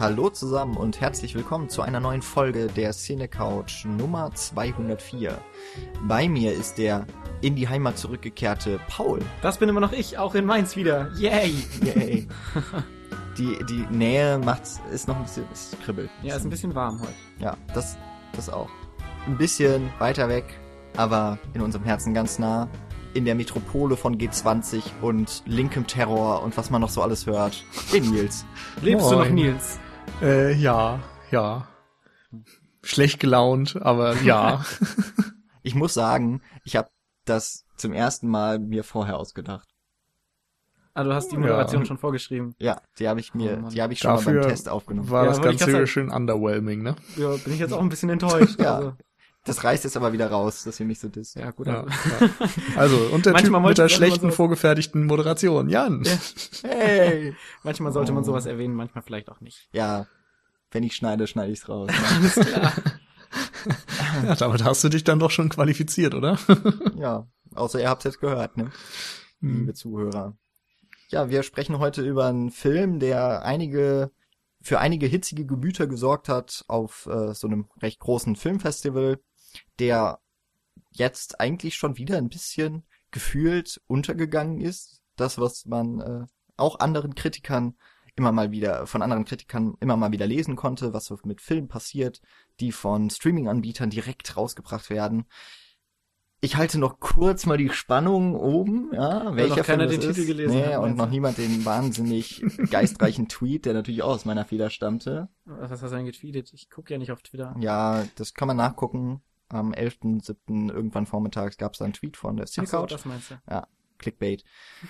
Hallo zusammen und herzlich willkommen zu einer neuen Folge der Cine Couch Nummer 204. Bei mir ist der in die Heimat zurückgekehrte Paul. Das bin immer noch ich, auch in Mainz wieder. Yay! Yay. die, die Nähe macht, ist noch ein bisschen, es kribbelt. Ja, ist ein bisschen warm heute. Ja, das, das auch. Ein bisschen weiter weg, aber in unserem Herzen ganz nah. In der Metropole von G20 und linkem Terror und was man noch so alles hört. Den Nils. Lebst du noch, Moin. Nils? Äh, ja, ja. Schlecht gelaunt, aber ja. Ich muss sagen, ich habe das zum ersten Mal mir vorher ausgedacht. Ah, du hast die Ja. Moderation schon vorgeschrieben. Ja, die habe ich mir, Oh die habe ich schon mal Dafür beim Test aufgenommen. war Ja, das Ganze schön underwhelming, ne? Ja, bin ich jetzt auch ein bisschen enttäuscht. Ja. Also, Das reißt jetzt aber wieder raus, dass ihr mich so disst. ja gut. Ja, ja. Also, und der Typ Manchmal mit wollte der schlechten so- vorgefertigten Moderation, Jan. Ja. Hey! Manchmal sollte man Oh. sowas erwähnen, manchmal vielleicht auch nicht. Ja, wenn ich schneide, schneide ich's raus. Alles klar. Ja, damit hast du dich dann doch schon qualifiziert, oder? ja, außer ihr habt's jetzt gehört, ne? Hm. Liebe Zuhörer. Ja, wir sprechen heute über einen Film, der einige, für einige hitzige Gemüter gesorgt hat auf äh, so einem recht großen Filmfestival, der jetzt eigentlich schon wieder ein bisschen gefühlt untergegangen ist. Das, was man äh, auch anderen Kritikern immer mal wieder, von anderen Kritikern immer mal wieder lesen konnte, was so mit Filmen passiert, die von Streaming-Anbietern direkt rausgebracht werden. Ich halte noch kurz mal die Spannung oben, ja, welcher noch keiner Film den es Titel ist. gelesen nee, hat, und noch niemand den wahnsinnig geistreichen Tweet, der natürlich auch aus meiner Feder stammte. Was hast du denn getweetet? Ich gucke ja nicht auf Twitter. Ja, das kann man nachgucken. Am 11.7. irgendwann vormittags gab es da einen Tweet von der Ach so, Cinecouch. das meinst du. Clickbait.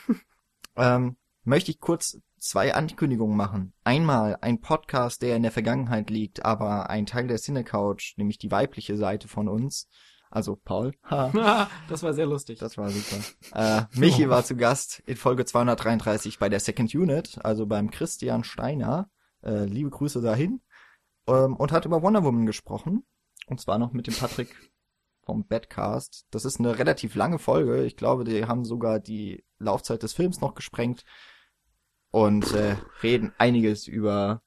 ähm, möchte ich kurz zwei Ankündigungen machen. Einmal ein Podcast, der in der Vergangenheit liegt, aber ein Teil der Cinecouch, nämlich die weibliche Seite von uns, also Paul, ha, das war sehr lustig. das war super. Äh, Michi war zu Gast in Folge 233 bei der Second Unit, also beim Christian Steiner. Äh, liebe Grüße dahin. Ähm, und hat über Wonder Woman gesprochen. Und zwar noch mit dem Patrick vom Badcast. Das ist eine relativ lange Folge. Ich glaube, die haben sogar die Laufzeit des Films noch gesprengt. Und äh, reden einiges über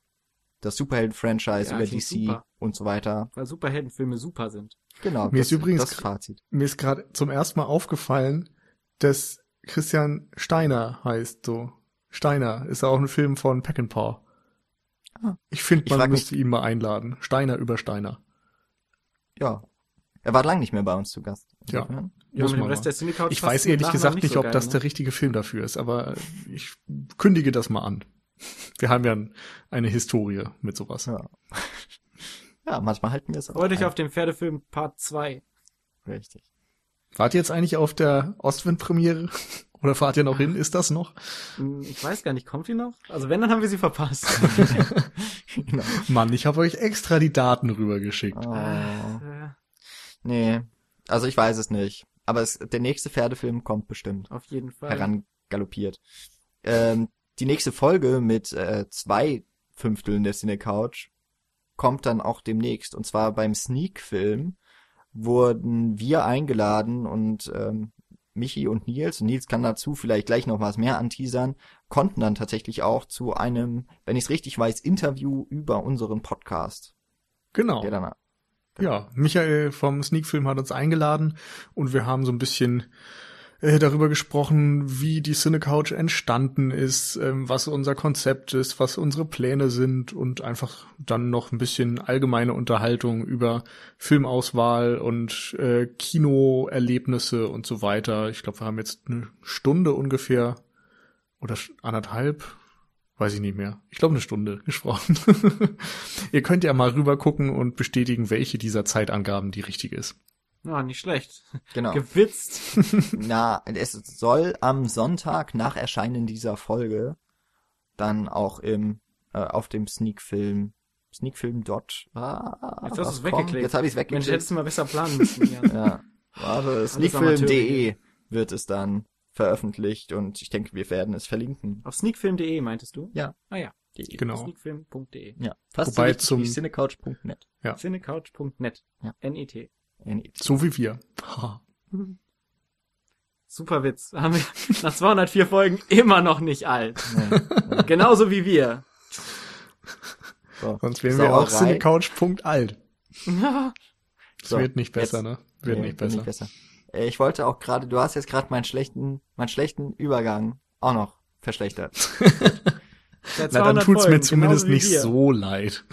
das Superhelden-Franchise, Ja, über DC super. und so weiter. Weil Superheldenfilme super sind. Genau, Mir das, ist übrigens das Fazit. Mir ist gerade zum ersten Mal aufgefallen, dass Christian Steiner heißt so. Steiner ist ja auch ein Film von Peckinpah. Ah. Ich finde, Ich man mich- müsste ihn mal einladen. Steiner über Steiner. Ja. Er war lang nicht mehr bei uns zu Gast. Ja. Ja, mit dem Rest mal. der Cinecouch Ich weiß ehrlich gesagt nicht, so ob geil, das ne? der richtige Film dafür ist, aber ich kündige das mal an. Wir haben ja eine Historie mit sowas. Ja. ja, manchmal halten wir es auch. Freut euch auf den Pferdefilm Part 2. Richtig. Wart ihr jetzt eigentlich auf der Ostwind-Premiere? Oder fahrt ihr noch hin? Ist das noch? Hm, Ich weiß gar nicht, kommt die noch? Also wenn, dann haben wir sie verpasst. genau. Mann, ich habe euch extra die Daten rübergeschickt. Oh. Nee. Also ich weiß es nicht. Aber es, der nächste Pferdefilm kommt bestimmt. Auf jeden Fall. Herangaloppiert. Ähm, die nächste Folge mit äh, zwei Fünfteln der Cine Couch kommt dann auch demnächst. Und zwar beim Sneak-Film wurden wir eingeladen und ähm, Michi und Nils, und Nils kann dazu vielleicht gleich noch was mehr anteasern, konnten dann tatsächlich auch zu einem, wenn ich es richtig weiß, Interview über unseren Podcast. Genau. Der dann, Ja, Michael vom Sneak-Film hat uns eingeladen und wir haben so ein bisschen äh, darüber gesprochen, wie die Cinecouch entstanden ist, ähm, was unser Konzept ist, was unsere Pläne sind und einfach dann noch ein bisschen allgemeine Unterhaltung über Filmauswahl und äh, Kinoerlebnisse und so weiter. Ich glaube, wir haben jetzt eine Stunde ungefähr oder anderthalb, weiß ich nicht mehr. Ich glaube eine Stunde gesprochen. Ihr könnt ja mal rüber gucken und bestätigen, welche dieser Zeitangaben die richtige ist. Ja, nicht schlecht. genau. Gewitzt. Na, es soll am Sonntag nach Erscheinen dieser Folge dann auch im äh, auf dem Sneakfilm Sneakfilm dot ah, Jetzt hast du es weggeklickt. Jetzt habe ich es Mensch, weggeklickt. hättest du mal besser planen müssen. Ja. ja. Warte, sneakfilm.de wird es dann veröffentlicht und ich denke, wir werden es verlinken. Auf sneakfilm.de meintest du? Ja. Ah ja. Genau. Sneakfilm.de. Ja. Fast Wobei so wichtig zum- wie cinecouch.net. Cinecouch.net. Ja. N-E-T. So wie wir. Super Witz. Haben wir nach 204 Folgen immer noch nicht alt. Nee. Genauso wie wir. So. Sonst wären wir auch cinecouch.alt. Das So, wird nicht besser, jetzt- ne? Wird Nee, nicht besser. besser. Äh, Ich wollte auch gerade, du hast jetzt gerade meinen schlechten, meinen schlechten Übergang auch noch verschlechtert. Na, dann 200 tut's mir Folgen, zumindest genauso wie nicht wir. so leid.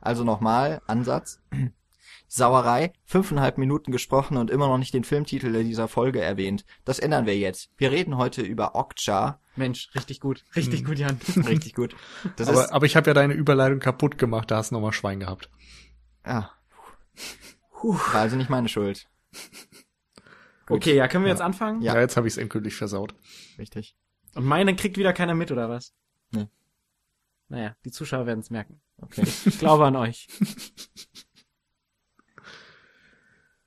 Also nochmal, Ansatz. Sauerei, fünfeinhalb Minuten gesprochen und immer noch nicht den Filmtitel dieser Folge erwähnt. Das ändern wir jetzt. Wir reden heute über Okja. Mensch, richtig gut. Richtig Hm. gut, Jan. Richtig gut. Das aber, ist, aber ich habe ja deine Überleitung kaputt gemacht, da hast du nochmal Schwein gehabt. ja. War also nicht meine Schuld. Gut. Okay, ja, können wir jetzt anfangen? Ja. Ja, jetzt habe ich es endgültig versaut. Richtig. Und meine kriegt wieder keiner mit, oder was? Nee. Naja, die Zuschauer werden es merken. Okay. Ich glaube an euch.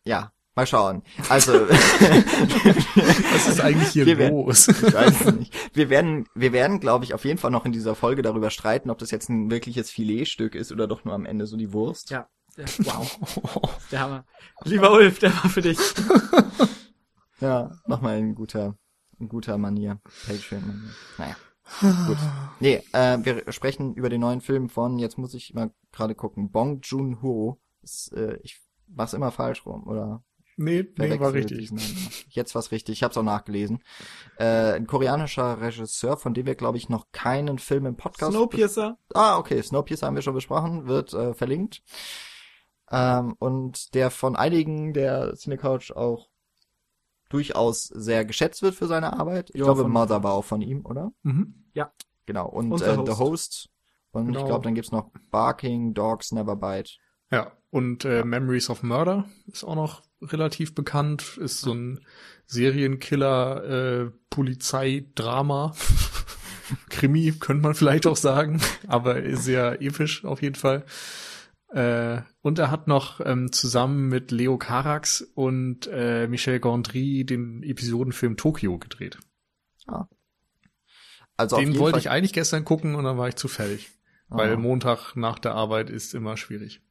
Ja, mal schauen. Also, Was ist eigentlich hier Wir werden- los? ich weiß es nicht. Wir werden, wir werden, glaube ich, auf jeden Fall noch in dieser Folge darüber streiten, ob das jetzt ein wirkliches Filetstück ist oder doch nur am Ende so die Wurst. Ja. ja, Wow. Der Hammer. Lieber Ulf, der war für dich. Ja, nochmal in guter, in guter Manier. Patreon-Manier. Naja. Gut. Nee, äh, wir sprechen über den neuen Film von, jetzt muss ich mal gerade gucken, Bong Joon-ho. Äh, ich mach's immer falsch rum, oder? nee, nee, war richtig. Jetzt war's richtig, ich hab's auch nachgelesen. Äh, ein koreanischer Regisseur, von dem wir, glaube ich, noch keinen Film im Podcast... Snowpiercer. Ah, okay, Snowpiercer haben wir schon besprochen, wird äh, verlinkt. Ähm, und der von einigen der Cinecouch auch durchaus sehr geschätzt wird für seine Arbeit. Ich Ja, glaube, Mother war auch von ihm, oder? Mhm. Genau. Und Und The äh, Host. The Host. Und ich Genau. glaube, dann gibt's noch Barking Dogs Never Bite. Ja, und äh, Memories of Murder ist auch noch relativ bekannt, ist so ein Serienkiller, äh, Polizeidrama, Krimi, könnte man vielleicht auch sagen, aber ist sehr episch auf jeden Fall. Äh, und er hat noch ähm, zusammen mit Leo Carax und äh, Michel Gondry den Episodenfilm Tokio gedreht. Also auf den jeden wollte Fall, ich eigentlich gestern gucken und dann war ich zu fertig. Weil Ah. Montag nach der Arbeit ist immer schwierig.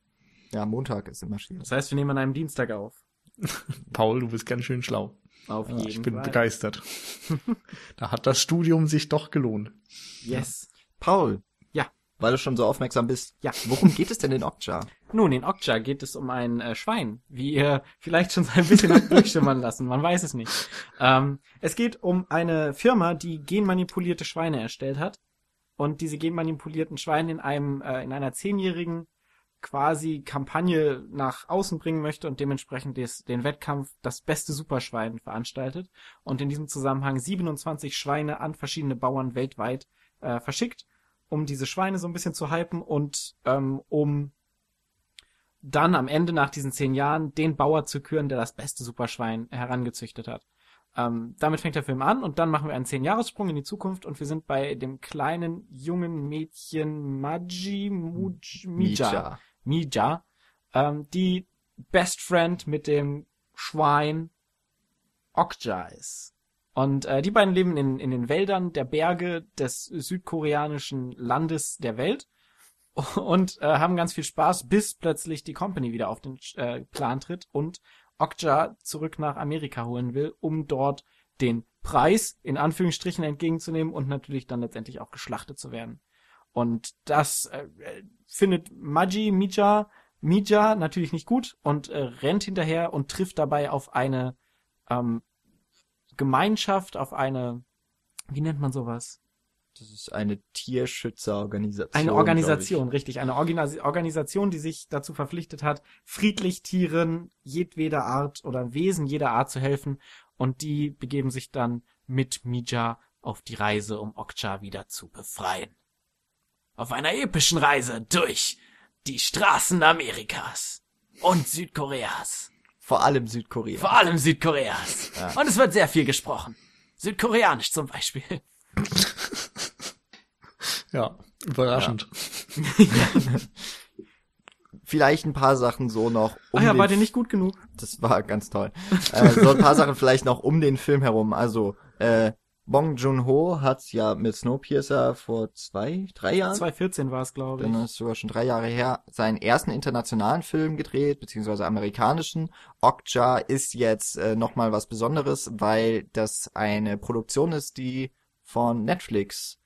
Ja, Montag ist immer schwierig. Das heißt, wir nehmen an einem Dienstag auf. Paul, du bist ganz schön schlau. Auf Ja, jeden Ich bin Fall. begeistert. da hat das Studium sich doch gelohnt. Yes. Paul. Weil du schon so aufmerksam bist. Ja. Worum geht es denn in Okja? Nun, in Okja geht es um ein äh, Schwein, wie ihr vielleicht schon ein bisschen durchschimmern lassen, man weiß es nicht. Ähm, es geht um eine Firma, die genmanipulierte Schweine erstellt hat und diese genmanipulierten Schweine in einem äh, in einer zehnjährigen quasi Kampagne nach außen bringen möchte und dementsprechend des, den Wettkampf das beste Superschwein veranstaltet und in diesem Zusammenhang 27 Schweine an verschiedene Bauern weltweit äh, verschickt, um diese Schweine so ein bisschen zu hypen und ähm, um dann am Ende nach diesen zehn Jahren den Bauer zu küren, der das beste Superschwein herangezüchtet hat. Ähm, damit fängt der Film an und dann machen wir einen Zehn-Jahressprung in die Zukunft und wir sind bei dem kleinen jungen Mädchen Maji Muj, Mija, Mija, ähm, die Best Friend mit dem Schwein Okja ist. Und äh, die beiden leben in, in den Wäldern der Berge des südkoreanischen Landes der Welt und äh, haben ganz viel Spaß, bis plötzlich die Company wieder auf den äh, Plan tritt und Okja zurück nach Amerika holen will, um dort den Preis in Anführungsstrichen entgegenzunehmen und natürlich dann letztendlich auch geschlachtet zu werden. Und das äh, findet Maji Mija Mija natürlich nicht gut und äh, rennt hinterher und trifft dabei auf eine ähm, Gemeinschaft, auf eine, wie nennt man sowas? Das ist eine Tierschützerorganisation. Eine Organisation, richtig. Eine Organis Organisation, die sich dazu verpflichtet hat, friedlich Tieren jedweder Art oder Wesen jeder Art zu helfen. Und die begeben sich dann mit Mija auf die Reise, um Okja wieder zu befreien. Auf einer epischen Reise durch die Straßen Amerikas und Südkoreas. Vor allem Südkorea. Vor allem Südkoreas. Ja. Und es wird sehr viel gesprochen. Südkoreanisch zum Beispiel. Ja, überraschend. Vielleicht ein paar Sachen so noch. Um ah ja, war dir nicht gut genug? Das war ganz toll. äh, so ein paar Sachen vielleicht noch um den Film herum. Also, äh, Bong Joon-ho hat ja mit Snowpiercer vor zwei, drei Jahren, 2014 war es, glaube ich. dann ist sogar schon drei Jahre her, seinen ersten internationalen Film gedreht, beziehungsweise amerikanischen. Okja ist jetzt äh, nochmal was Besonderes, weil das eine Produktion ist, die von Netflix,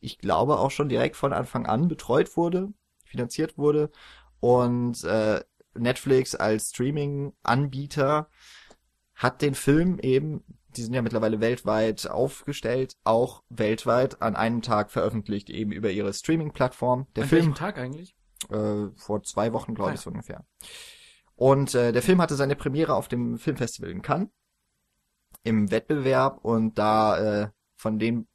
ich glaube auch schon direkt von Anfang an betreut wurde. finanziert wurde. Und äh, Netflix als Streaming-Anbieter hat den Film eben, die sind ja mittlerweile weltweit aufgestellt, auch weltweit an einem Tag veröffentlicht, eben über ihre Streaming-Plattform. Der An Film welchem Tag eigentlich? äh, vor zwei Wochen, glaube Ah, ich, so ungefähr. Und äh, der Film hatte seine Premiere auf dem Filmfestival in Cannes im Wettbewerb und da äh, von den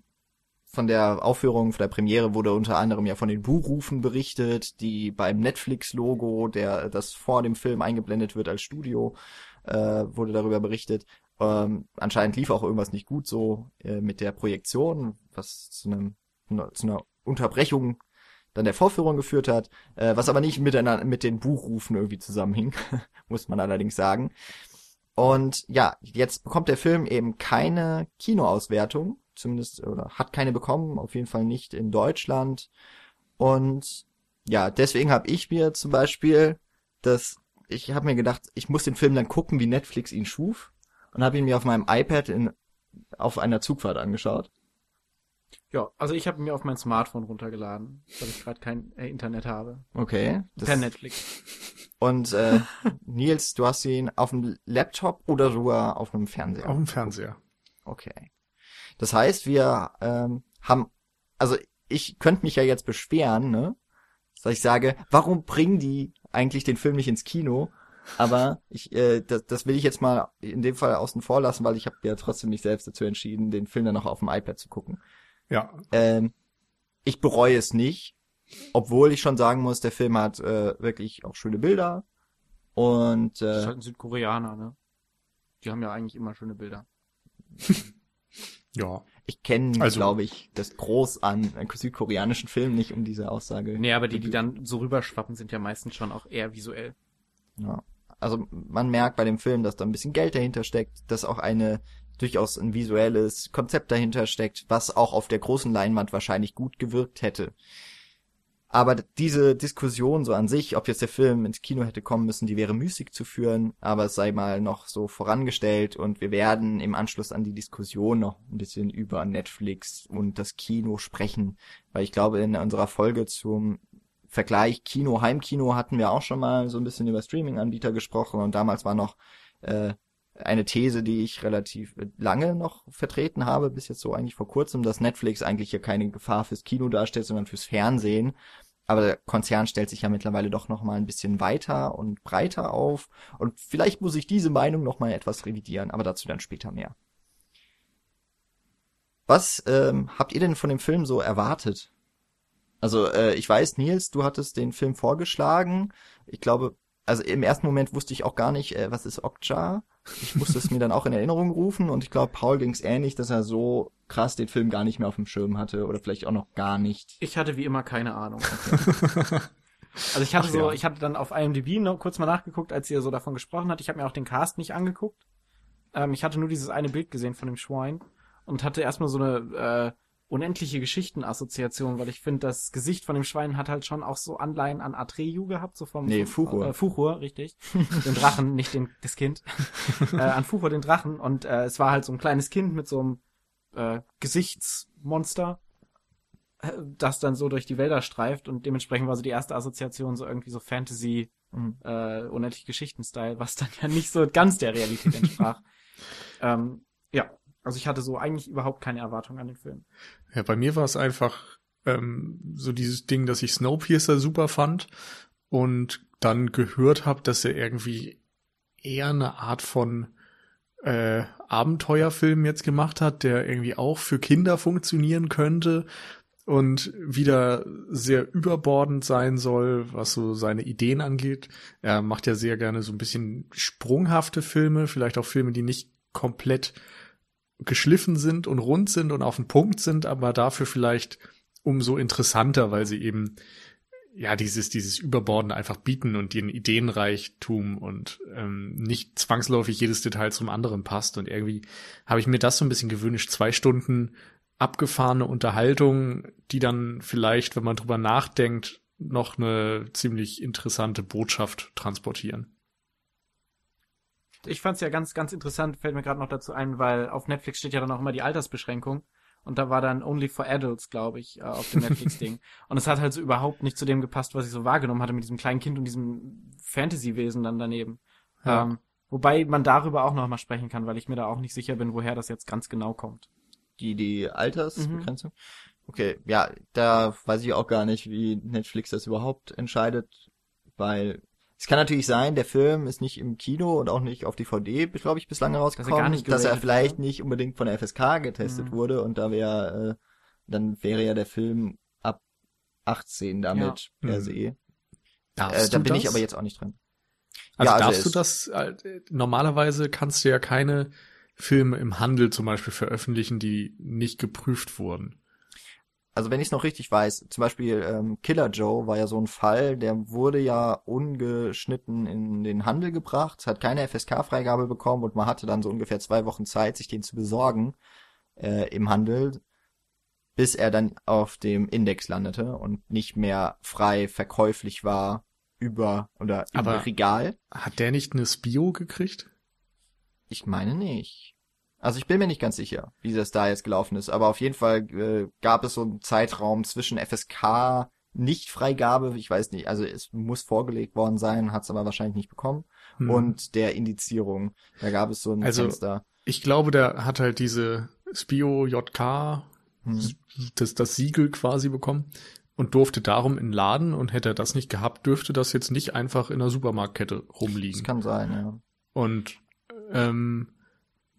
von der Aufführung, von der Premiere wurde unter anderem ja von den Buhrufen berichtet, die beim Netflix-Logo, der das vor dem Film eingeblendet wird als Studio, äh, wurde darüber berichtet. Ähm, anscheinend lief auch irgendwas nicht gut so äh, mit der Projektion, was zu einem zu einer Unterbrechung dann der Vorführung geführt hat, äh, was aber nicht mit, einer, mit den Buchrufen irgendwie zusammenhing, muss man allerdings sagen. Und ja, jetzt bekommt der Film eben keine Kinoauswertung, zumindest, oder hat keine bekommen, auf jeden Fall nicht in Deutschland. Und ja, deswegen habe ich mir zum Beispiel das, ich habe mir gedacht, ich muss den Film dann gucken, wie Netflix ihn schuf und habe ihn mir auf meinem iPad in, auf einer Zugfahrt angeschaut. Ja, also ich habe mir auf mein Smartphone runtergeladen, weil ich gerade kein äh, Internet habe. Okay. Das, Per Netflix. Und äh, Nils, du hast ihn auf dem Laptop oder sogar auf einem Fernseher? Auf dem Fernseher. Okay. Das heißt, wir ähm, haben, also ich könnte mich ja jetzt beschweren, ne? Dass ich sage, warum bringen die eigentlich den Film nicht ins Kino? Aber ich, äh, das, das will ich jetzt mal in dem Fall außen vor lassen, weil ich habe ja trotzdem mich selbst dazu entschieden, den Film dann noch auf dem iPad zu gucken. Ja, Ähm, ich bereue es nicht, obwohl ich schon sagen muss, der Film hat äh, wirklich auch schöne Bilder und Das ist äh, halt ein Südkoreaner, ne? Die haben ja eigentlich immer schöne Bilder. ja. ich kenne, Also- glaube ich, das Groß an äh, südkoreanischen Filmen nicht, um diese Aussage. Nee, aber die, die dann so rüberschwappen, sind ja meistens schon auch eher visuell. Ja. Also man merkt bei dem Film, dass da ein bisschen Geld dahinter steckt, dass auch eine durchaus ein visuelles Konzept dahinter steckt, was auch auf der großen Leinwand wahrscheinlich gut gewirkt hätte. Aber diese Diskussion so an sich, ob jetzt der Film ins Kino hätte kommen müssen, die wäre müßig zu führen, aber es sei mal noch so vorangestellt und wir werden im Anschluss an die Diskussion noch ein bisschen über Netflix und das Kino sprechen, weil ich glaube, in unserer Folge zum Vergleich Kino, Heimkino hatten wir auch schon mal so ein bisschen über Streaming-Anbieter gesprochen und damals war noch äh, eine These, die ich relativ lange noch vertreten habe, bis jetzt so eigentlich vor kurzem, dass Netflix eigentlich ja keine Gefahr fürs Kino darstellt, sondern fürs Fernsehen. Aber der Konzern stellt sich ja mittlerweile doch noch mal ein bisschen weiter und breiter auf. Und vielleicht muss ich diese Meinung noch mal etwas revidieren, aber dazu dann später mehr. Was ähm, habt ihr denn von dem Film so erwartet? Also äh, ich weiß, Nils, du hattest den Film vorgeschlagen. Ich glaube, also im ersten Moment wusste ich auch gar nicht, äh, was ist Okja. Ich musste es mir dann auch in Erinnerung rufen und ich glaube, Paul ging es ähnlich, dass er so krass den Film gar nicht mehr auf dem Schirm hatte oder vielleicht auch noch gar nicht. Ich hatte wie immer keine Ahnung. Also ich hatte Ach so, ja. ich hatte dann auf IMDb noch kurz mal nachgeguckt, als ihr so davon gesprochen habt. Ich habe mir auch den Cast nicht angeguckt. Ähm, ich hatte nur dieses eine Bild gesehen von dem Schwein und hatte erstmal so eine äh, unendliche Geschichtenassoziation, weil ich finde, das Gesicht von dem Schwein hat halt schon auch so Anleihen an Atreyu gehabt, so vom Nee, Fuchur. Äh, Fuchur, richtig. den Drachen, nicht den das Kind. äh, an Fuchur den Drachen und äh, es war halt so ein kleines Kind mit so einem äh, Gesichtsmonster äh, das dann so durch die Wälder streift und dementsprechend war so die erste Assoziation so irgendwie so Fantasy, Mhm. äh, unendlich Geschichten-Style, was dann ja nicht so ganz der Realität entsprach. ähm, ja, also ich hatte so eigentlich überhaupt keine Erwartung an den Film. Ja, bei mir war es einfach ähm, so dieses Ding, dass ich Snowpiercer super fand und dann gehört habe, dass er irgendwie eher eine Art von äh, Abenteuerfilm jetzt gemacht hat, der irgendwie auch für Kinder funktionieren könnte und wieder sehr überbordend sein soll, was so seine Ideen angeht. Er macht ja sehr gerne so ein bisschen sprunghafte Filme, vielleicht auch Filme, die nicht komplett geschliffen sind und rund sind und auf den Punkt sind, aber dafür vielleicht umso interessanter, weil sie eben ja dieses dieses Überborden einfach bieten und den Ideenreichtum und ähm, nicht zwangsläufig jedes Detail zum anderen passt und irgendwie habe ich mir das so ein bisschen gewünscht, zwei Stunden abgefahrene Unterhaltung, die dann vielleicht, wenn man drüber nachdenkt, noch eine ziemlich interessante Botschaft transportieren. Ich fand's ja ganz, ganz interessant, fällt mir gerade noch dazu ein, weil auf Netflix steht ja dann auch immer die Altersbeschränkung. und da war dann Only for Adults, glaube ich, äh, auf dem Netflix-Ding. und es hat halt so überhaupt nicht zu dem gepasst, was ich so wahrgenommen hatte mit diesem kleinen Kind und diesem Fantasy-Wesen dann daneben. Ja. Ähm, wobei man darüber auch noch mal sprechen kann, weil ich mir da auch nicht sicher bin, woher das jetzt ganz genau kommt. Die, die Mhm. Altersbegrenzung? Okay, ja, da weiß ich auch gar nicht, wie Netflix das überhaupt entscheidet, weil es kann natürlich sein, der Film ist nicht im Kino und auch nicht auf DVD, glaube ich, bislang rausgekommen, gar nicht dass er vielleicht wurde. nicht unbedingt von der FSK getestet Mhm. wurde und da wäre, äh, dann wäre ja der Film ab 18 damit Ja. per Mhm. se. Darfst Äh, da du bin das? ich aber jetzt auch nicht drin. Also Ja, also darfst du es- das, äh, normalerweise kannst du ja keine Filme im Handel zum Beispiel veröffentlichen, die nicht geprüft wurden. Also wenn ich es noch richtig weiß, zum Beispiel ähm, Killer Joe war ja so ein Fall, der wurde ja ungeschnitten in den Handel gebracht, hat keine FSK-Freigabe bekommen und man hatte dann so ungefähr zwei Wochen Zeit, sich den zu besorgen äh, im Handel, bis er dann auf dem Index landete und nicht mehr frei verkäuflich war über oder im Aber- Regal. Hat der nicht eine Spio gekriegt? Ich meine nicht. Also ich bin mir nicht ganz sicher, wie das da jetzt gelaufen ist, aber auf jeden Fall äh, gab es so einen Zeitraum zwischen FSK Nichtfreigabe, ich weiß nicht, also es muss vorgelegt worden sein, hat es aber wahrscheinlich nicht bekommen, Hm. und der Indizierung. Da gab es so ein Also- Fenster. ich glaube, der hat halt diese Spio JK, Hm. das, das Siegel quasi bekommen und durfte darum in den Laden und hätte er das nicht gehabt, dürfte das jetzt nicht einfach in der Supermarktkette Das rumliegen. kann sein, ja. Und ähm,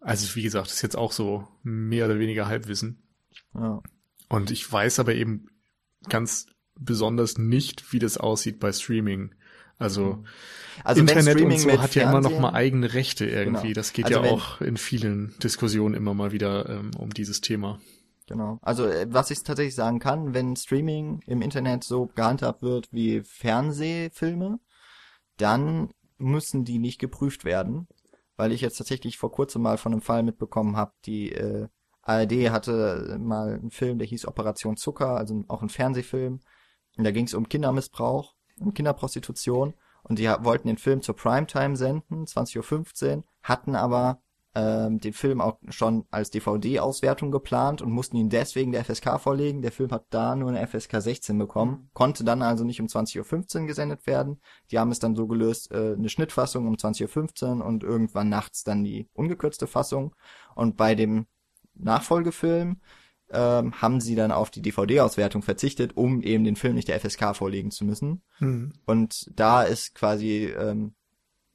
also wie gesagt, das ist jetzt auch so mehr oder weniger Halbwissen. ja. Und ich weiß aber eben ganz besonders nicht, wie das aussieht bei Streaming. Also, Also wenn Internet und so hat ja immer noch Fernsehen- mal eigene Rechte irgendwie. Genau. Das geht Also ja wenn- auch in vielen Diskussionen immer mal wieder ähm, um dieses Thema. Genau. Also äh, was ich tatsächlich sagen kann, wenn Streaming im Internet so gehandhabt wird wie Fernsehfilme, dann müssen die nicht geprüft werden, weil ich jetzt tatsächlich vor kurzem mal von einem Fall mitbekommen habe, die äh, ARD hatte mal einen Film, der hieß Operation Zucker, also auch ein Fernsehfilm, und da ging es um Kindermissbrauch und Kinderprostitution. Und die wollten den Film zur Primetime senden, 20.15 Uhr, hatten aber ähm, den Film auch schon als DVD-Auswertung geplant und mussten ihn deswegen der FSK vorlegen. Der Film hat da nur eine FSK 16 bekommen, konnte dann also nicht um 20.15 Uhr gesendet werden. Die haben es dann so gelöst, äh, eine Schnittfassung um 20.15 Uhr und irgendwann nachts dann die ungekürzte Fassung. Und bei dem Nachfolgefilm ähm, haben sie dann auf die DVD-Auswertung verzichtet, um eben den Film nicht der FSK vorlegen zu müssen. Hm. Und da ist quasi ähm,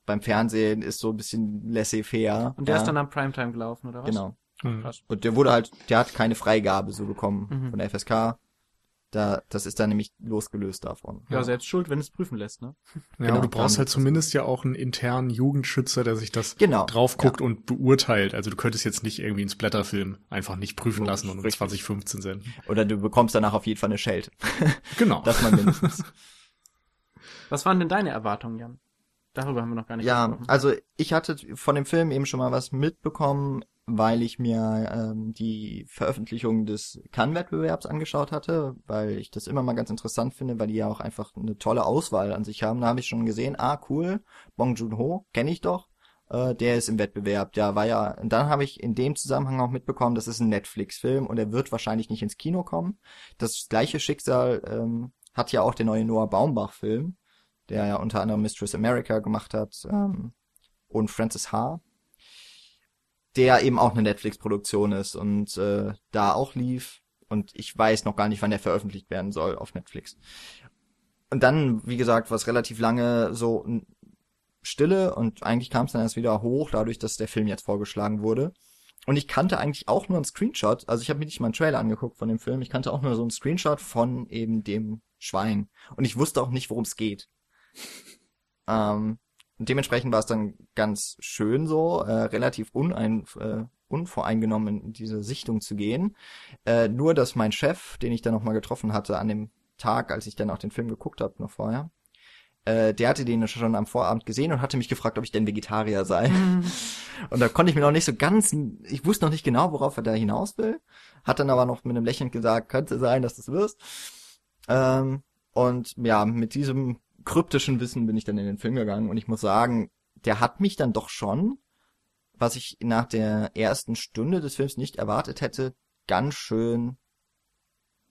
beim Fernsehen ist so ein bisschen laissez-faire. Und der ja, ist dann am Primetime gelaufen, oder was? Genau. Hm. Krass. Und der wurde halt, der hat keine Freigabe so bekommen Mhm. von der FSK. Da, das ist dann nämlich losgelöst davon. Ja, selbst schuld, wenn es prüfen lässt, ne? Ja, Genau, du brauchst halt zumindest ja auch einen internen Jugendschützer, der sich das Genau. drauf guckt und beurteilt. Also du könntest jetzt nicht irgendwie einen Splatterfilm einfach nicht prüfen Ja, lassen und um richtig. 2015 senden. Oder du bekommst danach auf jeden Fall eine Schelte. Genau. Das man mindestens. Was waren denn deine Erwartungen, Jan? Darüber haben wir noch gar nicht ja, gesprochen. also ich hatte von dem Film eben schon mal was mitbekommen, weil ich mir ähm, die Veröffentlichung des Cannes-Wettbewerbs angeschaut hatte, weil ich das immer mal ganz interessant finde, weil die ja auch einfach eine tolle Auswahl an sich haben. Da habe ich schon gesehen, ah cool, Bong Joon-ho, kenne ich doch, äh, der ist im Wettbewerb. Der war ja, und dann habe ich in dem Zusammenhang auch mitbekommen, das ist ein Netflix-Film und er wird wahrscheinlich nicht ins Kino kommen. Das gleiche Schicksal ähm, hat ja auch der neue Noah Baumbach-Film, der ja unter anderem Mistress America gemacht hat ähm, und Francis H., der eben auch eine Netflix-Produktion ist und äh, da auch lief. Und ich weiß noch gar nicht, wann der veröffentlicht werden soll auf Netflix. Und dann, wie gesagt, war es relativ lange so Stille und eigentlich kam es dann erst wieder hoch, dadurch, dass der Film jetzt vorgeschlagen wurde. Und ich kannte eigentlich auch nur einen Screenshot, also ich habe mir nicht mal einen Trailer angeguckt von dem Film, ich kannte auch nur so einen Screenshot von eben dem Schwein. Und ich wusste auch nicht, worum es geht. Ähm, und dementsprechend war es dann ganz schön so, äh, relativ unein, äh, unvoreingenommen in diese Sichtung zu gehen. Äh, nur, dass mein Chef, den ich dann nochmal getroffen hatte an dem Tag, als ich dann auch den Film geguckt habe, noch vorher, äh, der hatte den schon am Vorabend gesehen und hatte mich gefragt, ob ich denn Vegetarier sei. Und da konnte ich mir noch nicht so ganz, ich wusste noch nicht genau, worauf er da hinaus will. Hat dann aber noch mit einem Lächeln gesagt, könnte sein, dass du es wirst. Ähm, und ja, mit diesem kryptischen Wissen bin ich dann in den Film gegangen und ich muss sagen, der hat mich dann doch schon, was ich nach der ersten Stunde des Films nicht erwartet hätte, ganz schön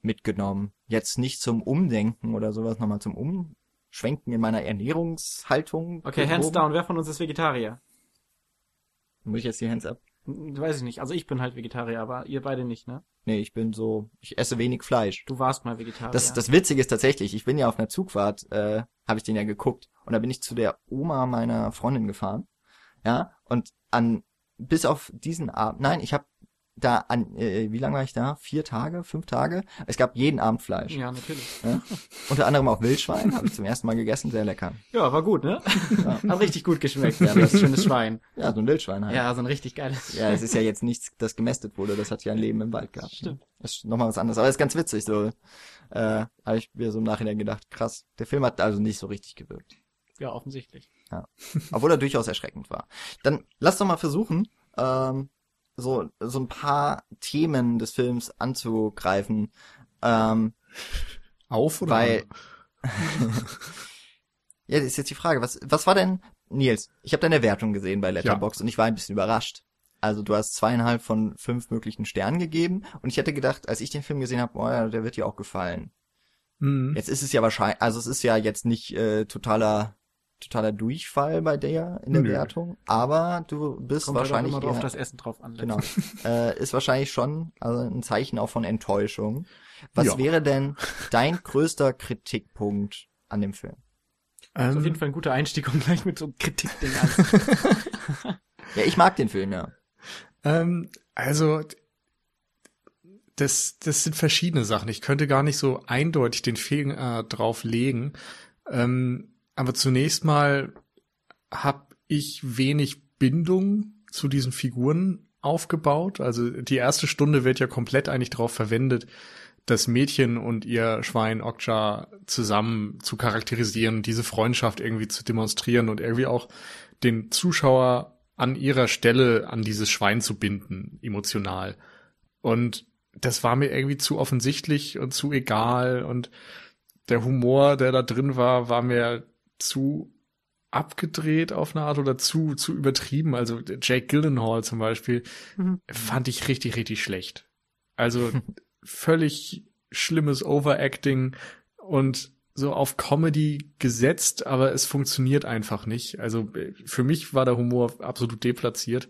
mitgenommen. Jetzt nicht zum Umdenken oder sowas, nochmal zum Umschwenken in meiner Ernährungshaltung. Okay, hands gehoben. down, wer von uns ist Vegetarier? Muss ich jetzt die Hands up? Weiß ich nicht. Also ich bin halt Vegetarier, aber ihr beide nicht, ne? Nee, ich bin so, ich esse wenig Fleisch. Du warst mal Vegetarier. Das, das Witzige ist tatsächlich, ich bin ja auf einer Zugfahrt, äh, habe ich den ja geguckt. Und da bin ich zu der Oma meiner Freundin gefahren. Ja, und an, bis auf diesen Abend, nein, ich habe da an, äh, wie lange war ich da? Vier Tage, fünf Tage? Es gab jeden Abend Fleisch. ja, natürlich. Ja? Unter anderem auch Wildschwein, habe ich zum ersten Mal gegessen, sehr lecker. Ja, war gut, ne? Ja, Hat richtig gut geschmeckt, ja, das schönes Schwein. ja so ein Wildschwein halt. Ja, so ein richtig geiles. Ja, es ist ja jetzt nichts, das gemästet wurde, das hat ja ein Leben im Wald gehabt. Stimmt. Das ist nochmal was anderes. Aber ist ganz witzig, so, äh, habe ich mir so im Nachhinein gedacht, krass, der Film hat also nicht so richtig gewirkt. Ja, offensichtlich. Obwohl er durchaus erschreckend war. Dann lass doch mal versuchen, ähm, so, so ein paar Themen des Films anzugreifen. Ähm, Auf oder? Weil- ja, das ist jetzt die Frage, was, was war denn, Nils, ich habe deine Wertung gesehen bei Letterboxd und ich war ein bisschen überrascht. Also du hast zweieinhalb von fünf möglichen Sternen gegeben und ich hätte gedacht, als ich den Film gesehen habe, oh ja, der wird dir auch gefallen. Mhm. Jetzt ist es ja wahrscheinlich, also es ist ja jetzt nicht äh, totaler totaler Durchfall bei der in der Nö. Wertung, aber du bist Kommt wahrscheinlich halt auch immer drauf eher, das Essen drauf an. genau, äh, ist wahrscheinlich schon also ein Zeichen auch von Enttäuschung. Was Ja. wäre denn dein größter Kritikpunkt an dem Film? Das ist Ähm, auf jeden Fall ein guter Einstieg, um gleich mit so einem Kritikding an. Ja, ich mag den Film ja. Ähm, also, das, das sind verschiedene Sachen. Ich könnte gar nicht so eindeutig den Finger drauf legen. Ähm, aber zunächst mal habe ich wenig Bindung zu diesen Figuren aufgebaut. Also die erste Stunde wird ja komplett eigentlich darauf verwendet, das Mädchen und ihr Schwein Okja zusammen zu charakterisieren, diese Freundschaft irgendwie zu demonstrieren und irgendwie auch den Zuschauer an ihrer Stelle an dieses Schwein zu binden, emotional. Und das war mir irgendwie zu offensichtlich und zu egal und der Humor, der da drin war, war mir zu abgedreht auf eine Art oder zu, zu übertrieben. Also Jake Gyllenhaal zum Beispiel Mhm. fand ich richtig, richtig schlecht. Also völlig schlimmes Overacting und so auf Comedy gesetzt, aber es funktioniert einfach nicht. Also äh, für mich war der Humor absolut deplatziert.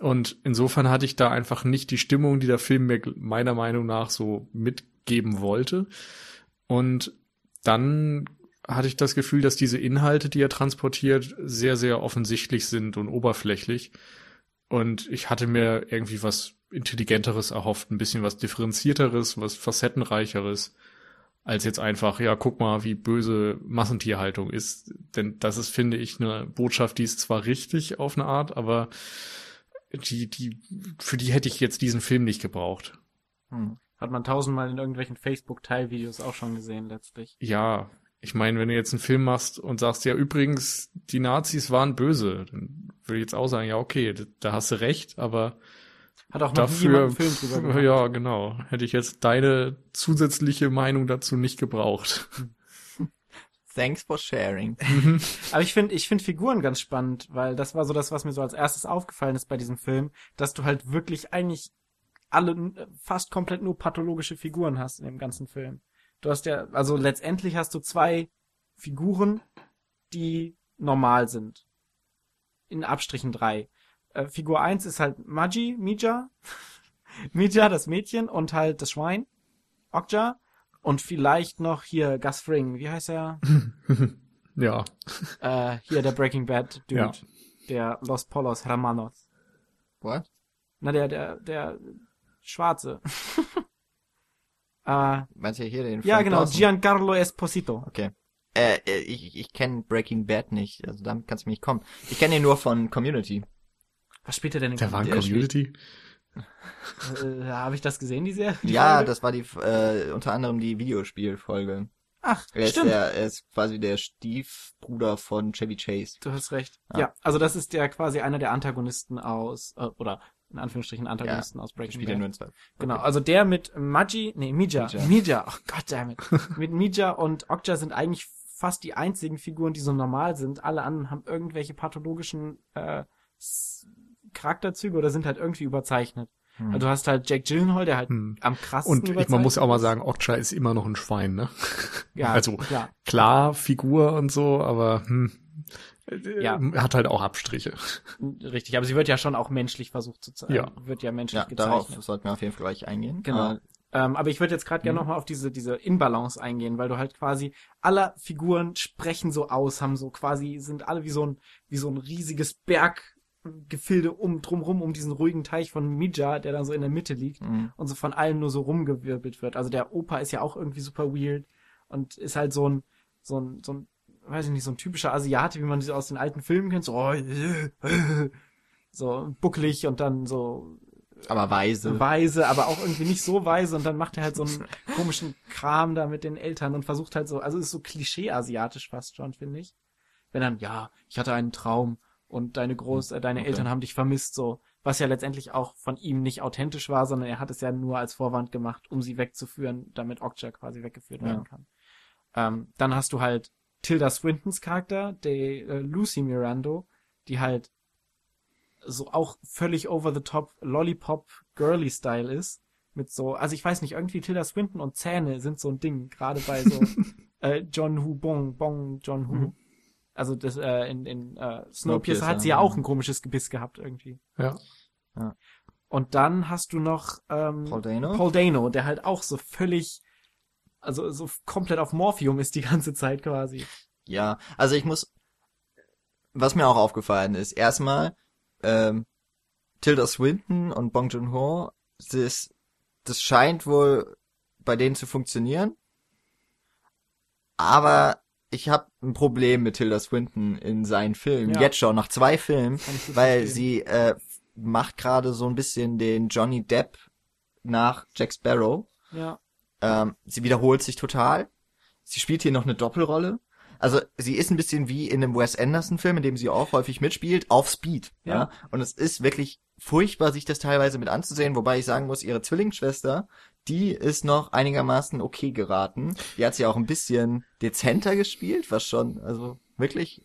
Und insofern hatte ich da einfach nicht die Stimmung, die der Film mir meiner Meinung nach so mitgeben wollte. Und dann hatte ich das Gefühl, dass diese Inhalte, die er transportiert, sehr, sehr offensichtlich sind und oberflächlich. Und ich hatte mir irgendwie was Intelligenteres erhofft, ein bisschen was Differenzierteres, was Facettenreicheres, als jetzt einfach, ja, guck mal, wie böse Massentierhaltung ist. Denn das ist, finde ich, eine Botschaft, die ist zwar richtig auf eine Art, aber die, die, für die hätte ich jetzt diesen Film nicht gebraucht. Hm. Hat man tausendmal in irgendwelchen Facebook-Teilvideos auch schon gesehen, letztlich. Ja, ich meine, wenn du jetzt einen Film machst und sagst, ja, übrigens, die Nazis waren böse, dann würde ich jetzt auch sagen, ja, okay, da- da hast du recht, aber Hat auch noch dafür, einen Film drüber gemacht. ja, genau, hätte ich jetzt deine zusätzliche Meinung dazu nicht gebraucht. Thanks for sharing. Aber ich finde, ich finde Figuren ganz spannend, weil das war so das, was mir so als erstes aufgefallen ist bei diesem Film, dass du halt wirklich eigentlich alle fast komplett nur pathologische Figuren hast in dem ganzen Film. Du hast ja, also letztendlich hast du zwei Figuren, die normal sind. In Abstrichen drei. Äh, Figur eins ist halt Maji, Mija. Mija, das Mädchen, und halt das Schwein, Okja. Und vielleicht noch hier Gus Fring, wie heißt er? ja, Äh, hier der Breaking Bad Dude, Ja. der Los Polos Hermanos. What? Na, der, der, der Schwarze. äh, Meinst du hier den ja, genau, Dawson? Giancarlo Esposito. Okay. Äh, äh, ich, ich kenne Breaking Bad nicht, also damit kannst du mir nicht kommen. Ich kenne ihn nur von Community. Was spielt er denn in der war in Community. Äh, Habe ich das gesehen, die Serie? Die ja, Folge? das war die äh, unter anderem die Videospielfolge. Ach, Er ist, stimmt. der, er ist quasi der Stiefbruder von Chevy Chase. Du hast recht. Ja. Ja. also das ist der quasi einer der Antagonisten aus, äh, oder in Anführungsstrichen Antagonisten aus Breaking Bad. zwei. Genau, also der mit Maji, nee, Mija, Mija. Mija, ach Gott damit. mit Mija und Okja sind eigentlich fast die einzigen Figuren, die so normal sind. Alle anderen haben irgendwelche pathologischen äh, Charakterzüge oder sind halt irgendwie überzeichnet. Hm. Also du hast halt Jack Gyllenhaal, der halt Hm. am krassesten Und ich, man muss auch mal sagen, Okja ist immer noch ein Schwein, ne? ja, also klar. klar, Figur und so, aber hm, Ja. hat halt auch Abstriche. Richtig, aber sie wird ja schon auch menschlich versucht zu zeigen. Ja. Wird ja menschlich Ja, darauf gezeichnet. sollten wir auf jeden Fall gleich eingehen. Genau. Äh, Ähm, aber ich würde jetzt gerade gerne Mhm. noch mal auf diese diese Inbalance eingehen, weil du halt quasi alle Figuren sprechen so aus, haben so quasi sind alle wie so ein wie so ein riesiges Berggefilde um drumrum um diesen ruhigen Teich von Mija, der dann so in der Mitte liegt mh. und so von allen nur so rumgewirbelt wird. Also der Opa ist ja auch irgendwie super weird und ist halt so ein so ein so ein weiß ich nicht so ein typischer Asiate, wie man sie aus den alten Filmen kennt, so so bucklig und dann so aber weise. weise, aber auch irgendwie nicht so weise und dann macht er halt so einen komischen Kram da mit den Eltern und versucht halt so, also ist so klischee-asiatisch fast schon, finde ich. Wenn dann, ja, ich hatte einen Traum und deine Groß, äh, deine Okay. Eltern haben dich vermisst, so. Was ja letztendlich auch von ihm nicht authentisch war, sondern er hat es ja nur als Vorwand gemacht, um sie wegzuführen, damit Okja quasi weggeführt Ja. werden kann. Ähm, dann hast du halt Tilda Swintons Charakter, die äh, Lucy Mirando, die halt so auch völlig over the top Lollipop Girly Style ist mit so also ich weiß nicht irgendwie Tilda Swinton und Zähne sind so ein Ding gerade bei so äh, John Hu Bong Bong John Hu Mhm. also das äh, in in äh, Snowpiercer hat sie ja ja. auch ein komisches Gebiss gehabt irgendwie Ja. und dann hast du noch ähm, Paul Dano? Paul Dano der halt auch so völlig also so komplett auf Morphium ist die ganze Zeit quasi Ja, also ich muss, was mir auch aufgefallen ist, erstmal, ähm, Tilda Swinton und Bong Joon-ho, das, das scheint wohl bei denen zu funktionieren, aber ich habe ein Problem mit Tilda Swinton in seinen Filmen, Ja. jetzt schon, nach zwei Filmen, weil verstehen. sie äh, macht gerade so ein bisschen den Johnny Depp nach Jack Sparrow. ja Ähm, sie wiederholt sich total. Sie spielt hier noch eine Doppelrolle. Also sie ist ein bisschen wie in einem Wes Anderson-Film, in dem sie auch häufig mitspielt, auf Speed. Ja. Ja. Und es ist wirklich furchtbar, sich das teilweise mit anzusehen, wobei ich sagen muss, ihre Zwillingsschwester, die ist noch einigermaßen okay geraten. Die hat sie auch ein bisschen dezenter gespielt, was schon, also wirklich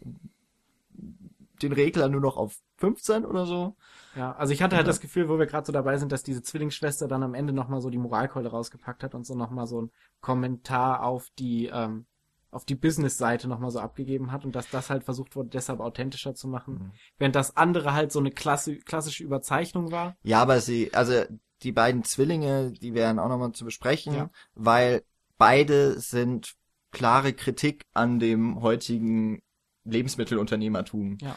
den Regler nur noch auf 15 oder so. Ja, also ich hatte halt Ja. das Gefühl, wo wir gerade so dabei sind, dass diese Zwillingsschwester dann am Ende nochmal so die Moralkeule rausgepackt hat und so nochmal so ein Kommentar auf die, ähm, auf die Business-Seite nochmal so abgegeben hat und dass das halt versucht wurde, deshalb authentischer zu machen. Mhm. Während das andere halt so eine klassi klassische Überzeichnung war. Ja, aber sie, also die beiden Zwillinge, die wären auch nochmal zu besprechen, Ja. weil beide sind klare Kritik an dem heutigen Lebensmittelunternehmertum. Ja.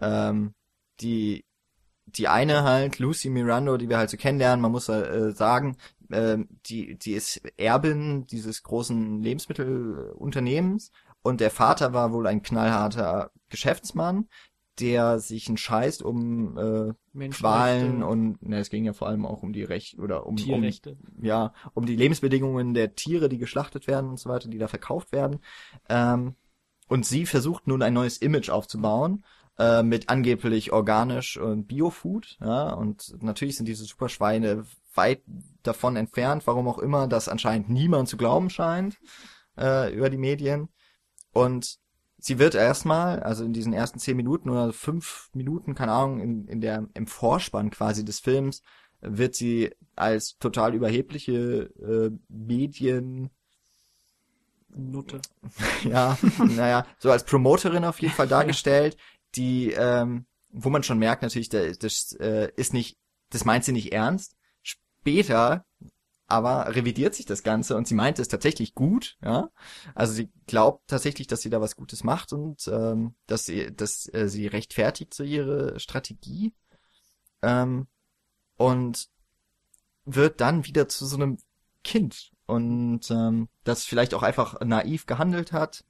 Ähm, die, die eine halt, Lucy Mirando, die wir halt so kennenlernen, man muss äh, sagen, ähm, die, die ist Erbin dieses großen Lebensmittelunternehmens und der Vater war wohl ein knallharter Geschäftsmann, der sich einen Scheiß um äh, Qualen und ne, es ging ja vor allem auch um die Rechte oder um, um Tierrechte. ja um die Lebensbedingungen der Tiere, die geschlachtet werden und so weiter, die da verkauft werden. Ähm, und sie versucht nun ein neues Image aufzubauen äh, mit angeblich organisch und Biofood. Ja, und natürlich sind diese Superschweine weit davon entfernt, warum auch immer, das anscheinend niemand zu glauben scheint äh, über die Medien. Und sie wird erstmal, also in diesen ersten zehn Minuten oder fünf Minuten, keine Ahnung, in, in der, im Vorspann quasi des Films, wird sie als total überhebliche äh, Medien, Nutte. ja, naja, so als Promoterin auf jeden Fall dargestellt, die, ähm, wo man schon merkt natürlich, das, das äh, ist nicht, das meint sie nicht ernst. Später aber revidiert sich das Ganze und sie meint es tatsächlich gut, ja. Also sie glaubt tatsächlich, dass sie da was Gutes macht und ähm, dass sie, dass äh, sie rechtfertigt so ihre Strategie ähm, und wird dann wieder zu so einem Kind und ähm, das vielleicht auch einfach naiv gehandelt hat,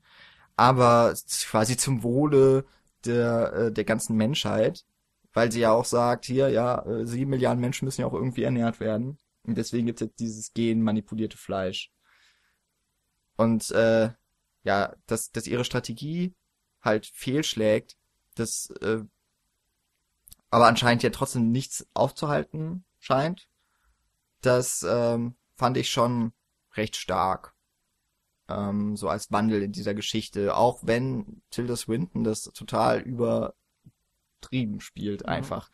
aber quasi zum Wohle der äh, der ganzen Menschheit, weil sie ja auch sagt, hier ja äh, sieben Milliarden Menschen müssen ja auch irgendwie ernährt werden und deswegen gibt's jetzt dieses genmanipulierte Fleisch. Und äh, ja, dass, dass ihre Strategie halt fehlschlägt, das äh, aber anscheinend ja trotzdem nichts aufzuhalten scheint. Das ähm, fand ich schon recht stark. Ähm, so als Wandel in dieser Geschichte. Auch wenn Tilda Swinton das total übertrieben spielt, Mhm. einfach.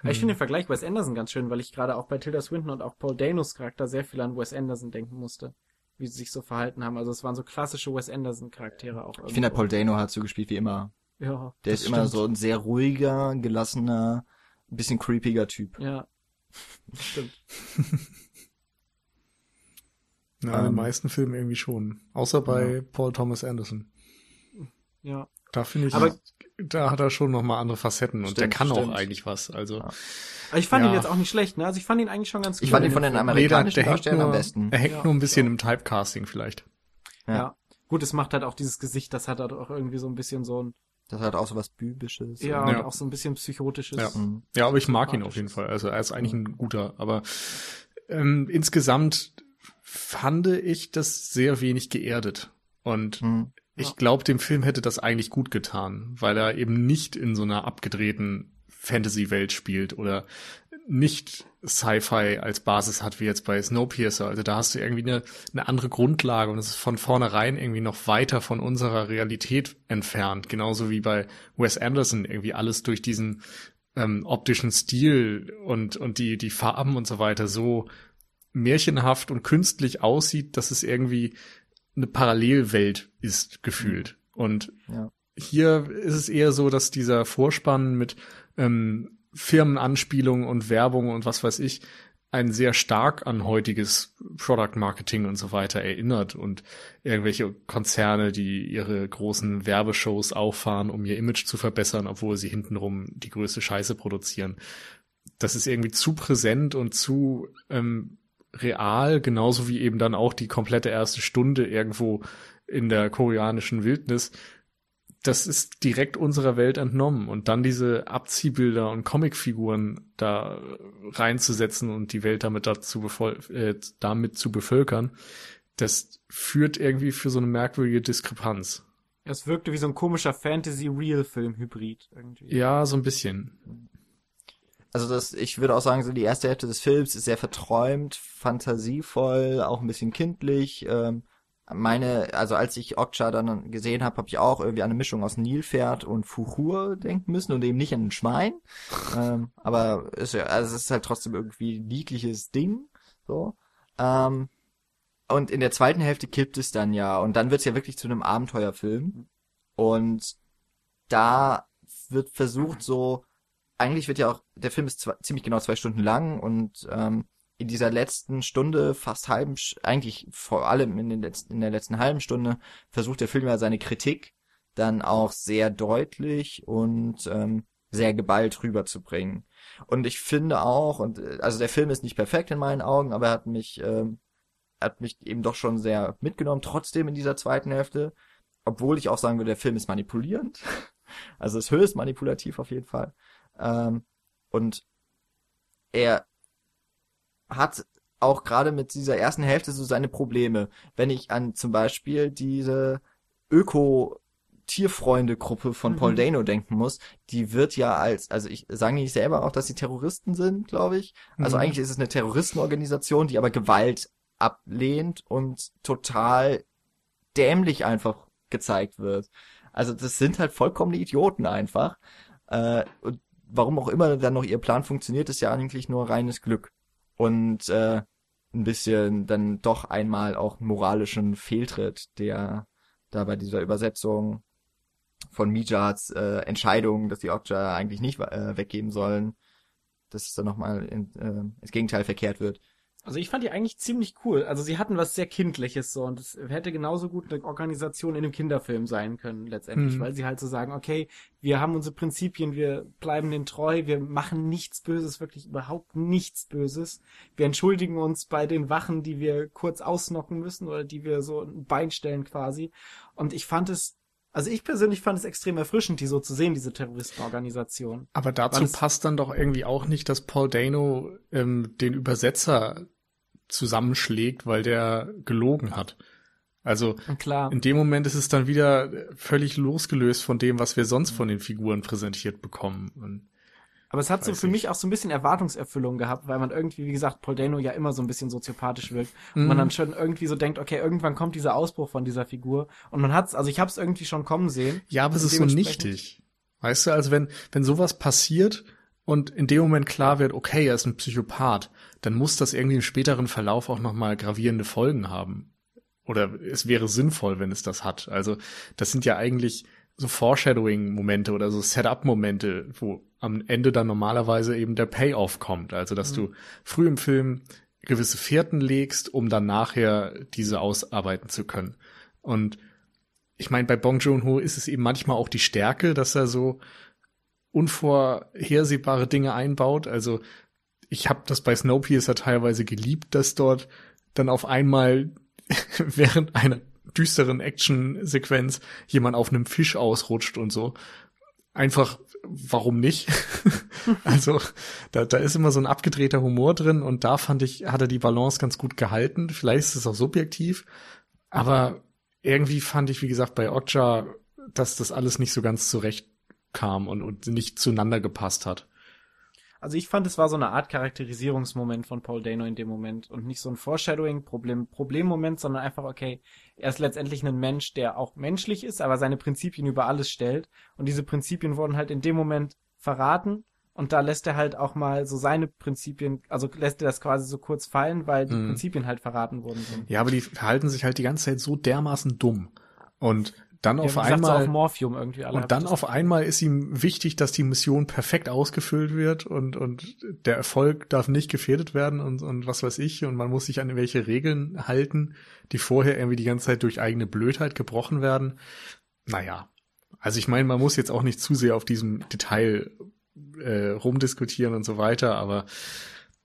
Aber ich finde den Vergleich Wes Anderson ganz schön, weil ich gerade auch bei Tilda Swinton und auch Paul Danos Charakter sehr viel an Wes Anderson denken musste. Wie sie sich so verhalten haben. Also es waren so klassische Wes Anderson Charaktere auch. Ich finde, Paul Dano hat so gespielt wie immer. Ja, Der ist immer stimmt. so ein sehr ruhiger, gelassener, ein bisschen creepiger Typ. ja. Stimmt. Ja, in den Ähm. meisten Filmen irgendwie schon. Außer bei Paul Thomas Anderson. Ja. Da finde ich, Aber- da hat er schon noch mal andere Facetten und der Stimmt, kann stimmt. auch eigentlich was. Also Ja. Aber ich fand Ja. ihn jetzt auch nicht schlecht, ne? Also ich fand ihn eigentlich schon ganz gut. Ich fand ihn von den nee, amerikanischen hängt Darstellern am besten. er hängt Ja, nur ein bisschen ja. im Typecasting vielleicht. Ja. Ja. Gut, es macht halt auch dieses Gesicht, das hat halt auch irgendwie so ein bisschen so ein, Das hat auch so was Bübisches. ja, Ja. und auch so ein bisschen psychotisches. Ja. Mhm. Ja, aber ich mag ihn auf jeden. Fall. Also er ist eigentlich ein guter. Aber ähm, insgesamt fand ich das sehr wenig geerdet. Und Mhm. ich glaube, dem Film hätte das eigentlich gut getan, weil er eben nicht in so einer abgedrehten Fantasy-Welt spielt oder nicht Sci-Fi als Basis hat, wie jetzt bei Snowpiercer. Also da hast du irgendwie eine, eine andere Grundlage und es ist von vornherein irgendwie noch weiter von unserer Realität entfernt. Genauso wie bei Wes Anderson irgendwie alles durch diesen ähm, optischen Stil und, und die, die Farben und so weiter so märchenhaft und künstlich aussieht, dass es irgendwie eine Parallelwelt ist, gefühlt. Und Ja. hier ist es eher so, dass dieser Vorspann mit ähm, Firmenanspielungen und Werbung und was weiß ich ein sehr stark an heutiges Product Marketing und so weiter erinnert und irgendwelche Konzerne, die ihre großen Werbeshows auffahren, um ihr Image zu verbessern, obwohl sie hintenrum die größte Scheiße produzieren. Das ist irgendwie zu präsent und zu ähm, real, genauso wie eben dann auch die komplette erste Stunde irgendwo in der koreanischen Wildnis. Das ist direkt unserer Welt entnommen und dann diese Abziehbilder und Comicfiguren da reinzusetzen und die Welt damit dazu äh, damit zu bevölkern, das führt irgendwie für so eine merkwürdige Diskrepanz. Es wirkte wie so ein komischer Fantasy-Real-Film-Hybrid irgendwie. Ja, so ein bisschen. Also das, ich würde auch sagen, so die erste Hälfte des Films ist sehr verträumt, fantasievoll, auch ein bisschen kindlich. Ähm, meine, also als ich Okja dann gesehen habe, habe ich auch irgendwie eine Mischung aus Nilpferd und Fuchur denken müssen und eben nicht an ein Schwein. ähm, aber es, ja- also es ist halt trotzdem irgendwie niedliches Ding. So. Ähm, und in der zweiten Hälfte kippt es dann ja und dann wird es ja wirklich zu einem Abenteuerfilm. Und da wird versucht so eigentlich wird ja auch, der Film ist zwei, ziemlich genau zwei Stunden lang und ähm, in dieser letzten Stunde, fast halben, eigentlich vor allem in, den letzten, in der letzten halben Stunde, versucht der Film ja seine Kritik dann auch sehr deutlich und ähm, sehr geballt rüberzubringen. Und ich finde auch, und äh, also der Film ist nicht perfekt in meinen Augen, aber er hat mich, ähm, hat mich eben doch schon sehr mitgenommen, trotzdem in dieser zweiten Hälfte, obwohl ich auch sagen würde, der Film ist manipulierend. Also ist höchst manipulativ auf jeden Fall. Ähm, und er hat auch gerade mit dieser ersten Hälfte so seine Probleme. Wenn ich an zum Beispiel diese Öko-Tierfreunde-Gruppe von Paul Mhm. Dano denken muss, die wird ja als, also ich sagen die nicht selber auch, dass sie Terroristen sind, glaube ich. Also Mhm. eigentlich ist es eine Terroristenorganisation, die aber Gewalt ablehnt und total dämlich einfach gezeigt wird. Also das sind halt vollkommene Idioten einfach. Äh, und warum auch immer dann noch ihr Plan funktioniert, ist ja eigentlich nur reines Glück. Und äh, ein bisschen dann doch einmal auch moralischen Fehltritt, der da bei dieser Übersetzung von Mijads äh, Entscheidung, dass die Okja eigentlich nicht äh, weggeben sollen, dass es dann nochmal äh, ins Gegenteil verkehrt wird. Also ich fand die eigentlich ziemlich cool. Also sie hatten was sehr Kindliches so und es hätte genauso gut eine Organisation in einem Kinderfilm sein können letztendlich, Mhm. weil sie halt so sagen, okay, wir haben unsere Prinzipien, wir bleiben denen treu, wir machen nichts Böses, wirklich überhaupt nichts Böses. Wir entschuldigen uns bei den Wachen, die wir kurz ausnocken müssen oder die wir so ein Bein stellen quasi. Und ich fand es, also ich persönlich fand es extrem erfrischend, die so zu sehen, diese Terroristenorganisation. Aber dazu passt dann doch irgendwie auch nicht, dass Paul Dano ähm, den Übersetzer zusammenschlägt, weil der gelogen hat. Also klar. in dem Moment ist es dann wieder völlig losgelöst von dem, was wir sonst von den Figuren präsentiert bekommen. Und Aber es hat so für ich. mich auch so ein bisschen Erwartungserfüllung gehabt, weil man irgendwie, wie gesagt, Paul Dano ja immer so ein bisschen soziopathisch wirkt. Und man Mhm. dann schon irgendwie so denkt, okay, irgendwann kommt dieser Ausbruch von dieser Figur. Und man hat's, also ich hab's irgendwie schon kommen sehen. ja, aber es ist so nichtig. Weißt du, also wenn, wenn sowas passiert, und in dem Moment klar wird, okay, er ist ein Psychopath, dann muss das irgendwie im späteren Verlauf auch nochmal gravierende Folgen haben. Oder es wäre sinnvoll, wenn es das hat. Also das sind ja eigentlich so Foreshadowing-Momente oder so Setup-Momente, wo am Ende dann normalerweise eben der Payoff kommt. Also dass mhm. du früh im Film gewisse Fährten legst, um dann nachher diese ausarbeiten zu können. Und ich meine, bei Bong Joon-ho ist es eben manchmal auch die Stärke, dass er so unvorhersehbare Dinge einbaut. Also ich habe das bei Snowpiercer teilweise geliebt, dass dort dann auf einmal während einer düsteren Action-Sequenz jemand auf einem Fisch ausrutscht und so. Einfach, warum nicht? also, da, da ist immer so ein abgedrehter Humor drin und da fand ich, hat er die Balance ganz gut gehalten. Vielleicht ist es auch subjektiv, aber irgendwie fand ich, wie gesagt, bei Okja, dass das alles nicht so ganz zurecht kam und, und nicht zueinander gepasst hat. Also ich fand, es war so eine Art Charakterisierungsmoment von Paul Dano in dem Moment und nicht so ein Foreshadowing, Problem, Problemmoment, sondern einfach, okay, er ist letztendlich ein Mensch, der auch menschlich ist, aber seine Prinzipien über alles stellt. Und diese Prinzipien wurden halt in dem Moment verraten und da lässt er halt auch mal so seine Prinzipien, also lässt er das quasi so kurz fallen, weil die mhm. Prinzipien halt verraten worden sind. Ja, aber die verhalten sich halt die ganze Zeit so dermaßen dumm. Und dann auf einmal auf Morphium irgendwie alle und dann auf einmal ist ihm wichtig, dass die Mission perfekt ausgefüllt wird und und der Erfolg darf nicht gefährdet werden und und was weiß ich und man muss sich an welche Regeln halten, die vorher irgendwie die ganze Zeit durch eigene Blödheit gebrochen werden. Naja, also ich meine, man muss jetzt auch nicht zu sehr auf diesem Detail äh, rumdiskutieren und so weiter, aber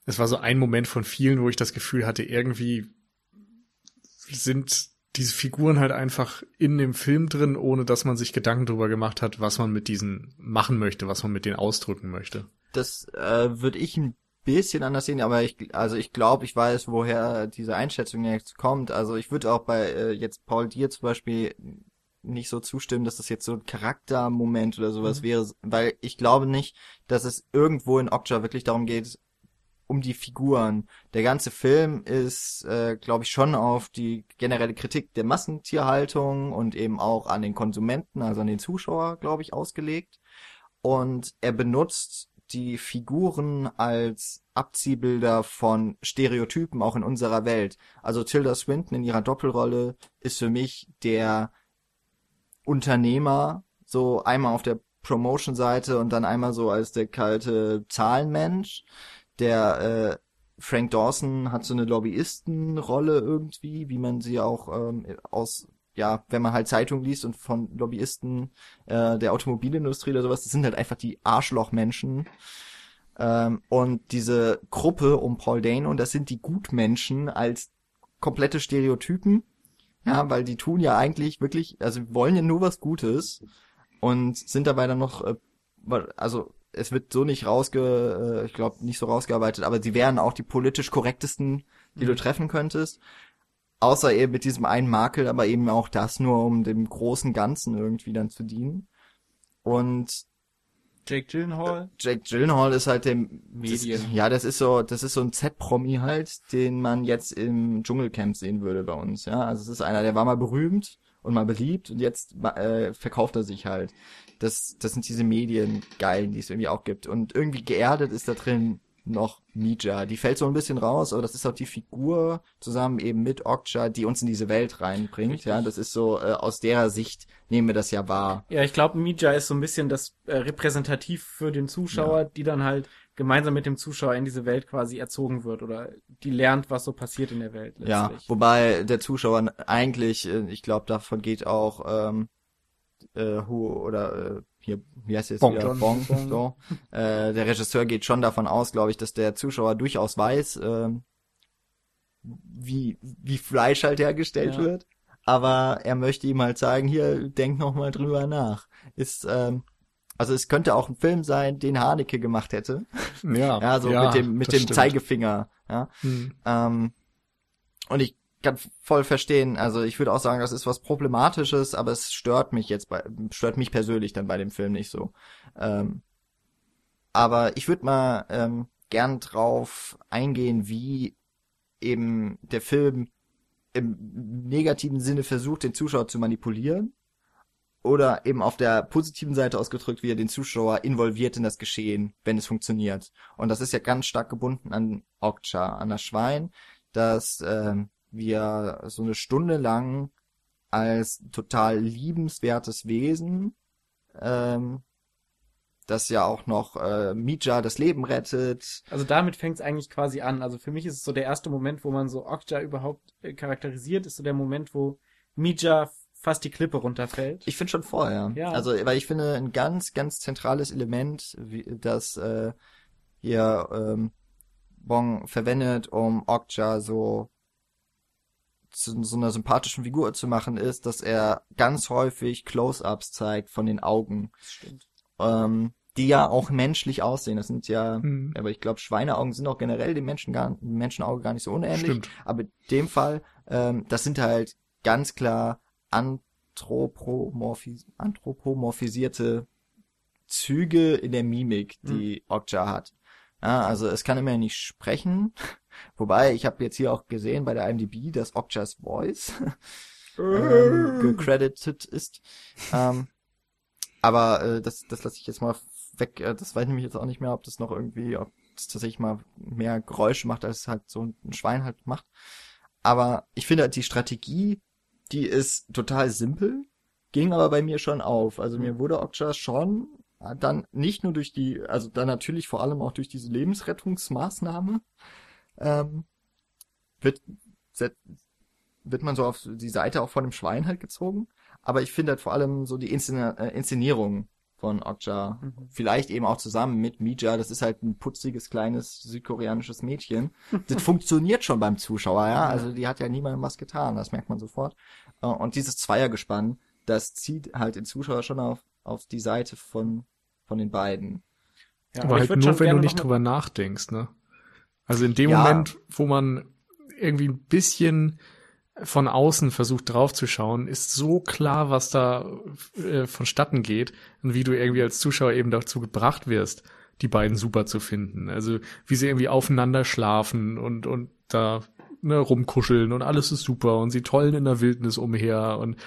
es war so ein Moment von vielen, wo ich das Gefühl hatte, irgendwie sind diese Figuren halt einfach in dem Film drin, ohne dass man sich Gedanken darüber gemacht hat, was man mit diesen machen möchte, was man mit denen ausdrücken möchte. Das äh, würde ich ein bisschen anders sehen, aber ich, also ich glaube, ich weiß, woher diese Einschätzung jetzt kommt. Also ich würde auch bei äh, jetzt Paul dir zum Beispiel nicht so zustimmen, dass das jetzt so ein Charaktermoment oder sowas mhm. wäre, weil ich glaube nicht, dass es irgendwo in Okja wirklich darum geht, um die Figuren. Der ganze Film ist, äh, glaube ich, schon auf die generelle Kritik der Massentierhaltung und eben auch an den Konsumenten, also an den Zuschauer, glaube ich, ausgelegt. Und er benutzt die Figuren als Abziehbilder von Stereotypen auch in unserer Welt. Also Tilda Swinton in ihrer Doppelrolle ist für mich der Unternehmer, so einmal auf der Promotion-Seite und dann einmal so als der kalte Zahlenmensch der äh, Frank Dawson hat so eine Lobbyistenrolle irgendwie, wie man sie auch ähm, aus ja, wenn man halt Zeitung liest und von Lobbyisten äh, der Automobilindustrie oder sowas, das sind halt einfach die Arschlochmenschen. Ähm, und diese Gruppe um Paul Dane und das sind die Gutmenschen als komplette Stereotypen. Ja, weil die tun ja eigentlich wirklich, also wollen ja nur was Gutes und sind dabei dann noch, äh, also es wird so nicht rausge, äh, ich glaube nicht so rausgearbeitet, aber sie wären auch die politisch korrektesten, die mhm. du treffen könntest. Außer eben mit diesem einen Makel, aber eben auch das nur, um dem großen Ganzen irgendwie dann zu dienen. Und Jake Gyllenhaal? Jake Gyllenhaal ist halt der Medien. Das, ja, das ist so, das ist so ein Z-Promi halt, den man jetzt im Dschungelcamp sehen würde bei uns. Ja, also es ist einer, der war mal berühmt und mal beliebt und jetzt äh, verkauft er sich halt das, das sind diese Mediengeilen, die es irgendwie auch gibt. Und irgendwie geerdet ist da drin noch Mija. Die fällt so ein bisschen raus, aber das ist auch die Figur zusammen eben mit Okja, die uns in diese Welt reinbringt. Richtig. Ja, das ist so, äh, aus derer Sicht nehmen wir das ja wahr. Ja, ich glaube, Mija ist so ein bisschen das äh, repräsentativ für den Zuschauer, ja. die dann halt gemeinsam mit dem Zuschauer in diese Welt quasi erzogen wird oder die lernt, was so passiert in der Welt. Letztlich. Ja, wobei der Zuschauer eigentlich, äh, ich glaube, davon geht auch ähm, äh, Hu oder äh, hier, wie heißt jetzt Bong, wieder? Bong, Bong. So. äh, der Regisseur geht schon davon aus, glaube ich, dass der Zuschauer durchaus weiß, äh, wie, wie Fleisch halt hergestellt ja. wird. Aber er möchte ihm halt sagen, hier, denk noch mal drüber nach. Ist, ähm, also es könnte auch ein Film sein, den Haneke gemacht hätte. Ja. ja, so ja, mit dem, mit dem stimmt. Zeigefinger. Ja. Hm. Ähm, und ich kann voll verstehen. Also ich würde auch sagen, das ist was Problematisches, aber es stört mich jetzt bei, stört mich persönlich dann bei dem Film nicht so. Ähm, aber ich würde mal ähm, gern drauf eingehen, wie eben der Film im negativen Sinne versucht, den Zuschauer zu manipulieren oder eben auf der positiven Seite ausgedrückt, wie er den Zuschauer involviert in das Geschehen, wenn es funktioniert. Und das ist ja ganz stark gebunden an Okja, an das Schwein, dass ähm, wir so eine Stunde lang als total liebenswertes Wesen, ähm, das ja auch noch äh, Mija das Leben rettet. Also damit fängt es eigentlich quasi an. Also für mich ist es so der erste Moment, wo man so Okja überhaupt äh, charakterisiert, ist so der Moment, wo Mija fast die Klippe runterfällt. Ich finde schon vorher. Ja. Also, weil ich finde, ein ganz, ganz zentrales Element, wie, das äh, hier ähm, Bong verwendet, um Okja so zu so einer sympathischen Figur zu machen, ist, dass er ganz häufig Close-ups zeigt von den Augen. Stimmt. Ähm, die ja auch menschlich aussehen. Das sind ja, Mhm. aber ich glaube, Schweineaugen sind auch generell dem Menschen gar, dem Menschenauge gar nicht so unähnlich. Stimmt. Aber in dem Fall, ähm, das sind halt ganz klar anthropomorphis anthropomorphisierte Züge in der Mimik, die Okja hat. Ja, also es kann immer nicht sprechen. Wobei, ich habe jetzt hier auch gesehen bei der IMDb, dass Okjas Voice ähm, gecredited ist. Ähm, aber äh, das, das lasse ich jetzt mal weg. Äh, das weiß ich nämlich jetzt auch nicht mehr, ob das noch irgendwie, ob das tatsächlich mal mehr Geräusche macht, als halt so ein Schwein halt macht. Aber ich finde halt die Strategie, die ist total simpel, ging aber bei mir schon auf. Also mir wurde Okja schon dann nicht nur durch die, also dann natürlich vor allem auch durch diese Lebensrettungsmaßnahme, ähm, wird, wird man so auf die Seite auch von dem Schwein halt gezogen. Aber ich finde halt vor allem so die Inszena äh, Inszenierung von Okja, Mhm. vielleicht eben auch zusammen mit Mija, das ist halt ein putziges, kleines südkoreanisches Mädchen. Das funktioniert schon beim Zuschauer, ja. Also die hat ja niemandem was getan, das merkt man sofort. Äh, Und dieses Zweiergespann, das zieht halt den Zuschauer schon auf, auf die Seite von, von den beiden. Ja, aber ich halt nur, wenn du nicht drüber nachdenkst, ne? Also in dem Ja. Moment, wo man irgendwie ein bisschen von außen versucht draufzuschauen, ist so klar, was da äh, vonstatten geht und wie du irgendwie als Zuschauer eben dazu gebracht wirst, die beiden super zu finden. Also wie sie irgendwie aufeinander schlafen und und da ne, rumkuscheln und alles ist super und sie tollen in der Wildnis umher und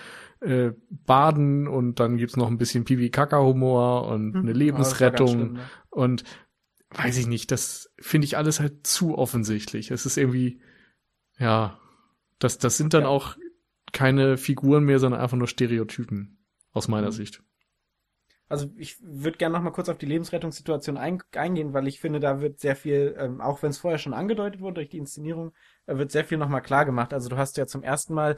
äh, baden und dann gibt's noch ein bisschen Pipi-Kaka-Humor und Hm. eine Ah, Lebensrettung schlimm, ne? und weiß ich nicht, das finde ich alles halt zu offensichtlich. Es ist irgendwie, ja, das, das sind dann Ja. auch keine Figuren mehr, sondern einfach nur Stereotypen, aus meiner Mhm. Sicht. Also ich würde gerne noch mal kurz auf die Lebensrettungssituation ein, eingehen, weil ich finde, da wird sehr viel, ähm, auch wenn es vorher schon angedeutet wurde durch die Inszenierung, äh, wird sehr viel noch mal klar gemacht. Also du hast ja zum ersten Mal,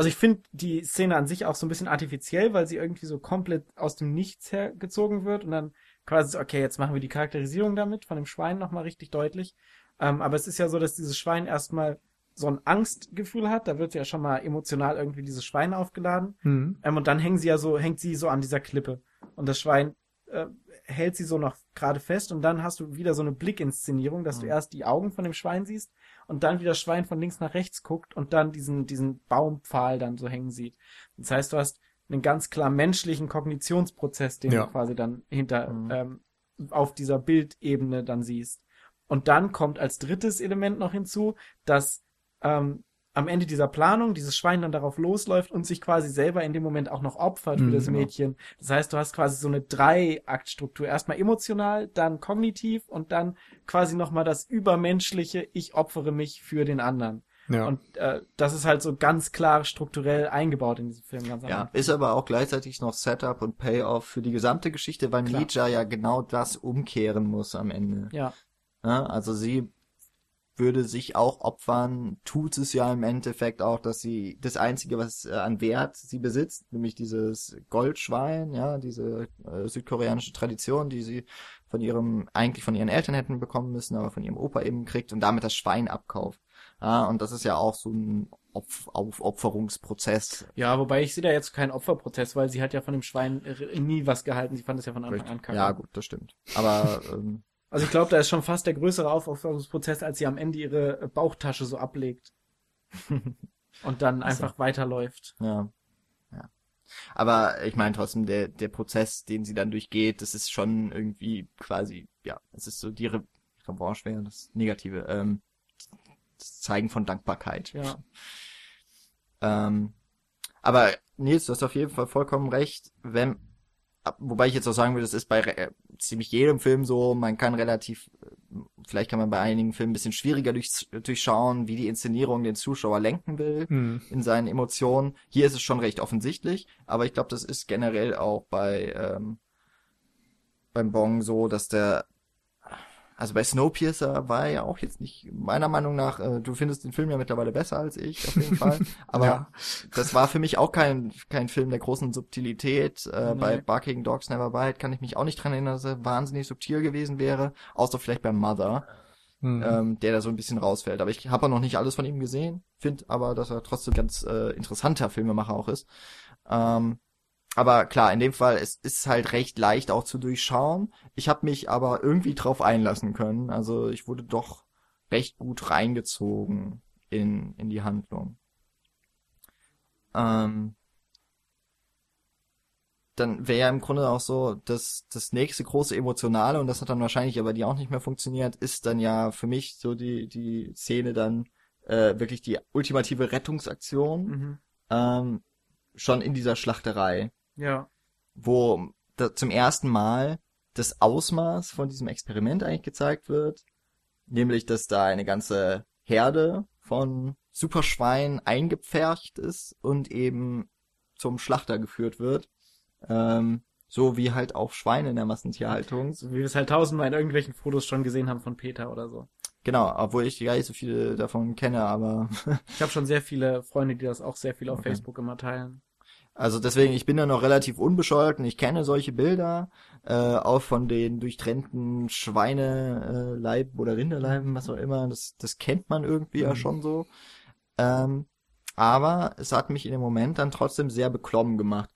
also ich finde die Szene an sich auch so ein bisschen artifiziell, weil sie irgendwie so komplett aus dem Nichts hergezogen wird und dann quasi, so, okay, jetzt machen wir die Charakterisierung damit von dem Schwein noch mal richtig deutlich. Ähm, aber es ist ja so, dass dieses Schwein erstmal so ein Angstgefühl hat, da wird ja schon mal emotional irgendwie dieses Schwein aufgeladen. Mhm. Ähm, und dann hängen sie ja so, hängt sie so an dieser Klippe. Und das Schwein äh, hält sie so noch gerade fest und dann hast du wieder so eine Blickinszenierung, dass du Mhm. erst die Augen von dem Schwein siehst und dann wie das Schwein von links nach rechts guckt und dann diesen, diesen Baumpfahl dann so hängen sieht. Das heißt, du hast einen ganz klar menschlichen Kognitionsprozess, den Ja. du quasi dann hinter, Mhm. ähm, auf dieser Bildebene dann siehst. Und dann kommt als drittes Element noch hinzu, dass ähm, am Ende dieser Planung dieses Schwein dann darauf losläuft und sich quasi selber in dem Moment auch noch opfert für Mhm, das genau. Mädchen. Das heißt, du hast quasi so eine Drei-Akt-Struktur. Erstmal emotional, dann kognitiv und dann quasi nochmal das übermenschliche, ich opfere mich für den anderen. Ja. Und äh, das ist halt so ganz klar strukturell eingebaut in diesem Film. Ganz Ja, ist aber auch gleichzeitig noch Setup und Payoff für die gesamte Geschichte, weil Klar. Mija ja genau das umkehren muss am Ende. ja. Ja, also sie würde sich auch opfern, tut es ja im Endeffekt auch, dass sie das Einzige, was äh, an Wert sie besitzt, nämlich dieses Goldschwein, ja, diese äh, südkoreanische Tradition, die sie von ihrem, eigentlich von ihren Eltern hätten bekommen müssen, aber von ihrem Opa eben kriegt und damit das Schwein abkauft. Ja, und das ist ja auch so ein Opf Aufopferungsprozess. Ja, wobei ich sehe da jetzt keinen Opferprozess, weil sie hat ja von dem Schwein äh, nie was gehalten. Sie fand es ja von Anfang an kacke. Ja, gut, das stimmt. Aber ähm, Also ich glaube, da ist schon fast der größere Aufopferungsprozess, als sie am Ende ihre äh, Bauchtasche so ablegt. und dann Ach so. einfach weiterläuft. Ja. Ja. Aber ich meine trotzdem, der, der Prozess, den sie dann durchgeht, das ist schon irgendwie quasi, ja, es ist so die Re Revanche wäre das Negative, ähm, das Zeigen von Dankbarkeit. Ja. Ähm, Aber Nils, du hast auf jeden Fall vollkommen recht, wenn, wobei ich jetzt auch sagen würde, das ist bei äh, ziemlich jedem Film so, man kann relativ, äh, vielleicht kann man bei einigen Filmen ein bisschen schwieriger durch, durchschauen, wie die Inszenierung den Zuschauer lenken will Hm. in seinen Emotionen. Hier ist es schon recht offensichtlich, aber ich glaube, das ist generell auch bei ähm, beim Bong so, dass der also bei Snowpiercer war er ja auch jetzt nicht, meiner Meinung nach, äh, du findest den Film ja mittlerweile besser als ich, auf jeden Fall. Aber Ja. das war für mich auch kein, kein Film der großen Subtilität. Äh, Nee. Bei Barking Dogs Never Bite kann ich mich auch nicht dran erinnern, dass er wahnsinnig subtil gewesen wäre. Außer vielleicht bei Mother, Hm. ähm, der da so ein bisschen rausfällt. Aber ich habe noch nicht alles von ihm gesehen, finde aber, dass er trotzdem ganz äh, interessanter Filmemacher auch ist. Ähm, aber klar, in dem Fall, es ist halt recht leicht auch zu durchschauen. Ich habe mich aber irgendwie drauf einlassen können. Also ich wurde doch recht gut reingezogen in, in die Handlung. Ähm, dann wäre ja im Grunde auch so, dass das nächste große Emotionale, und das hat dann wahrscheinlich aber die auch nicht mehr funktioniert, ist dann ja für mich so die, die Szene dann äh, wirklich die ultimative Rettungsaktion Mhm. ähm, schon in dieser Schlachterei, Ja. wo da zum ersten Mal das Ausmaß von diesem Experiment eigentlich gezeigt wird, nämlich dass da eine ganze Herde von Superschweinen eingepfercht ist und eben zum Schlachter geführt wird. Ähm, so wie halt auch Schweine in der Massentierhaltung. So wie wir es halt tausendmal in irgendwelchen Fotos schon gesehen haben von Peter oder so. Genau, obwohl ich gar nicht so viele davon kenne, aber Ich habe schon sehr viele Freunde, die das auch sehr viel auf Okay. Facebook immer teilen. Also deswegen, ich bin da noch relativ unbescholten. Ich kenne solche Bilder, äh, auch von den durchtrennten Schweineleiben äh, oder Rinderleiben, was auch immer. Das, das kennt man irgendwie ja Mhm. schon so. Ähm, aber es hat mich in dem Moment dann trotzdem sehr beklommen gemacht.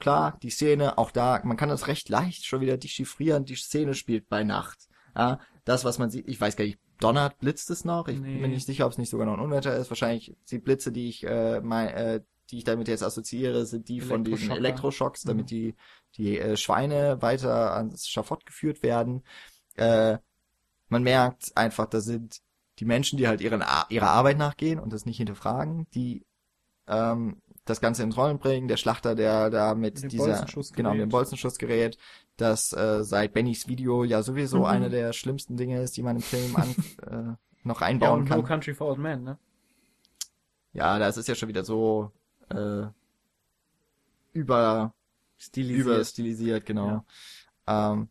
Klar, die Szene, auch da, man kann das recht leicht schon wieder dechiffrieren. Die Szene spielt bei Nacht. Ja, das, was man sieht, ich weiß gar nicht, donnert, blitzt es noch? Ich bin Nee. mir nicht sicher, ob es nicht sogar noch ein Unwetter ist. Wahrscheinlich die Blitze, die ich, äh, mein, äh, die ich damit jetzt assoziiere, sind die von Elektroschocker. Elektroschocks, damit Mhm. die, die äh, Schweine weiter ans Schafott geführt werden. Äh, man merkt einfach, da sind die Menschen, die halt ihren, ihrer Arbeit nachgehen und das nicht hinterfragen, die ähm, das Ganze ins Rollen bringen. Der Schlachter, der da mit Mit dem dieser, genau, mit dem Bolzenschussgerät, das äh, seit Bennys Video ja sowieso Mhm. eine der schlimmsten Dinge ist, die man im Film an, äh, noch Ja, einbauen und kann. No Country for Old Men, ne? Ja, das ist ja schon wieder so äh, über Stilisiert. überstilisiert, genau. Ähm,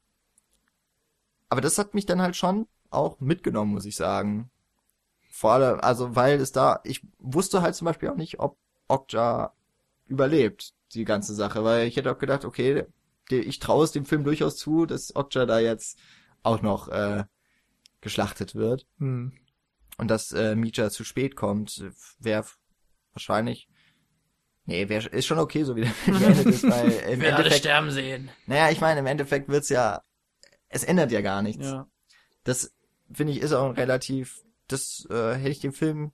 aber das hat mich dann halt schon auch mitgenommen, muss ich sagen. Vor allem, also weil es da, ich wusste halt zum Beispiel auch nicht, ob Okja überlebt, die ganze Sache, weil ich hätte auch gedacht, okay, ich traue es dem Film durchaus zu, dass Okja da jetzt auch noch äh, geschlachtet wird Hm. und dass äh, Mija zu spät kommt, wäre wahrscheinlich Nee, wär, ist schon okay, so wie der Film geendet ist, weil im Endeffekt, sterben sehen. naja, ich meine, im Endeffekt wird's ja, es ändert ja gar nichts. Ja. Das, finde ich, ist auch relativ, das äh, hätte ich dem Film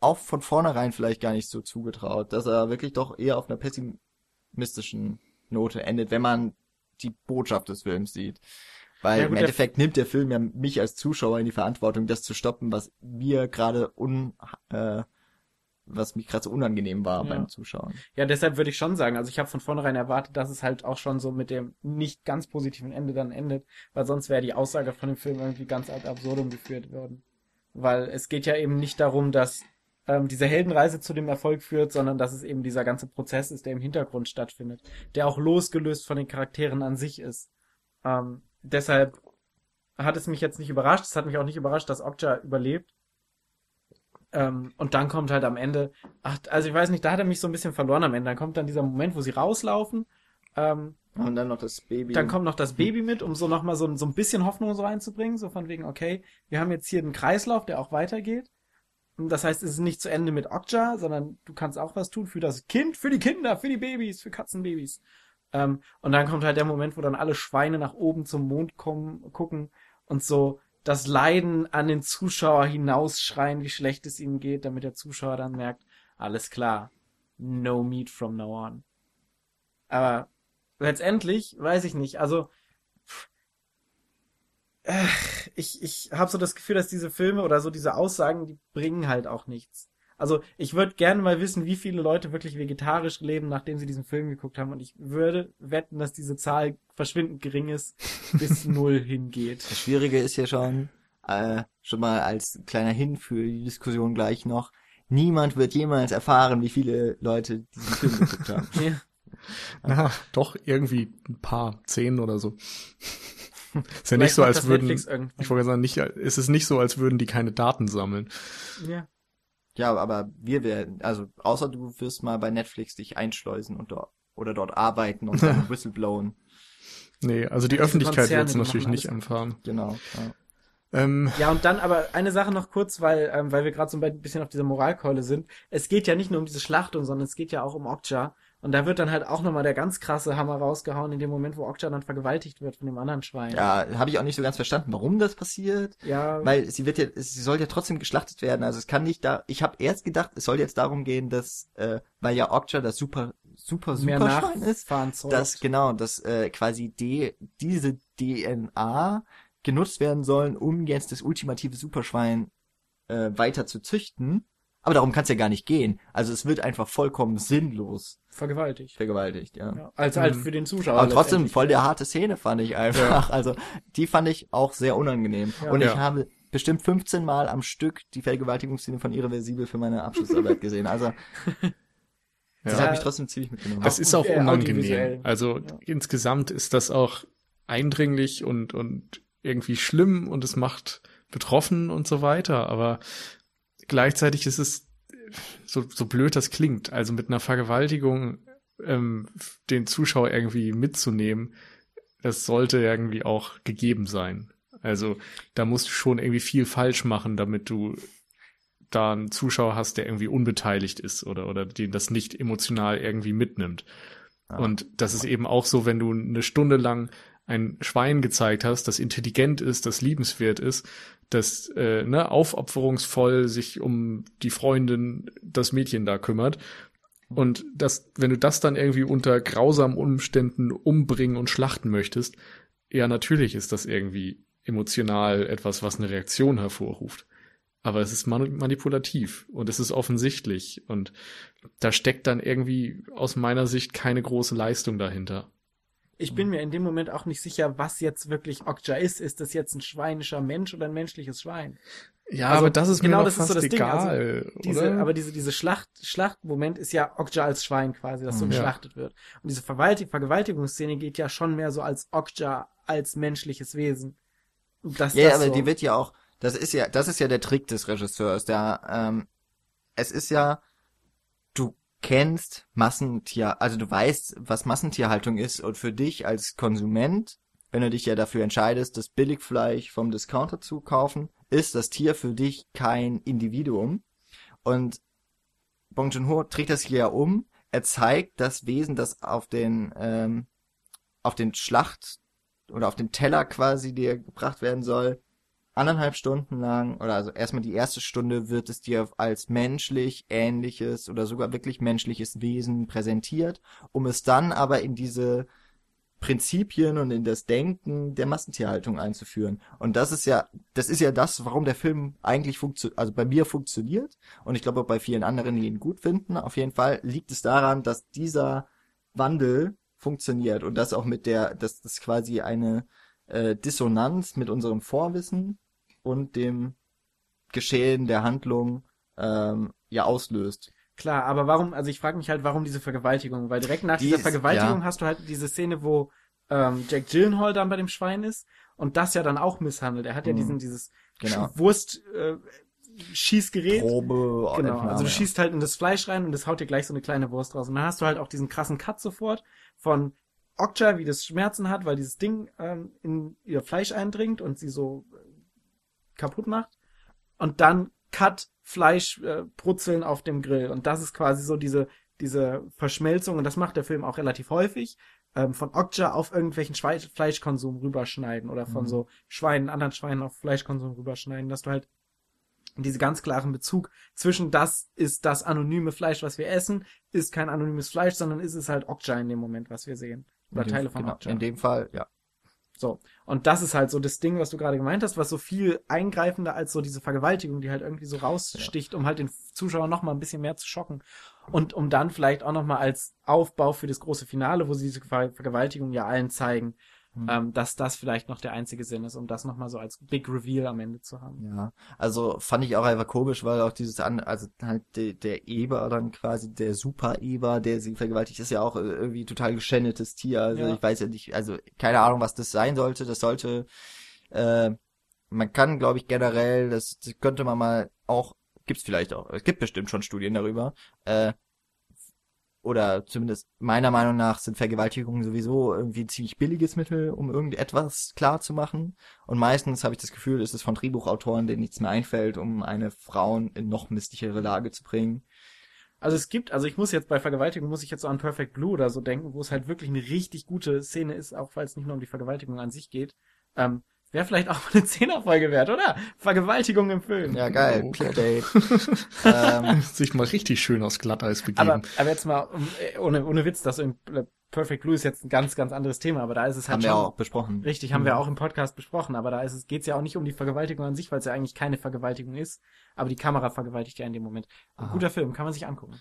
auch von vornherein vielleicht gar nicht so zugetraut, dass er wirklich doch eher auf einer pessimistischen Note endet, wenn man die Botschaft des Films sieht. Weil Ja, im gut, der- Endeffekt nimmt der Film ja mich als Zuschauer in die Verantwortung, das zu stoppen, was mir gerade un, äh, was mich gerade so unangenehm war Ja. beim Zuschauen. Ja, deshalb würde ich schon sagen, also ich habe von vornherein erwartet, dass es halt auch schon so mit dem nicht ganz positiven Ende dann endet, weil sonst wäre die Aussage von dem Film irgendwie ganz ad absurdum geführt worden. Weil es geht ja eben nicht darum, dass ähm, diese Heldenreise zu dem Erfolg führt, sondern dass es eben dieser ganze Prozess ist, der im Hintergrund stattfindet, der auch losgelöst von den Charakteren an sich ist. Ähm, deshalb hat es mich jetzt nicht überrascht, es hat mich auch nicht überrascht, dass Okja überlebt. Ähm, und dann kommt halt am Ende, ach, also ich weiß nicht, da hat er mich so ein bisschen verloren am Ende. Dann kommt dann dieser Moment, wo sie rauslaufen. Ähm, Und dann noch das Baby. dann kommt noch das Baby mit, um so nochmal so, so ein bisschen Hoffnung so reinzubringen. So von wegen, okay, wir haben jetzt hier einen Kreislauf, der auch weitergeht. Das heißt, es ist nicht zu Ende mit Okja, sondern du kannst auch was tun für das Kind, für die Kinder, für die Babys, für Katzenbabys. Ähm, und dann kommt halt der Moment, wo dann alle Schweine nach oben zum Mond kommen, gucken und so das Leiden an den Zuschauer hinausschreien, wie schlecht es ihnen geht, damit der Zuschauer dann merkt, alles klar, no meat from now on. Aber letztendlich, weiß ich nicht, also äh, ich, ich habe so das Gefühl, dass diese Filme oder so diese Aussagen, die bringen halt auch nichts. Also ich würde gerne mal wissen, wie viele Leute wirklich vegetarisch leben, nachdem sie diesen Film geguckt haben. Und ich würde wetten, dass diese Zahl verschwindend gering ist, bis null hingeht. Das Schwierige ist ja schon, äh, schon mal als kleiner Hin für die Diskussion gleich noch, niemand wird jemals erfahren, wie viele Leute diesen Film geguckt haben. Ja. Na, doch, irgendwie ein paar, zehn oder so. ist ja nicht so, als würden, ich wollte sagen, nicht, es ist nicht so, als würden die keine Daten sammeln. Ja. Ja, aber wir werden, also außer du wirst mal bei Netflix dich einschleusen und dort oder dort arbeiten und dann whistleblowen. Nee, also die Diese Öffentlichkeit wird es die natürlich nicht erfahren. Genau. Ja. Ähm, Ja, und dann aber eine Sache noch kurz, weil, ähm, weil wir gerade so ein bisschen auf dieser Moralkeule sind. Es geht ja nicht nur um diese Schlachtung, sondern es geht ja auch um Okja. Und da wird dann halt auch nochmal der ganz krasse Hammer rausgehauen in dem Moment, wo Okja dann vergewaltigt wird von dem anderen Schwein. Ja, habe ich auch nicht so ganz verstanden, warum das passiert. Ja, Weil sie wird ja, sie soll ja trotzdem geschlachtet werden. Also es kann nicht da. Ich habe erst gedacht, es soll jetzt darum gehen, dass, äh, weil ja Okja das super, super, mehr super Schwein ist, dass genau, dass äh, quasi die, diese DNA genutzt werden sollen, um jetzt das ultimative Superschwein äh, weiter zu züchten. Aber darum kann es ja gar nicht gehen. Also es wird einfach vollkommen sinnlos vergewaltigt. vergewaltigt, ja. Ja, also halt Mhm. für den Zuschauer. Aber trotzdem voll der harte Szene fand ich einfach. Also die fand ich auch sehr unangenehm. Ja. Und ich Ja. habe bestimmt 15 Mal am Stück die Vergewaltigungsszene von Irreversibel für meine Abschlussarbeit gesehen. Also das Ja. hat mich trotzdem ziemlich mitgenommen. Das ist auch unangenehm. Also Ja. insgesamt ist das auch eindringlich und, und irgendwie schlimm und es macht betroffen und so weiter. Aber gleichzeitig ist es so, so blöd das klingt. Also mit einer Vergewaltigung ähm, den Zuschauer irgendwie mitzunehmen, das sollte irgendwie auch gegeben sein. Also da musst du schon irgendwie viel falsch machen, damit du da einen Zuschauer hast, der irgendwie unbeteiligt ist oder, oder den das nicht emotional irgendwie mitnimmt. Ja. Und das ist eben auch so, wenn du eine Stunde lang ein Schwein gezeigt hast, das intelligent ist, das liebenswert ist, das äh, ne, aufopferungsvoll sich um die Freundin, das Mädchen da kümmert. Und das, wenn du das dann irgendwie unter grausamen Umständen umbringen und schlachten möchtest, ja, natürlich ist das irgendwie emotional etwas, was eine Reaktion hervorruft. Aber es ist mani- manipulativ und es ist offensichtlich und da steckt dann irgendwie aus meiner Sicht keine große Leistung dahinter. Ich bin mir in dem Moment auch nicht sicher, was jetzt wirklich Okja ist. Ist das jetzt ein schweinischer Mensch oder ein menschliches Schwein? Ja, Also, aber das ist genau mir das doch ist so fast das Ding, also egal, Diese, oder? aber diese, diese Schlacht, Schlachtmoment ist ja Okja als Schwein quasi, das so Mhm. Ja. geschlachtet wird. Und diese Vergewaltigungsszene geht ja schon mehr so als Okja als menschliches Wesen. Das, Ja, das aber so. die wird ja auch, das ist ja, das ist ja der Trick des Regisseurs. Der, ähm, es ist ja, kennst Massentier, also du weißt, was Massentierhaltung ist und für dich als Konsument, wenn du dich ja dafür entscheidest, das Billigfleisch vom Discounter zu kaufen, ist das Tier für dich kein Individuum. Und Bong Joon-ho trägt das hier ja um. Er zeigt das Wesen, das auf den, ähm, auf den Schlacht oder auf den Teller quasi, der gebracht werden soll, anderthalb Stunden lang, oder also erstmal die erste Stunde wird es dir als menschlich ähnliches oder sogar wirklich menschliches Wesen präsentiert, um es dann aber in diese Prinzipien und in das Denken der Massentierhaltung einzuführen. Und das ist ja, das ist ja das, warum der Film eigentlich funktioniert, also bei mir funktioniert und ich glaube auch bei vielen anderen, die ihn gut finden. Auf jeden Fall liegt es daran, dass dieser Wandel funktioniert und das auch mit der, dass das quasi eine äh, Dissonanz mit unserem Vorwissen und dem Geschehen der Handlung ähm, ja auslöst. Klar, aber warum, also ich frage mich halt, warum diese Vergewaltigung? Weil direkt nach Die dieser ist- Vergewaltigung ja. hast du halt diese Szene, wo ähm, Jack Gyllenhaal dann bei dem Schwein ist und das ja dann auch misshandelt. Er hat ja Mhm. diesen, dieses Genau. Wurst äh, Schießgerät. Probe. Genau, Entnahme, also du ja. schießt halt in das Fleisch rein und das haut dir gleich so eine kleine Wurst raus. Und dann hast du halt auch diesen krassen Cut sofort von Okja, wie das Schmerzen hat, weil dieses Ding ähm, in ihr Fleisch eindringt und sie so äh, kaputt macht. Und dann Cut, Fleisch, äh, Brutzeln auf dem Grill. Und das ist quasi so diese, diese Verschmelzung, und das macht der Film auch relativ häufig, ähm, von Okja auf irgendwelchen Schwe Fleischkonsum rüberschneiden oder von Mhm. so Schweinen, anderen Schweinen auf Fleischkonsum rüberschneiden, dass du halt diese ganz klaren Bezug zwischen das ist das anonyme Fleisch, was wir essen, ist kein anonymes Fleisch, sondern ist es halt Okja in dem Moment, was wir sehen. Oder dem- Teile von genau, Okja. In dem Fall, ja. So. Und das ist halt so das Ding, was du gerade gemeint hast, was so viel eingreifender als so diese Vergewaltigung, die halt irgendwie so raussticht, um halt den Zuschauer noch mal ein bisschen mehr zu schocken. Und um dann vielleicht auch noch mal als Aufbau für das große Finale, wo sie diese Ver Vergewaltigung ja allen zeigen, Hm. ähm, dass das vielleicht noch der einzige Sinn ist, um das noch mal so als Big Reveal am Ende zu haben. Ja, also fand ich auch einfach komisch, weil auch dieses an, also halt de, der Eber dann quasi, der Super-Eber, der sie vergewaltigt, ist ja auch äh, irgendwie total geschändetes Tier. Also Ja. ich weiß ja nicht, also keine Ahnung, was das sein sollte. Das sollte, äh, man kann, glaube ich, generell, das, das könnte man mal auch, gibt's vielleicht auch, es gibt bestimmt schon Studien darüber, äh, oder zumindest meiner Meinung nach sind Vergewaltigungen sowieso irgendwie ein ziemlich billiges Mittel, um irgendetwas klar zu machen. Und meistens habe ich das Gefühl, ist es von Drehbuchautoren, denen nichts mehr einfällt, um eine Frauen in noch misslichere Lage zu bringen. Also es gibt, also ich muss jetzt bei Vergewaltigung, muss ich jetzt so an Perfect Blue oder so denken, wo es halt wirklich eine richtig gute Szene ist, auch weil es nicht nur um die Vergewaltigung an sich geht. Ähm, Wäre vielleicht auch mal eine Zehnerfolge wert, oder? Vergewaltigung im Film. Ja, geil, Oh. Clickbait. ähm, Sich mal richtig schön aus Glatteis begeben. Aber, aber jetzt mal, äh, ohne, ohne Witz, das in Perfect Blue ist jetzt ein ganz, ganz anderes Thema, aber da ist es halt haben wir schon, auch besprochen. richtig, haben wir auch im Podcast besprochen, aber da ist es, geht's ja auch nicht um die Vergewaltigung an sich, weil es ja eigentlich keine Vergewaltigung ist, aber die Kamera vergewaltigt ja in dem Moment. Ein Aha. guter Film, kann man sich angucken.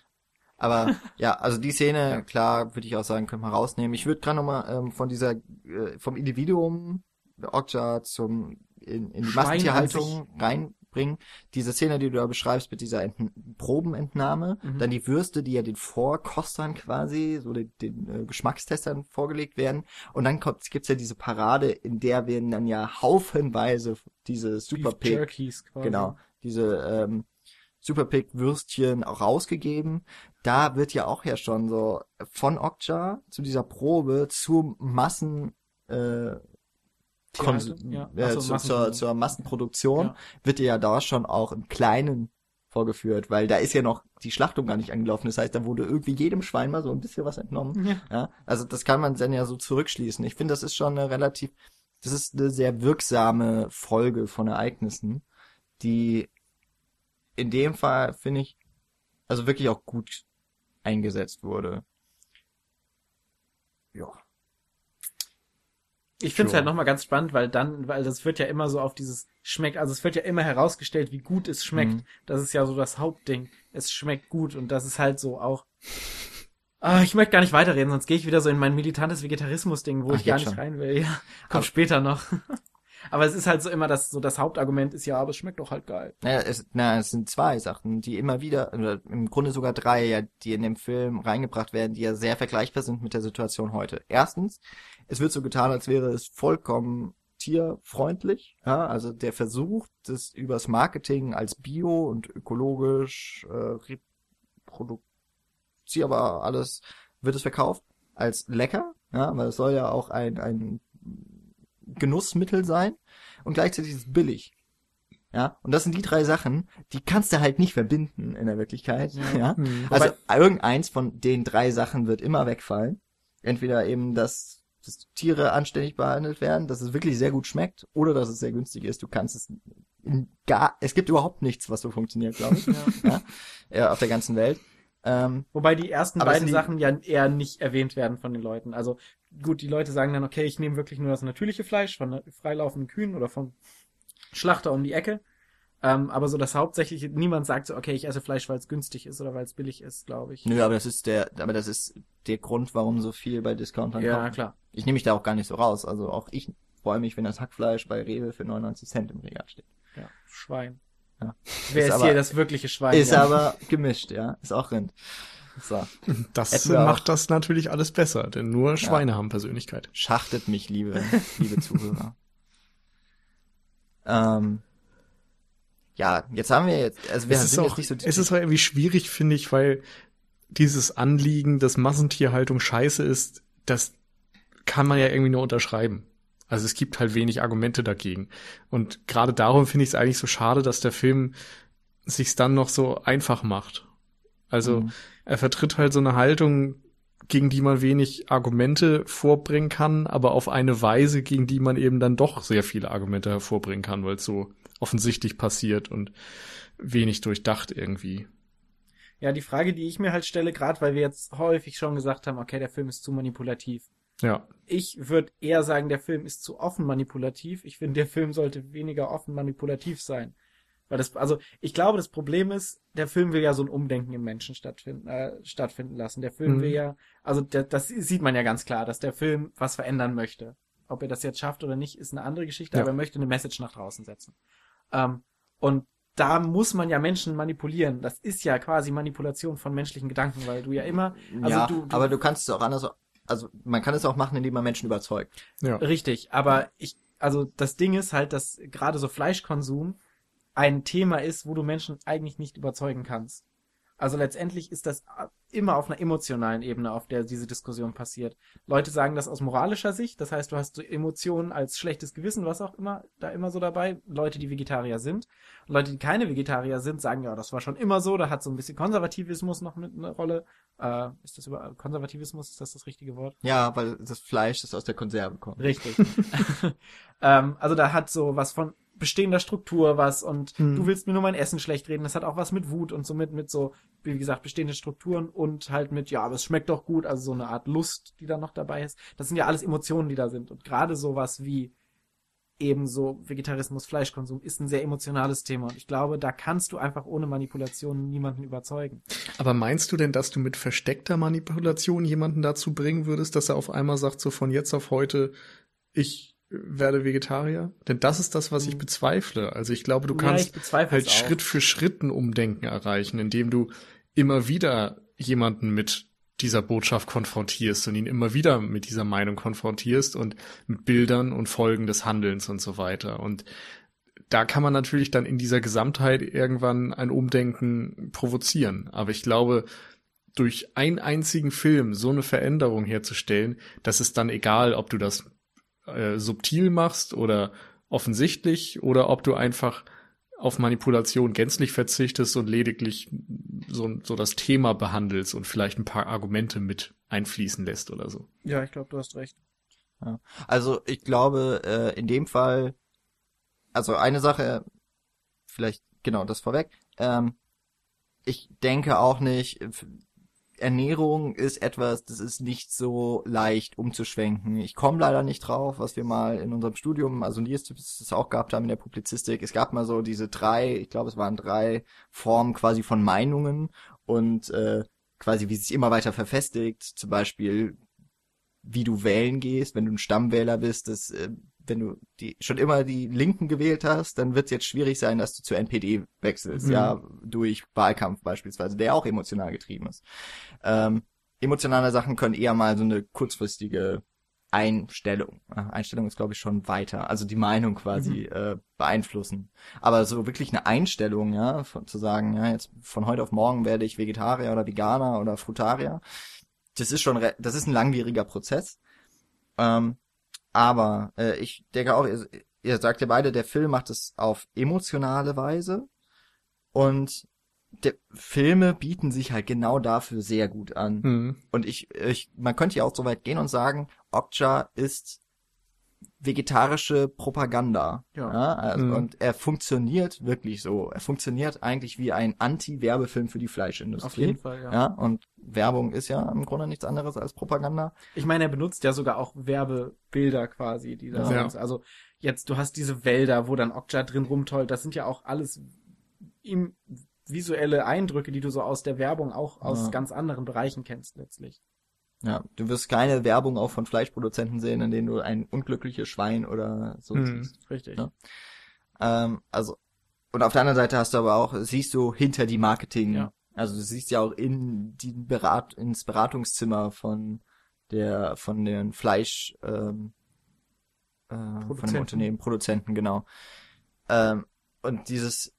Aber ja, also die Szene, klar, würde ich auch sagen, können wir rausnehmen. Ich würde gerade nochmal ähm, von dieser, äh, vom Individuum Okja zum in, in die Massentierhaltung reinbringen. Diese Szene, die du da beschreibst mit dieser Ent Probenentnahme, Mhm. dann die Würste, die ja den Vorkostern quasi, so den, den äh, Geschmackstestern vorgelegt werden. Und dann kommt, gibt's ja diese Parade, in der werden dann ja haufenweise diese Super Jerkies quasi. Genau, diese ähm, Superpick-Würstchen auch rausgegeben. Da wird ja auch ja schon so von Okja zu dieser Probe zu Massen äh, Konsum, Ja. äh, so, zu, zur, Massenproduktion. zur Massenproduktion Ja. wird ja da schon auch im Kleinen vorgeführt, weil da ist ja noch die Schlachtung gar nicht angelaufen. Das heißt, da wurde irgendwie jedem Schwein mal so ein bisschen was entnommen. Ja. Ja, also das kann man dann ja so zurückschließen. Ich finde, das ist schon eine relativ, das ist eine sehr wirksame Folge von Ereignissen, die in dem Fall, finde ich, also wirklich auch gut eingesetzt wurde. Ja. Ich finde es halt nochmal ganz spannend, weil dann, weil das wird ja immer so auf dieses schmeckt, also es wird ja immer herausgestellt, wie gut es schmeckt. Mhm. Das ist ja so das Hauptding. Es schmeckt gut und das ist halt so auch. Ah, ich möchte gar nicht weiterreden, sonst gehe ich wieder so in mein militantes Vegetarismus-Ding, wo Ach, ich gar nicht schon. rein will. Ja, kommt später noch. Aber es ist halt so immer das, so das Hauptargument ist ja, aber es schmeckt doch halt geil. Naja, es, na, es sind zwei Sachen, die immer wieder, oder im Grunde sogar drei, ja, die in dem Film reingebracht werden, die ja sehr vergleichbar sind mit der Situation heute. Erstens, es wird so getan, als wäre es vollkommen tierfreundlich, ja, also der Versuch, das übers Marketing als bio und ökologisch äh, reproduzierbar alles, wird es verkauft als lecker, ja, weil es soll ja auch ein, ein Genussmittel sein und gleichzeitig ist es billig. Ja, und das sind die drei Sachen, die kannst du halt nicht verbinden in der Wirklichkeit. Ja. Ja. Mhm. Also irgendeins von den drei Sachen wird immer wegfallen. Entweder eben, dass, dass Tiere anständig behandelt werden, dass es wirklich sehr gut schmeckt, oder dass es sehr günstig ist. Du kannst es gar, es gibt überhaupt nichts, was so funktioniert, glaube ich, ja, ja, auf der ganzen Welt. Ähm, Wobei die ersten beiden die- Sachen ja eher nicht erwähnt werden von den Leuten. Also gut, die Leute sagen dann, okay, ich nehme wirklich nur das natürliche Fleisch von freilaufenden Kühen oder vom Schlachter um die Ecke. Ähm, aber so das Hauptsächliche, niemand sagt so, okay, ich esse Fleisch, weil es günstig ist oder weil es billig ist, glaube ich. nö, aber das ist der, aber das ist der Grund, warum so viel bei Discountern Ja, kommt. klar. Ich nehme mich da auch gar nicht so raus. Also auch ich freue mich, wenn das Hackfleisch bei Rewe für 99 Cent im Regal steht. Ja, Schwein. Ja. Wer Ist ist, aber- hier das wirkliche Schwein? Ist ja. aber gemischt, ja. Ist auch Rind. So. Das wir macht das natürlich alles besser, denn nur Schweine haben Persönlichkeit. Schachtet mich, liebe, liebe Zuhörer. ähm, ja, jetzt haben wir jetzt, also wir es ist sind auch, jetzt nicht so es ist auch irgendwie schwierig, finde ich, weil dieses Anliegen, dass Massentierhaltung scheiße ist, das kann man ja irgendwie nur unterschreiben. Also es gibt halt wenig Argumente dagegen. Und gerade darum finde ich es eigentlich so schade, dass der Film sich's dann noch so einfach macht. Also Mhm. er vertritt halt so eine Haltung, gegen die man wenig Argumente vorbringen kann, aber auf eine Weise, gegen die man eben dann doch sehr viele Argumente hervorbringen kann, weil es so offensichtlich passiert und wenig durchdacht irgendwie. Ja, die Frage, die ich mir halt stelle, gerade weil wir jetzt häufig schon gesagt haben, okay, der Film ist zu manipulativ. Ja. Ich würde eher sagen, der Film ist zu offen manipulativ. Ich finde, der Film sollte weniger offen manipulativ sein. Weil das, also ich glaube, das Problem ist, der Film will ja so ein Umdenken im Menschen stattfinden, äh, stattfinden lassen. Der Film Mhm. will ja, also der, das sieht man ja ganz klar, dass der Film was verändern möchte. Ob er das jetzt schafft oder nicht, ist eine andere Geschichte, Ja. aber er möchte eine Message nach draußen setzen. Ähm, und da muss man ja Menschen manipulieren. Das ist ja quasi Manipulation von menschlichen Gedanken, weil du ja immer, also ja, du, du aber du kannst es auch anders, also man kann es auch machen, indem man Menschen überzeugt. Ja. Richtig, aber ich, also das Ding ist halt, dass gerade so Fleischkonsum ein Thema ist, wo du Menschen eigentlich nicht überzeugen kannst. Also letztendlich ist das immer auf einer emotionalen Ebene, auf der diese Diskussion passiert. Leute sagen das aus moralischer Sicht, das heißt, du hast Emotionen als schlechtes Gewissen, was auch immer, da immer so dabei. Leute, die Vegetarier sind. Und Leute, die keine Vegetarier sind, sagen, ja, das war schon immer so, da hat so ein bisschen Konservativismus noch mit eine Rolle. Äh, ist das über Konservativismus, ist das das richtige Wort? Ja, weil das Fleisch, das aus der Konserve kommt. Richtig. ähm, also da hat so was von bestehender Struktur was und Hm. du willst mir nur mein Essen schlecht reden. Das hat auch was mit Wut und so mit, mit so, wie gesagt, bestehende Strukturen und halt mit, ja, aber es schmeckt doch gut, also so eine Art Lust, die da noch dabei ist. Das sind ja alles Emotionen, die da sind. Und gerade sowas wie eben so Vegetarismus, Fleischkonsum ist ein sehr emotionales Thema. Und ich glaube, da kannst du einfach ohne Manipulation niemanden überzeugen. Aber meinst du denn, dass du mit versteckter Manipulation jemanden dazu bringen würdest, dass er auf einmal sagt, so von jetzt auf heute, ich werde Vegetarier? Denn das ist das, was ich bezweifle. Also ich glaube, du. Ja, kannst bezweifle halt. Schritt für Schritt ein Umdenken erreichen, indem du immer wieder jemanden mit dieser Botschaft konfrontierst und ihn immer wieder mit dieser Meinung konfrontierst und mit Bildern und Folgen des Handelns und so weiter. Und da kann man natürlich dann in dieser Gesamtheit irgendwann ein Umdenken provozieren. Aber ich glaube, durch einen einzigen Film so eine Veränderung herzustellen, das ist dann egal, ob du das äh, subtil machst oder offensichtlich oder ob du einfach auf Manipulation gänzlich verzichtest und lediglich so, so das Thema behandelst und vielleicht ein paar Argumente mit einfließen lässt oder so. Ja, ich glaube, du hast recht. Also ich glaube, äh, in dem Fall, also eine Sache, vielleicht genau das vorweg. Ähm, ich denke auch nicht, Ernährung ist etwas, das ist nicht so leicht umzuschwenken. Ich komme leider nicht drauf, was wir mal in unserem Studium, also Nils das auch gehabt haben in der Publizistik. Es gab mal so diese drei, ich glaube es waren drei Formen quasi von Meinungen und äh, quasi wie sich immer weiter verfestigt. Zum Beispiel wie du wählen gehst, wenn du ein Stammwähler bist, das, äh, wenn du die schon immer die Linken gewählt hast, dann wird es jetzt schwierig sein, dass du zur NPD wechselst, Mhm. ja, durch Wahlkampf beispielsweise, der auch emotional getrieben ist. Ähm, emotionale Sachen können eher mal so eine kurzfristige Einstellung, Einstellung ist glaube ich schon weiter, also die Meinung quasi äh, beeinflussen. Aber so wirklich eine Einstellung, ja, von, zu sagen, ja, jetzt von heute auf morgen werde ich Vegetarier oder Veganer oder Frutarier, das ist schon, re- das ist ein langwieriger Prozess. Ähm, aber äh, ich denke auch, ihr, ihr sagt ja beide, der Film macht es auf emotionale Weise und der, Filme bieten sich halt genau dafür sehr gut an. Mhm. Und ich, ich, man könnte ja auch so weit gehen und sagen, Okja ist vegetarische Propaganda. Ja. also, Mhm. Und er funktioniert wirklich so. Er funktioniert eigentlich wie ein Anti-Werbefilm für die Fleischindustrie. Auf jeden Fall, ja. Ja, und Werbung ist ja im Grunde nichts anderes als Propaganda. Ich meine, er benutzt ja sogar auch Werbebilder quasi, die da Ja. sind. Also jetzt, du hast diese Wälder, wo dann Okja drin rumtollt. Das sind ja auch alles im visuelle Eindrücke, die du so aus der Werbung auch aus Ja. ganz anderen Bereichen kennst letztlich. Ja, du wirst keine Werbung auch von Fleischproduzenten sehen, in denen du ein unglückliches Schwein oder so Mhm. siehst. Richtig. Ja. Ähm, also, und auf der anderen Seite hast du aber auch, siehst du hinter die Marketing, Ja. also du siehst ja auch in die Berat, ins Beratungszimmer von der, von den Fleisch, ähm, äh, von dem. Unternehmen, Produzenten, genau. Ähm, und dieses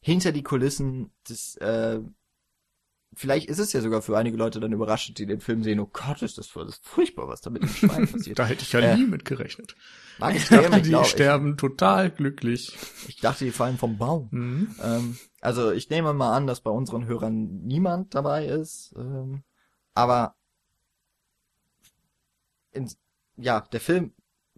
hinter die Kulissen, das, äh, vielleicht ist es ja sogar für einige Leute dann überraschend, die den Film sehen, oh Gott, ist das, das ist furchtbar, was da mit dem Schwein passiert. Da hätte ich ja Äh, nie mit gerechnet. Mag Ich dachte, die glaub ich. sterben total glücklich. Ich dachte, die fallen vom Baum. Mhm. Ähm, also ich nehme mal an, dass bei unseren Hörern niemand dabei ist. Ähm, aber in, ja, der Film,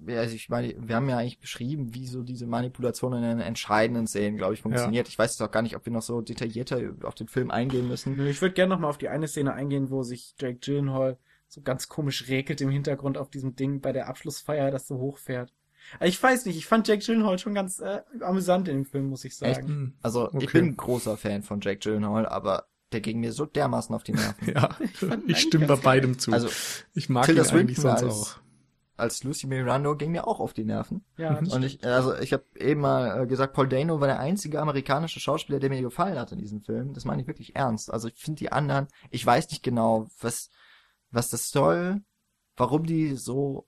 also ich meine, wir haben ja eigentlich beschrieben, wie so diese Manipulation in den entscheidenden Szenen, glaube ich, funktioniert. Ich weiß jetzt auch gar nicht, ob wir noch so detaillierter auf den Film eingehen müssen. Ich würde gerne noch mal auf die eine Szene eingehen, wo sich Jake Gyllenhaal so ganz komisch räkelt im Hintergrund auf diesem Ding bei der Abschlussfeier, das so hochfährt. Also ich weiß nicht, ich fand Jack Gyllenhaal schon ganz äh, amüsant in dem Film, muss ich sagen. Hm, Also Okay. ich bin ein großer Fan von Jake Gyllenhaal, aber der ging mir so dermaßen auf die Nerven. Ja, ich eigentlich stimme bei beidem zu. Also ich mag Tilda ihn eigentlich Swinton sonst als- auch. Als Lucy Miranda ging mir auch auf die Nerven. Ja, das Und ich, also ich habe eben mal äh, gesagt, Paul Dano war der einzige amerikanische Schauspieler, der mir gefallen hat in diesem Film. Das meine ich wirklich ernst. Also ich finde die anderen, ich weiß nicht genau, was was das soll, warum die so.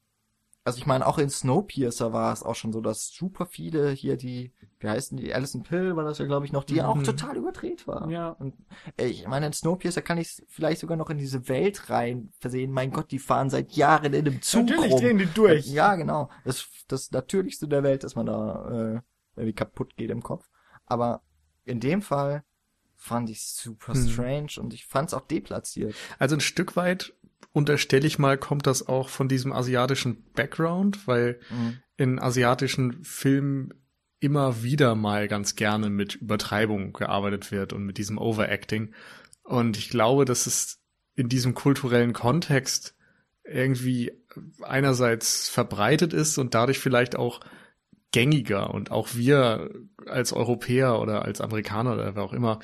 Also ich meine, auch in Snowpiercer war es auch schon so, dass super viele hier die, wie heißen die, Alison Pill war das ja, glaube ich, noch, die auch Mhm. total überdreht war. Ja. Und ich meine, in Snowpiercer kann ich vielleicht sogar noch in diese Welt rein versehen. Mein Gott, die fahren seit Jahren in einem Zug Natürlich rum. drehen die durch. Ja, genau. Das, das Natürlichste der Welt, dass man da äh, irgendwie kaputt geht im Kopf. Aber in dem Fall fand ich super Hm. strange und ich fand es auch deplatziert. Also ein Stück weit unterstelle ich mal, kommt das auch von diesem asiatischen Background, weil Mhm. in asiatischen Filmen immer wieder mal ganz gerne mit Übertreibung gearbeitet wird und mit diesem Overacting. Und ich glaube, dass es in diesem kulturellen Kontext irgendwie einerseits verbreitet ist und dadurch vielleicht auch gängiger und auch wir als Europäer oder als Amerikaner oder wer auch immer,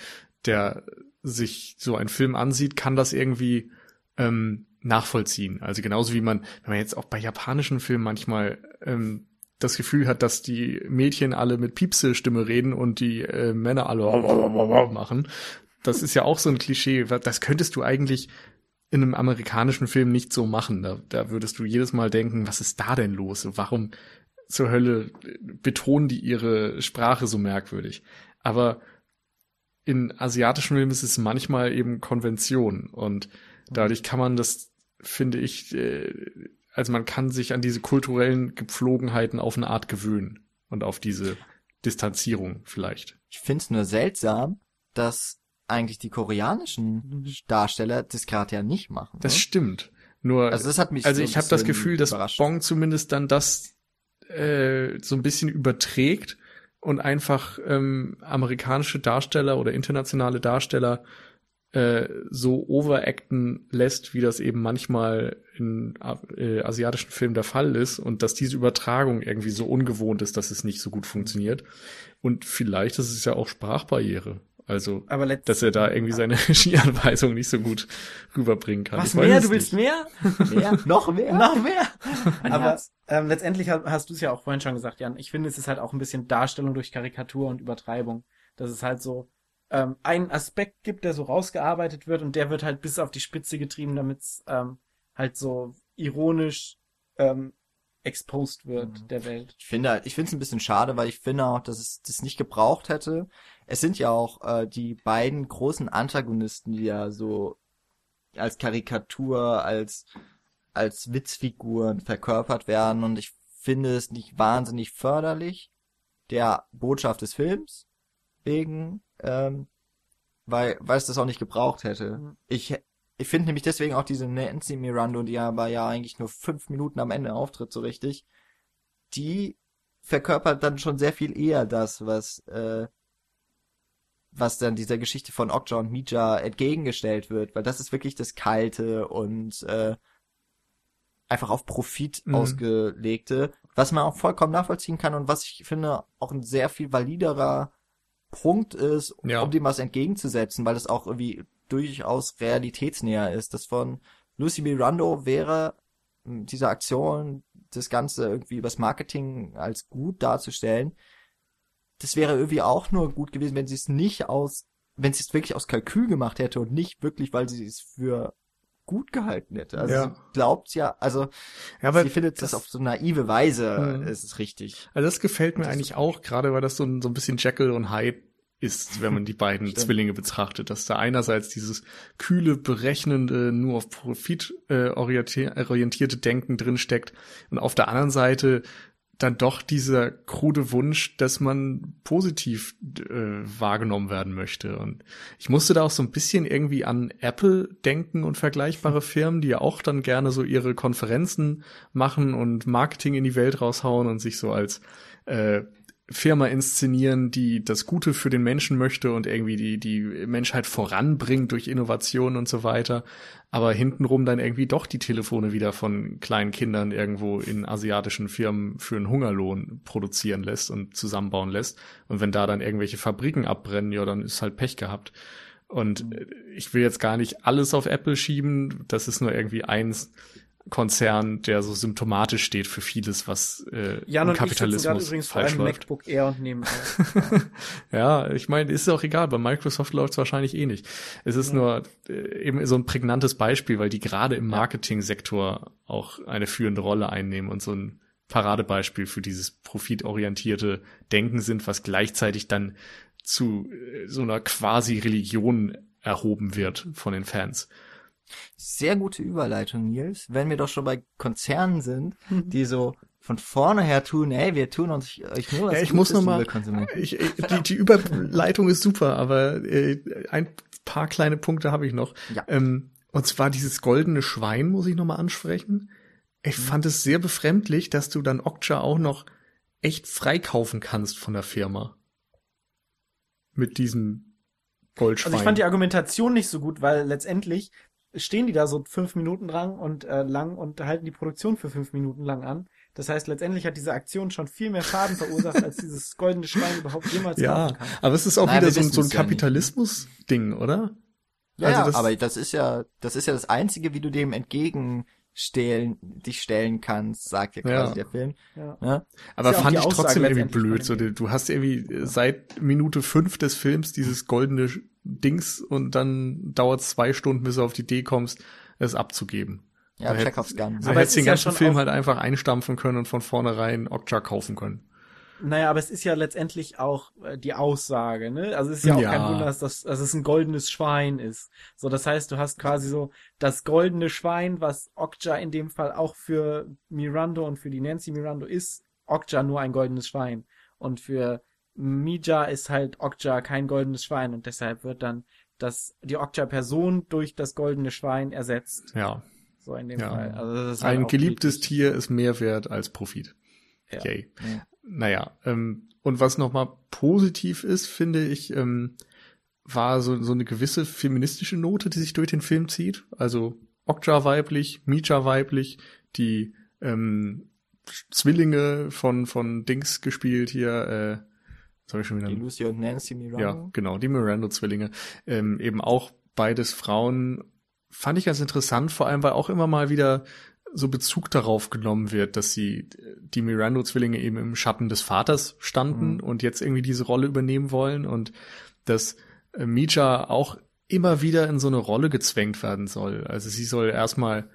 der sich so einen Film ansieht, kann das irgendwie ähm, nachvollziehen. Also genauso wie man, wenn man jetzt auch bei japanischen Filmen manchmal ähm, das Gefühl hat, dass die Mädchen alle mit Piepse-Stimme reden und die äh, Männer alle machen. Das ist ja auch so ein Klischee. Das könntest du eigentlich in einem amerikanischen Film nicht so machen. Da, da würdest du jedes Mal denken, was ist da denn los? Warum zur Hölle betonen die ihre Sprache so merkwürdig? Aber in asiatischen Filmen ist es manchmal eben Konvention und dadurch kann man das, finde ich, äh, also man kann sich an diese kulturellen Gepflogenheiten auf eine Art gewöhnen und auf diese Distanzierung vielleicht. Ich find's nur seltsam, dass eigentlich die koreanischen Darsteller das gerade ja nicht machen. Das ne? stimmt. Nur, Also das hat mich also so ich habe das Gefühl, dass überrascht. Bong zumindest dann das äh, so ein bisschen überträgt und einfach ähm, amerikanische Darsteller oder internationale Darsteller äh, so overacten lässt, wie das eben manchmal in äh, asiatischen Filmen der Fall ist und dass diese Übertragung irgendwie so ungewohnt ist, dass es nicht so gut funktioniert. Und vielleicht ist es ja auch Sprachbarriere. Also, dass er da irgendwie seine Regieanweisung nicht so gut rüberbringen kann. Was mehr? Du willst nicht. mehr? Mehr? Noch mehr? Noch mehr? Aber ähm, letztendlich hast, hast du es ja auch vorhin schon gesagt, Jan. Ich finde, es ist halt auch ein bisschen Darstellung durch Karikatur und Übertreibung. Dass es halt so ähm, einen Aspekt gibt, der so rausgearbeitet wird und der wird halt bis auf die Spitze getrieben, damit es ähm, halt so ironisch ähm, exposed wird Mhm. der Welt. Ich finde, halt- ich finde es ein bisschen schade, weil ich finde auch, dass es das nicht gebraucht hätte. Es sind ja auch äh, die beiden großen Antagonisten, die ja so als Karikatur, als als Witzfiguren verkörpert werden und ich finde es nicht wahnsinnig förderlich der Botschaft des Films wegen, ähm, weil weil es das auch nicht gebraucht hätte. Mhm. Ich ich finde nämlich deswegen auch diese Nancy Miranda, die aber ja eigentlich nur fünf Minuten am Ende auftritt so richtig, die verkörpert dann schon sehr viel eher das, was äh, was dann dieser Geschichte von Okja und Mija entgegengestellt wird, weil das ist wirklich das kalte und äh, einfach auf Profit Mhm. ausgelegte, was man auch vollkommen nachvollziehen kann und was ich finde auch ein sehr viel validerer Punkt ist, Ja. um dem was entgegenzusetzen, weil es auch irgendwie durchaus realitätsnäher ist. Das von Lucy Mirando wäre mh, diese Aktion, das Ganze irgendwie übers Marketing als gut darzustellen, das wäre irgendwie auch nur gut gewesen, wenn sie es nicht aus, wenn sie es wirklich aus Kalkül gemacht hätte und nicht wirklich, weil sie es für gut gehalten hätte. Also Ja. sie glaubt ja, also Ja, aber sie findet das, das- auf so naive Weise, Mhm. ist es richtig. Also das gefällt mir Das eigentlich auch, gerade weil das so ein, so ein bisschen Jekyll und Hyde ist, wenn man die beiden. Zwillinge betrachtet, dass da einerseits dieses kühle, berechnende, nur auf Profit äh, orientier- orientierte Denken drinsteckt und auf der anderen Seite dann doch dieser krude Wunsch, dass man positiv äh, wahrgenommen werden möchte. Und ich musste da auch so ein bisschen irgendwie an Apple denken und vergleichbare Firmen, die ja auch dann gerne so ihre Konferenzen machen und Marketing in die Welt raushauen und sich so als äh, Firma inszenieren, die das Gute für den Menschen möchte und irgendwie die, die Menschheit voranbringt durch Innovation und so weiter, aber hintenrum dann irgendwie doch die Telefone wieder von kleinen Kindern irgendwo in asiatischen Firmen für einen Hungerlohn produzieren lässt und zusammenbauen lässt. Und wenn da dann irgendwelche Fabriken abbrennen, ja, dann ist halt Pech gehabt. Und äh, ich will jetzt gar nicht alles auf Apple schieben, das ist nur irgendwie eins Konzern, der so symptomatisch steht für vieles, was äh, Jan im und Kapitalismus ich übrigens falsch vor läuft. MacBook Air und nehmen. Ja, ich meine, ist auch egal, bei Microsoft läuft es wahrscheinlich eh nicht. Es ist Ja. nur äh, eben so ein prägnantes Beispiel, weil die gerade im Marketingsektor auch eine führende Rolle einnehmen und so ein Paradebeispiel für dieses profitorientierte Denken sind, was gleichzeitig dann zu äh, so einer quasi Religion erhoben wird von den Fans. Sehr gute Überleitung, Nils. Wenn wir doch schon bei Konzernen sind, die so von vorne her tun, ey, wir tun uns euch nur was Ja, ich Gutes, muss noch mal-. Ich, ich, die, die Überleitung ist super, aber äh, ein paar kleine Punkte habe ich noch. Ja. Ähm, und zwar dieses goldene Schwein muss ich noch mal ansprechen. Ich fand es sehr befremdlich, dass du dann Okja auch noch echt freikaufen kannst von der Firma. Mit diesem Goldschwein. Also ich fand die Argumentation nicht so gut, weil letztendlich stehen die da so fünf Minuten dran und äh, lang und halten die Produktion für fünf Minuten lang an. Das heißt, letztendlich hat diese Aktion schon viel mehr Schaden verursacht, als dieses goldene Schwein überhaupt jemals ja, kaufen kann. aber es ist auch Naja, wieder so, ein- so ein wissen's ja. Kapitalismus-Ding, oder? Ja, Also das- aber das ist ja, das ist ja das einzige, wie du dem entgegenstellen, dich stellen kannst, sagt ja quasi Ja. der Film. Ja. Ne? Aber ja fand ich Aussage trotzdem irgendwie blöd. So, du hast irgendwie seit Minute fünf des Films dieses goldene Dings und dann dauert es zwei Stunden, bis du auf die Idee kommst, es abzugeben. Ja, Chekhovs Gun. Du Aber hättest es den ganzen Film halt einfach einstampfen können und von vornherein Okja kaufen können. Naja, aber es ist ja letztendlich auch äh, die Aussage, ne? Also es ist ja auch Ja. kein Wunder, dass, das, dass es ein goldenes Schwein ist. So, das heißt, du hast quasi so das goldene Schwein, was Okja in dem Fall auch für Mirando und für die Nancy Mirando ist, Okja nur ein goldenes Schwein. Und für Mija ist halt Okja kein goldenes Schwein und deshalb wird dann das, die Okja-Person durch das goldene Schwein ersetzt. Ja. So in dem Ja. Fall. Also das ist halt Ein geliebtes Tier ist mehr wert als Profit. Ja. Yay. Ja. Naja, ähm, und was nochmal positiv ist, finde ich, ähm, war so, so eine gewisse feministische Note, die sich durch den Film zieht. Also Okja weiblich, Mija weiblich, die ähm, Zwillinge von, von Dings gespielt hier, äh, ich schon wieder? Die Lucy und Nancy Miranda. Ja, genau, die Miranda-Zwillinge. Ähm, eben auch beides Frauen. Fand ich ganz interessant, vor allem, weil auch immer mal wieder so Bezug darauf genommen wird, dass sie, die Miranda-Zwillinge eben im Schatten des Vaters standen Mhm. und jetzt irgendwie diese Rolle übernehmen wollen und dass äh, Mija auch immer wieder in so eine Rolle gezwängt werden soll. Also sie soll erstmal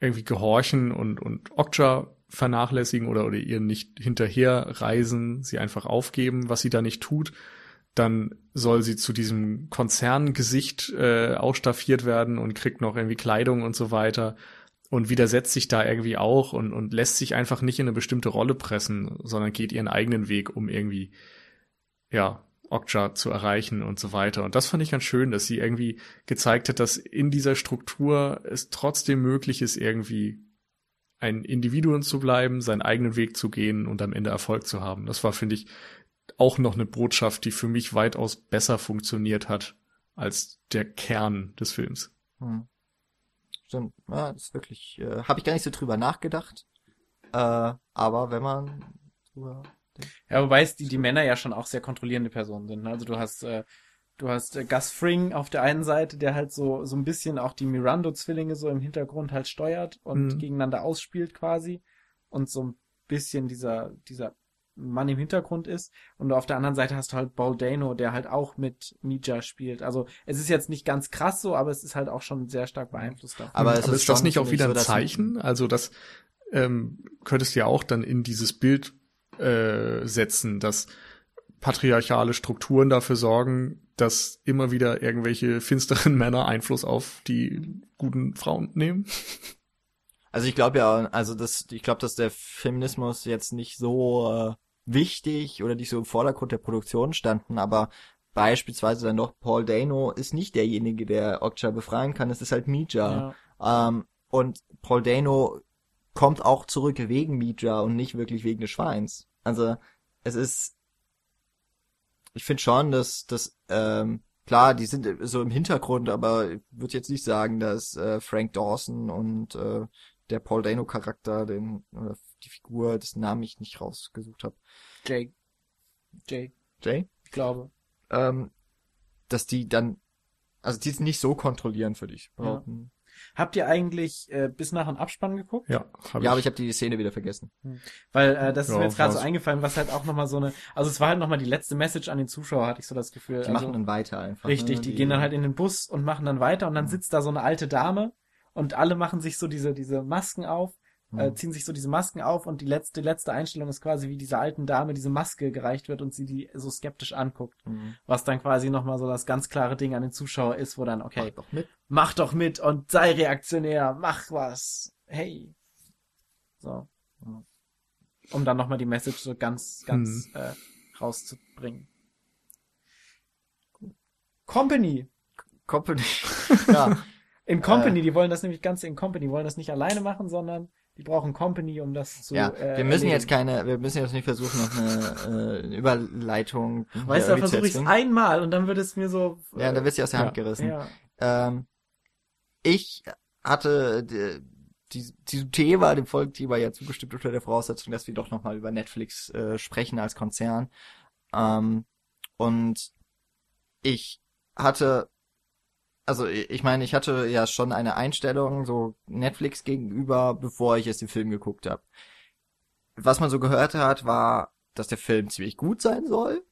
irgendwie gehorchen und, und Okja vernachlässigen oder, oder ihr nicht hinterher reisen, sie einfach aufgeben, was sie da nicht tut. Dann soll sie zu diesem Konzerngesicht äh, ausstaffiert werden und kriegt noch irgendwie Kleidung und so weiter und widersetzt sich da irgendwie auch und, und lässt sich einfach nicht in eine bestimmte Rolle pressen, sondern geht ihren eigenen Weg, um irgendwie, ja, Okja zu erreichen und so weiter. Und das fand ich ganz schön, dass sie irgendwie gezeigt hat, dass in dieser Struktur es trotzdem möglich ist, irgendwie ein Individuum zu bleiben, seinen eigenen Weg zu gehen und am Ende Erfolg zu haben. Das war, finde ich, auch noch eine Botschaft, die für mich weitaus besser funktioniert hat als der Kern des Films. Hm. Stimmt, ja, das ist wirklich, äh, habe ich gar nicht so drüber nachgedacht. Äh, aber wenn man drüber Ja, wobei es die, die Männer ja schon auch sehr kontrollierende Personen sind. ne? Also du hast, äh, du hast äh, Gus Fring auf der einen Seite, der halt so, so ein bisschen auch die Mirando-Zwillinge so im Hintergrund halt steuert und Mhm. gegeneinander ausspielt quasi. Und so ein bisschen dieser, dieser Mann im Hintergrund ist. Und auf der anderen Seite hast du halt Baldano, der halt auch mit Mija spielt. Also es ist jetzt nicht ganz krass so, aber es ist halt auch schon sehr stark beeinflusst davon. Aber es Aber ist ist das nicht auch wieder ein Zeichen? Also das ähm, könntest du ja auch dann in dieses Bild äh, setzen, dass patriarchale Strukturen dafür sorgen, dass immer wieder irgendwelche finsteren Männer Einfluss auf die guten Frauen nehmen. Also ich glaube ja, also das, ich glaube, dass der Feminismus jetzt nicht so äh, wichtig oder nicht so im Vordergrund der Produktion standen, aber beispielsweise dann doch Paul Dano ist nicht derjenige, der Okja befreien kann, es ist halt Mija. ja. Ähm, und Paul Dano kommt auch zurück wegen Mija und nicht wirklich wegen des Schweins. Also es ist ich finde schon, dass das ähm, klar, die sind so im Hintergrund, aber ich würde jetzt nicht sagen, dass äh, Frank Dawson und äh, der Paul Dano Charakter, den oder die Figur, dessen Namen ich nicht rausgesucht habe, Jake. Jake, Jay, ich glaube. ähm, dass die dann, also die sind nicht so kontrollierend, würde ich behaupten. Habt ihr eigentlich äh, bis nach dem Abspann geguckt? Ja, hab Ja, aber ich habe die Szene wieder vergessen. Weil äh, das ist Ja, mir jetzt gerade so eingefallen, was halt auch nochmal so eine, also es war halt nochmal die letzte Message an den Zuschauer, hatte ich so das Gefühl. Die also, machen dann weiter einfach. Richtig, ne? die, gehen dann halt in den Bus und machen dann weiter und dann sitzt da so eine alte Dame und alle machen sich so diese, diese Masken auf, äh, Mhm. ziehen sich so diese Masken auf und die letzte, letzte Einstellung ist quasi, wie dieser alten Dame diese Maske gereicht wird und sie die so skeptisch anguckt. Mhm. Was dann quasi nochmal so das ganz klare Ding an den Zuschauer ist, wo dann, okay, Mach doch mit. mach doch mit und sei reaktionär, mach was. Hey. So. Um dann nochmal die Message so ganz, ganz äh, rauszubringen. Company. Company. ja. In Company, die wollen das nämlich ganz in Company, wollen das nicht alleine machen, sondern die brauchen Company, um das zu. ja, äh, wir müssen erledigen. jetzt keine, wir müssen jetzt nicht versuchen, noch eine äh, Überleitung. Weißt du, da versuche ich es einmal und dann wird es mir so. Ja, dann wird sie aus der ja, Hand gerissen. Ja. Ähm, ich hatte die, die, diesem Thema, dem Folgethema ja zugestimmt unter der Voraussetzung, dass wir doch nochmal über Netflix äh, sprechen als Konzern. Ähm, und ich hatte, also ich meine, ich hatte ja schon eine Einstellung so Netflix gegenüber, bevor ich jetzt den Film geguckt habe. Was man so gehört hat, war, dass der Film ziemlich gut sein soll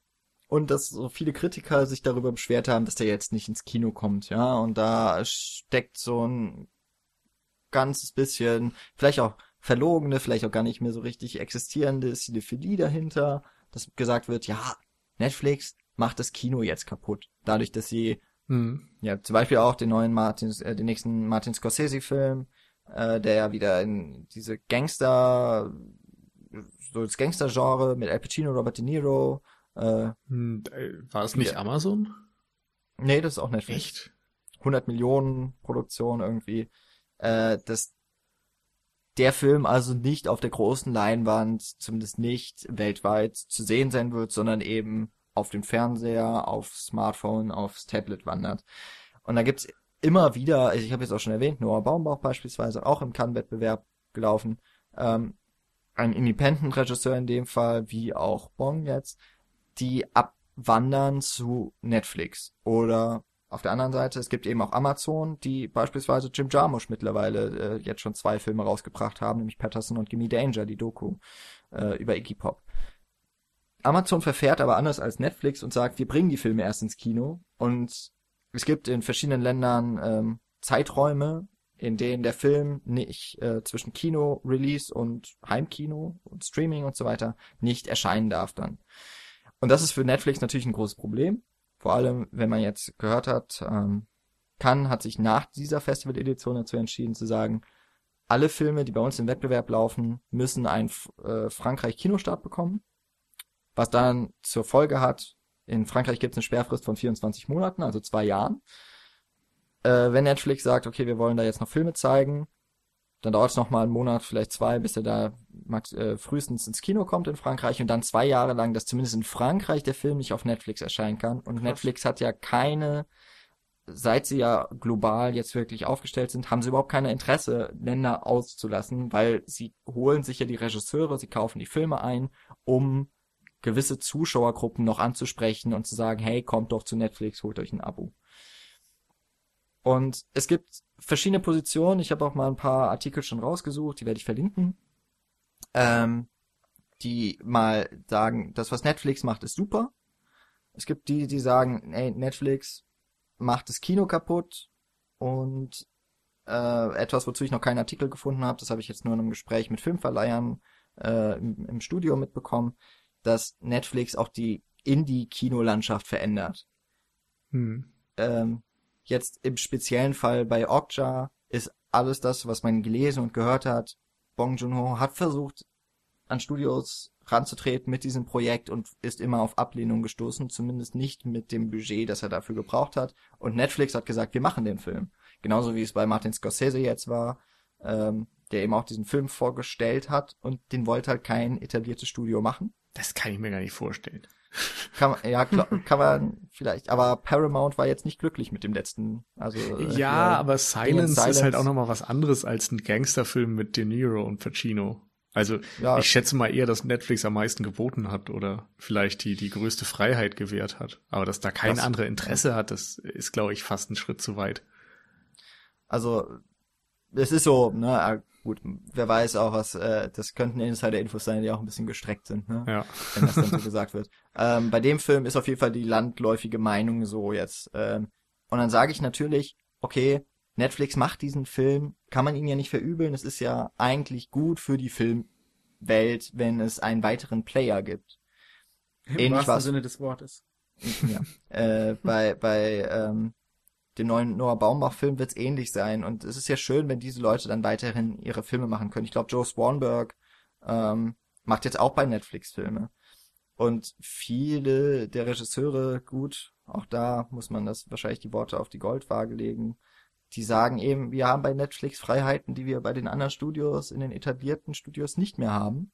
und dass so viele Kritiker sich darüber beschwert haben, dass der jetzt nicht ins Kino kommt, ja, und da steckt so ein ganzes bisschen, vielleicht auch verlogene, vielleicht auch gar nicht mehr so richtig existierende Cinephilie dahinter, dass gesagt wird, ja, Netflix macht das Kino jetzt kaputt, dadurch, dass sie Hm. ja, zum Beispiel auch den neuen Martin, äh, den nächsten Martin Scorsese-Film, äh, der ja wieder in diese Gangster, so das Gangster-Genre mit Al Pacino, Robert De Niro, äh, Hm, äh, War es nicht Ja. Amazon? nee, das ist auch Netflix. Echt? 100 Millionen Produktion irgendwie, äh, dass der Film also nicht auf der großen Leinwand, zumindest nicht weltweit zu sehen sein wird, sondern eben auf dem Fernseher, aufs Smartphone, aufs Tablet wandert. Und da gibt's immer wieder, also ich habe jetzt auch schon erwähnt, Noah Baumbach beispielsweise, auch im Cannes-Wettbewerb gelaufen, ähm, ein Independent-Regisseur in dem Fall, wie auch Bong jetzt, die abwandern zu Netflix oder auf der anderen Seite, es gibt eben auch Amazon, die beispielsweise Jim Jarmusch mittlerweile äh, jetzt schon zwei Filme rausgebracht haben, nämlich Patterson und Gimme Danger, die Doku äh, über Iggy Pop. Amazon verfährt aber anders als Netflix und sagt, wir bringen die Filme erst ins Kino und es gibt in verschiedenen Ländern ähm, Zeiträume, in denen der Film nicht äh, zwischen Kino-Release und Heimkino und Streaming und so weiter nicht erscheinen darf dann. Und das ist für Netflix natürlich ein großes Problem. Vor allem, wenn man jetzt gehört hat, ähm, kann hat sich nach dieser Festival-Edition dazu entschieden zu sagen, alle Filme, die bei uns im Wettbewerb laufen, müssen einen äh, Frankreich-Kinostart bekommen. Was dann zur Folge hat, in Frankreich gibt es eine Sperrfrist von 24 Monaten, also zwei Jahren. Äh, wenn Netflix sagt, okay, wir wollen da jetzt noch Filme zeigen, dann dauert es noch mal einen Monat, vielleicht zwei, bis er da max, äh, frühestens ins Kino kommt in Frankreich und dann zwei Jahre lang, dass zumindest in Frankreich der Film nicht auf Netflix erscheinen kann. Und Krass. Netflix hat ja keine, seit sie ja global jetzt wirklich aufgestellt sind, haben sie überhaupt keine Interesse, Länder auszulassen, weil sie holen sich ja die Regisseure, sie kaufen die Filme ein, um gewisse Zuschauergruppen noch anzusprechen und zu sagen, hey, kommt doch zu Netflix, holt euch ein Abo. Und es gibt verschiedene Positionen. Ich habe auch mal ein paar Artikel schon rausgesucht, die werde ich verlinken. Ähm, die mal sagen, das, was Netflix macht, ist super. Es gibt die, die sagen, ey, Netflix macht das Kino kaputt und äh, etwas, wozu ich noch keinen Artikel gefunden habe, das habe ich jetzt nur in einem Gespräch mit Filmverleihern äh, im, im Studio mitbekommen, dass Netflix auch die Indie-Kinolandschaft verändert. Hm. Ähm, jetzt im speziellen Fall bei Okja ist alles das, was man gelesen und gehört hat. Bong Joon-ho hat versucht, an Studios ranzutreten mit diesem Projekt und ist immer auf Ablehnung gestoßen, zumindest nicht mit dem Budget, das er dafür gebraucht hat. Und Netflix hat gesagt, wir machen den Film. Genauso wie es bei Martin Scorsese jetzt war, ähm, der eben auch diesen Film vorgestellt hat und den wollte halt kein etabliertes Studio machen. Das kann ich mir gar nicht vorstellen. Kann man, ja, klar, kann man vielleicht, aber Paramount war jetzt nicht glücklich mit dem letzten. Also Ja, äh, aber Silence, Silence. ist halt auch nochmal was anderes als ein Gangsterfilm mit De Niro und Pacino. Also Ja. ich schätze mal eher, dass Netflix am meisten geboten hat oder vielleicht die, die größte Freiheit gewährt hat. Aber dass da kein Das- anderer Interesse hat, das ist, glaube ich, fast ein Schritt zu weit. Also es ist so, ne, ah, gut, wer weiß auch was, äh, das könnten Insider-Infos sein, die auch ein bisschen gestreckt sind, ne? Ja. wenn das dann so gesagt wird. Ähm, bei dem Film ist auf jeden Fall die landläufige Meinung so jetzt. Ähm, und dann sage ich natürlich, okay, Netflix macht diesen Film, kann man ihn ja nicht verübeln. Es ist ja eigentlich gut für die Filmwelt, wenn es einen weiteren Player gibt. Im Ähnlich wahrsten was- Sinne des Wortes. Ja. äh, bei bei ähm, dem neuen Noah Baumbach-Film wird es ähnlich sein. Und es ist ja schön, wenn diese Leute dann weiterhin ihre Filme machen können. Ich glaube, Joe Swanberg ähm, macht jetzt auch bei Netflix Filme. Und viele der Regisseure, gut, auch da muss man das wahrscheinlich die Worte auf die Goldwaage legen, die sagen eben, wir haben bei Netflix Freiheiten, die wir bei den anderen Studios, in den etablierten Studios nicht mehr haben.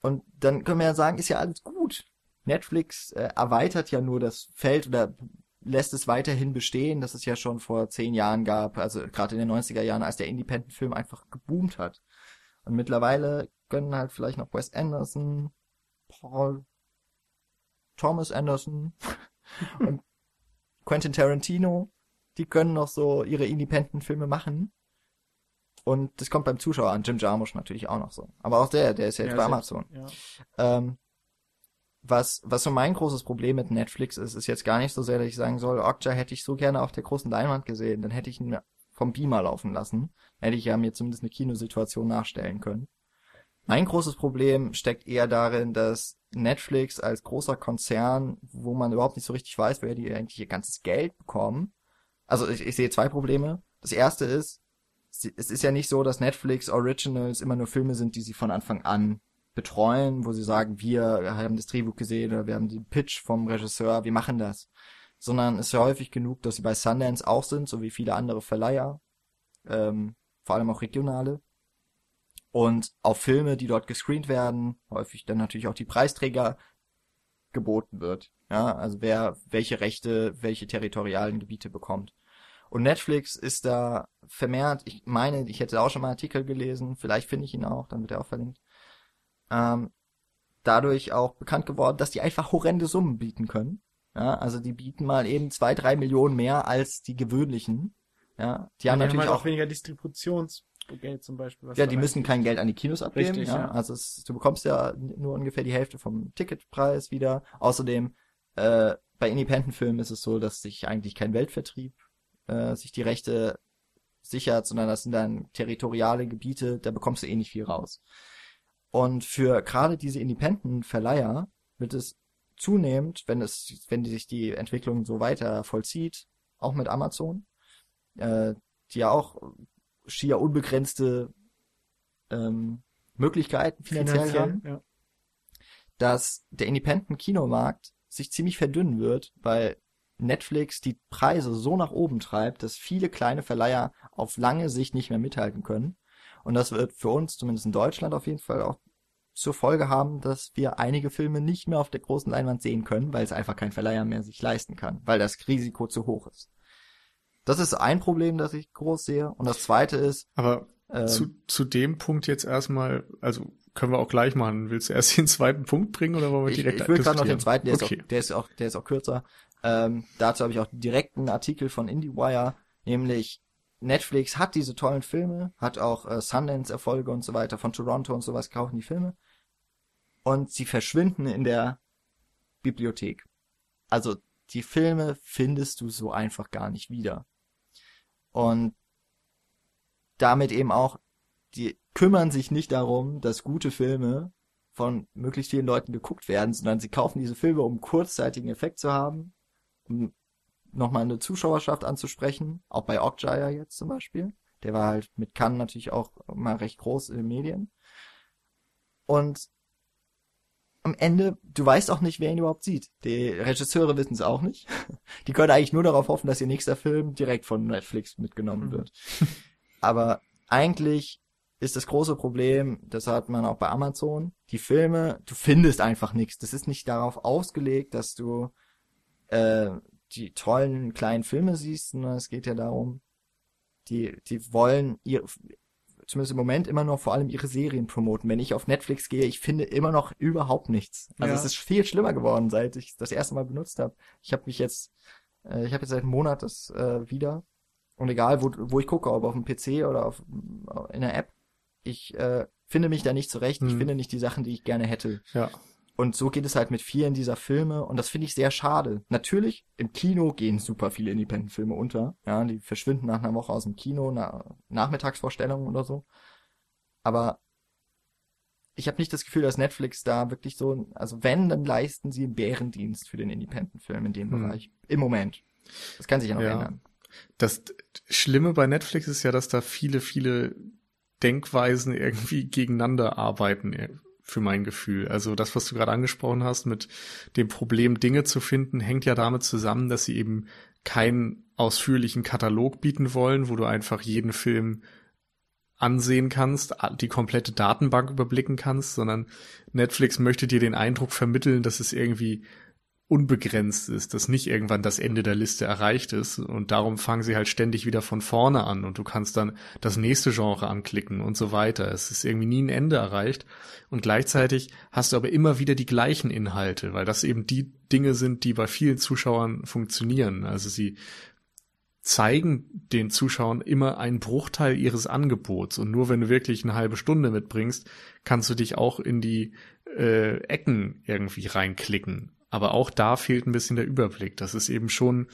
Und dann können wir ja sagen, ist ja alles gut. Netflix äh, erweitert ja nur das Feld oder lässt es weiterhin bestehen, das es ja schon vor zehn Jahren gab, also gerade in den 90er Jahren, als der Independent-Film einfach geboomt hat. Und mittlerweile können halt vielleicht noch Wes Anderson, Paul Thomas Anderson und Quentin Tarantino, die können noch so ihre Independent-Filme machen. Und das kommt beim Zuschauer an. Jim Jarmusch natürlich auch noch so. Aber auch der, der ist ja jetzt Ja, bei Amazon. Ja. Ähm, was, was so mein großes Problem mit Netflix ist, ist jetzt gar nicht so sehr, dass ich sagen soll, Okja hätte ich so gerne auf der großen Leinwand gesehen, dann hätte ich ihn vom Beamer laufen lassen. Hätte ich ja mir zumindest eine Kinosituation nachstellen können. Mein großes Problem steckt eher darin, dass Netflix als großer Konzern, wo man überhaupt nicht so richtig weiß, woher die eigentlich ihr ganzes Geld bekommen. Also ich, ich sehe zwei Probleme. Das erste ist, es ist ja nicht so, dass Netflix Originals immer nur Filme sind, die sie von Anfang an betreuen, wo sie sagen, wir haben das Drehbuch gesehen oder wir haben den Pitch vom Regisseur, wir machen das. Sondern es ist ja häufig genug, dass sie bei Sundance auch sind, so wie viele andere Verleiher, ähm, vor allem auch regionale. Und auf Filme, die dort gescreent werden, häufig dann natürlich auch die Preisträger geboten wird. Ja, also wer welche Rechte, welche territorialen Gebiete bekommt. Und Netflix ist da vermehrt, ich meine, ich hätte auch schon mal einen Artikel gelesen, vielleicht finde ich ihn auch, dann wird er auch verlinkt. Ähm, dadurch auch bekannt geworden, dass die einfach horrende Summen bieten können. Ja, also die bieten mal eben zwei, drei Millionen mehr als die gewöhnlichen. Ja, die haben Die natürlich halt auch weniger Distributionsgeld zum Beispiel. ja, die müssen kein Geld an die Kinos abgeben. Richtig, ja. ja. Also es, du bekommst ja nur ungefähr die Hälfte vom Ticketpreis wieder. Außerdem äh, bei Independent-Filmen ist es so, dass sich eigentlich kein Weltvertrieb äh, sich die Rechte sichert, sondern das sind dann territoriale Gebiete, da bekommst du eh nicht viel raus. Und für gerade diese Independent-Verleiher wird es zunehmend, wenn es, wenn die sich die Entwicklung so weiter vollzieht, auch mit Amazon, äh, die ja auch schier unbegrenzte ähm, Möglichkeiten finanziell, haben, ja. dass der Independent-Kinomarkt sich ziemlich verdünnen wird, weil Netflix die Preise so nach oben treibt, dass viele kleine Verleiher auf lange Sicht nicht mehr mithalten können. Und das wird für uns, zumindest in Deutschland, auf jeden Fall auch zur Folge haben, dass wir einige Filme nicht mehr auf der großen Leinwand sehen können, weil es einfach kein Verleiher mehr sich leisten kann, weil das Risiko zu hoch ist. Das ist ein Problem, das ich groß sehe. Und das zweite ist, Aber ähm, zu, zu dem Punkt jetzt erstmal, also können wir auch gleich machen. Willst du erst den zweiten Punkt bringen oder wollen wir ich, direkt ich will gerade noch den zweiten, der, okay. ist auch, der ist auch, der ist auch kürzer. Ähm, dazu habe ich auch direkt einen Artikel von IndieWire, nämlich Netflix hat diese tollen Filme, hat auch äh, Sundance-Erfolge und so weiter von Toronto und sowas, kaufen die Filme. Und sie verschwinden in der Bibliothek. Also die Filme findest du so einfach gar nicht wieder. Und damit eben auch, die kümmern sich nicht darum, dass gute Filme von möglichst vielen Leuten geguckt werden, sondern sie kaufen diese Filme, um kurzzeitigen Effekt zu haben, um nochmal eine Zuschauerschaft anzusprechen, auch bei Okja jetzt zum Beispiel. Der war halt mit Cannes natürlich auch mal recht groß in den Medien. Und am Ende, du weißt auch nicht, wer ihn überhaupt sieht. Die Regisseure wissen es auch nicht. Die können eigentlich nur darauf hoffen, dass ihr nächster Film direkt von Netflix mitgenommen Mhm. wird. Aber eigentlich ist das große Problem, das hat man auch bei Amazon. Die Filme, du findest einfach nichts. Das ist nicht darauf ausgelegt, dass du äh, die tollen kleinen Filme siehst, sondern es geht ja darum, die, die wollen ihr, zumindest im Moment immer noch vor allem ihre Serien promoten. Wenn ich auf Netflix gehe, ich finde immer noch überhaupt nichts. Also Ja. es ist viel schlimmer geworden, seit ich das erste Mal benutzt habe. Ich habe mich jetzt, äh, ich habe jetzt seit einem Monat das äh, wieder. Und egal, wo, wo ich gucke, ob auf dem PC oder auf, in der App, ich äh, finde mich da nicht zurecht. Ich Mhm. finde nicht die Sachen, die ich gerne hätte. Ja. Und so geht es halt mit vielen dieser Filme und das finde ich sehr schade. Natürlich, im Kino gehen super viele Independent-Filme unter. Ja, die verschwinden nach einer Woche aus dem Kino, nach Nachmittagsvorstellungen oder so. Aber ich habe nicht das Gefühl, dass Netflix da wirklich so, also wenn, dann leisten sie einen Bärendienst für den Independent-Film in dem Hm. Bereich. Im Moment. Das kann sich ja noch Ja. ändern. Das Schlimme bei Netflix ist ja, dass da viele, viele Denkweisen irgendwie gegeneinander arbeiten, für mein Gefühl. Also das, was du gerade angesprochen hast mit dem Problem, Dinge zu finden, hängt ja damit zusammen, dass sie eben keinen ausführlichen Katalog bieten wollen, wo du einfach jeden Film ansehen kannst, die komplette Datenbank überblicken kannst, sondern Netflix möchte dir den Eindruck vermitteln, dass es irgendwie unbegrenzt ist, dass nicht irgendwann das Ende der Liste erreicht ist und darum fangen sie halt ständig wieder von vorne an und du kannst dann das nächste Genre anklicken und so weiter. Es ist irgendwie nie ein Ende erreicht und gleichzeitig hast du aber immer wieder die gleichen Inhalte, weil das eben die Dinge sind, die bei vielen Zuschauern funktionieren. Also sie zeigen den Zuschauern immer einen Bruchteil ihres Angebots und nur wenn du wirklich eine halbe Stunde mitbringst, kannst du dich auch in die äh, Ecken irgendwie reinklicken. Aber auch da fehlt ein bisschen der Überblick. Das ist eben schon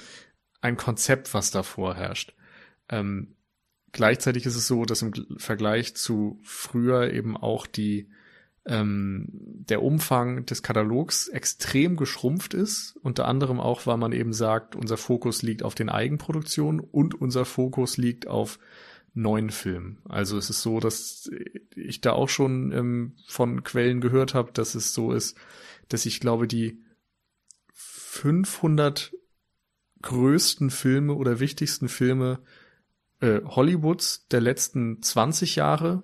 ein Konzept, was da vorherrscht. Ähm, gleichzeitig ist es so, dass im Vergleich zu früher eben auch die ähm, der Umfang des Katalogs extrem geschrumpft ist. Unter anderem auch, weil man eben sagt, unser Fokus liegt auf den Eigenproduktionen und unser Fokus liegt auf neuen Filmen. Also es ist so, dass ich da auch schon ähm, von Quellen gehört habe, dass es so ist, dass ich glaube, die 500 größten Filme oder wichtigsten Filme äh, Hollywoods der letzten 20 Jahre,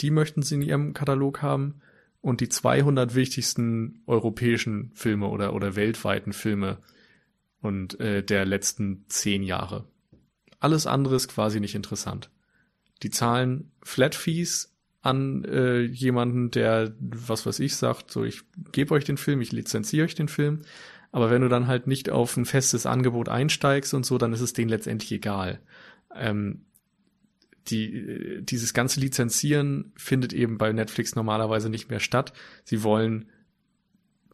die möchten sie in ihrem Katalog haben und die 200 wichtigsten europäischen Filme oder, oder weltweiten Filme und äh, der letzten 10 Jahre. Alles andere ist quasi nicht interessant. Die zahlen Flat Fees an äh, jemanden, der, was weiß ich, sagt, so ich gebe euch den Film, ich lizenziere euch den Film, aber wenn du dann halt nicht auf ein festes Angebot einsteigst und so, dann ist es denen letztendlich egal. Ähm, die, dieses ganze Lizenzieren findet eben bei Netflix normalerweise nicht mehr statt. Sie wollen